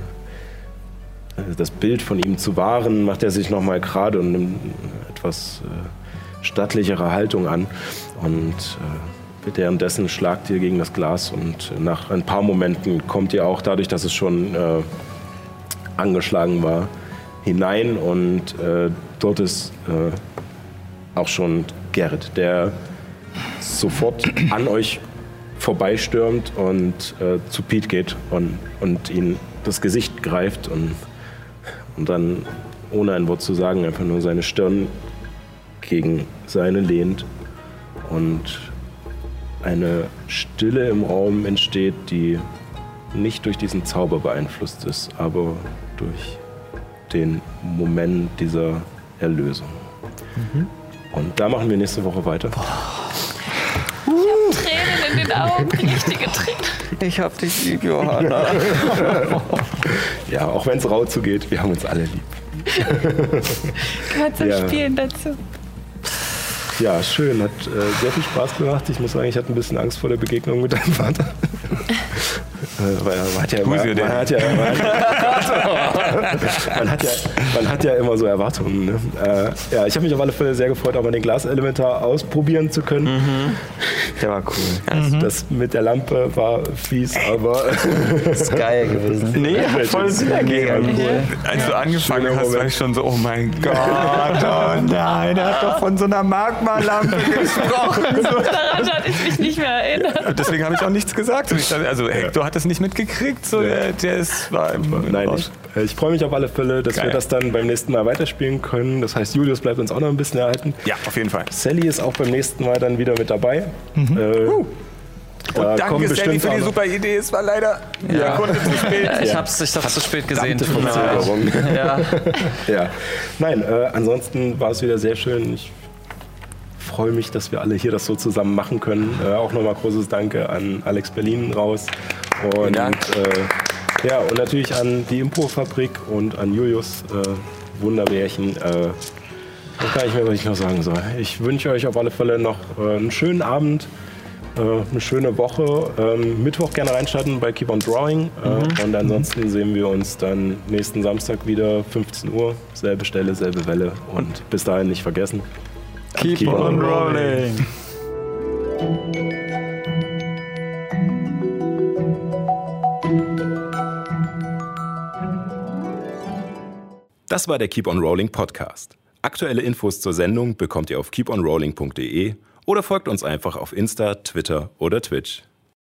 das Bild von ihm zu wahren, macht er sich nochmal gerade und nimmt etwas äh, stattlichere Haltung an. Und äh, währenddessen schlagt ihr gegen das Glas und nach ein paar Momenten kommt ihr auch dadurch, dass es schon äh, angeschlagen war, hinein und äh, dort ist äh, auch schon Gerrit, der sofort an euch vorbeistürmt und äh, zu Pete geht und, und ihn das Gesicht greift und, und dann, ohne ein Wort zu sagen, einfach nur seine Stirn gegen seine lehnt und eine Stille im Raum entsteht, die nicht durch diesen Zauber beeinflusst ist, aber durch den Moment dieser Erlösung. Und da machen wir nächste Woche weiter. Tränen in den Augen, richtige Tränen. Ich hab dich lieb, Johanna. Ja, auch wenn es rau zugeht, wir haben uns alle lieb. Gehört zum Ja. Spielen dazu. Ja, schön, hat äh, sehr viel Spaß gemacht. Ich muss sagen, ich hatte ein bisschen Angst vor der Begegnung mit deinem Vater. Äh, weil man hat ja, Who's man, hat ja, man, hat ja, man hat ja immer so Erwartungen. Ne? Äh, ja, ich habe mich auf alle Fälle sehr gefreut, auch mal den Glaselementar ausprobieren zu können. Der war cool. Also Das mit der Lampe war fies, aber ist geil gewesen. Nee, hat voll Sinn ergeben. Als du angefangen schöner hast, war Moment. ich schon so, oh mein Gott, oh nein, er hat doch von so einer Magma-Lampe gesprochen. Daran hatte ich mich nicht mehr erinnert. Deswegen habe ich auch nichts gesagt. Und also Hector hat das nicht mitgekriegt, so, der, der ist, war im Nein, ich, ich freue mich auf alle Fälle, dass Geil. wir das dann beim nächsten Mal weiterspielen können. Das heißt, Julius bleibt uns auch noch ein bisschen erhalten. Ja, auf jeden Fall. Sally ist auch beim nächsten Mal dann wieder mit dabei. Äh, da Danke, kommen Sally, bestimmt für die super Idee. Es war leider eine Sekunde zu spät. Ich hab's, ich hab's zu spät gesehen. Verzögerung. Ja. Ja, nein, äh, ansonsten war es wieder sehr schön. Ich freue mich, dass wir alle hier das so zusammen machen können. Äh, auch nochmal großes Danke an Alex Berlin raus. Und, Dank. Äh, ja, und natürlich an die Impro-Fabrik und an Julius äh, Wunderbärchen. Äh, ich kann nicht mehr, was ich noch sagen soll. Ich wünsche euch auf alle Fälle noch äh, einen schönen Abend. äh, Eine schöne Woche. Ähm, Mittwoch gerne reinstarten bei Keep on Drawing. Äh, Und ansonsten sehen wir uns dann nächsten Samstag wieder, 15 Uhr. Selbe Stelle, selbe Welle. Und bis dahin nicht vergessen. Keep, on rolling. Das war der Keep on Rolling Podcast. Aktuelle Infos zur Sendung bekommt ihr auf keeponrolling.de oder folgt uns einfach auf Insta, Twitter oder Twitch.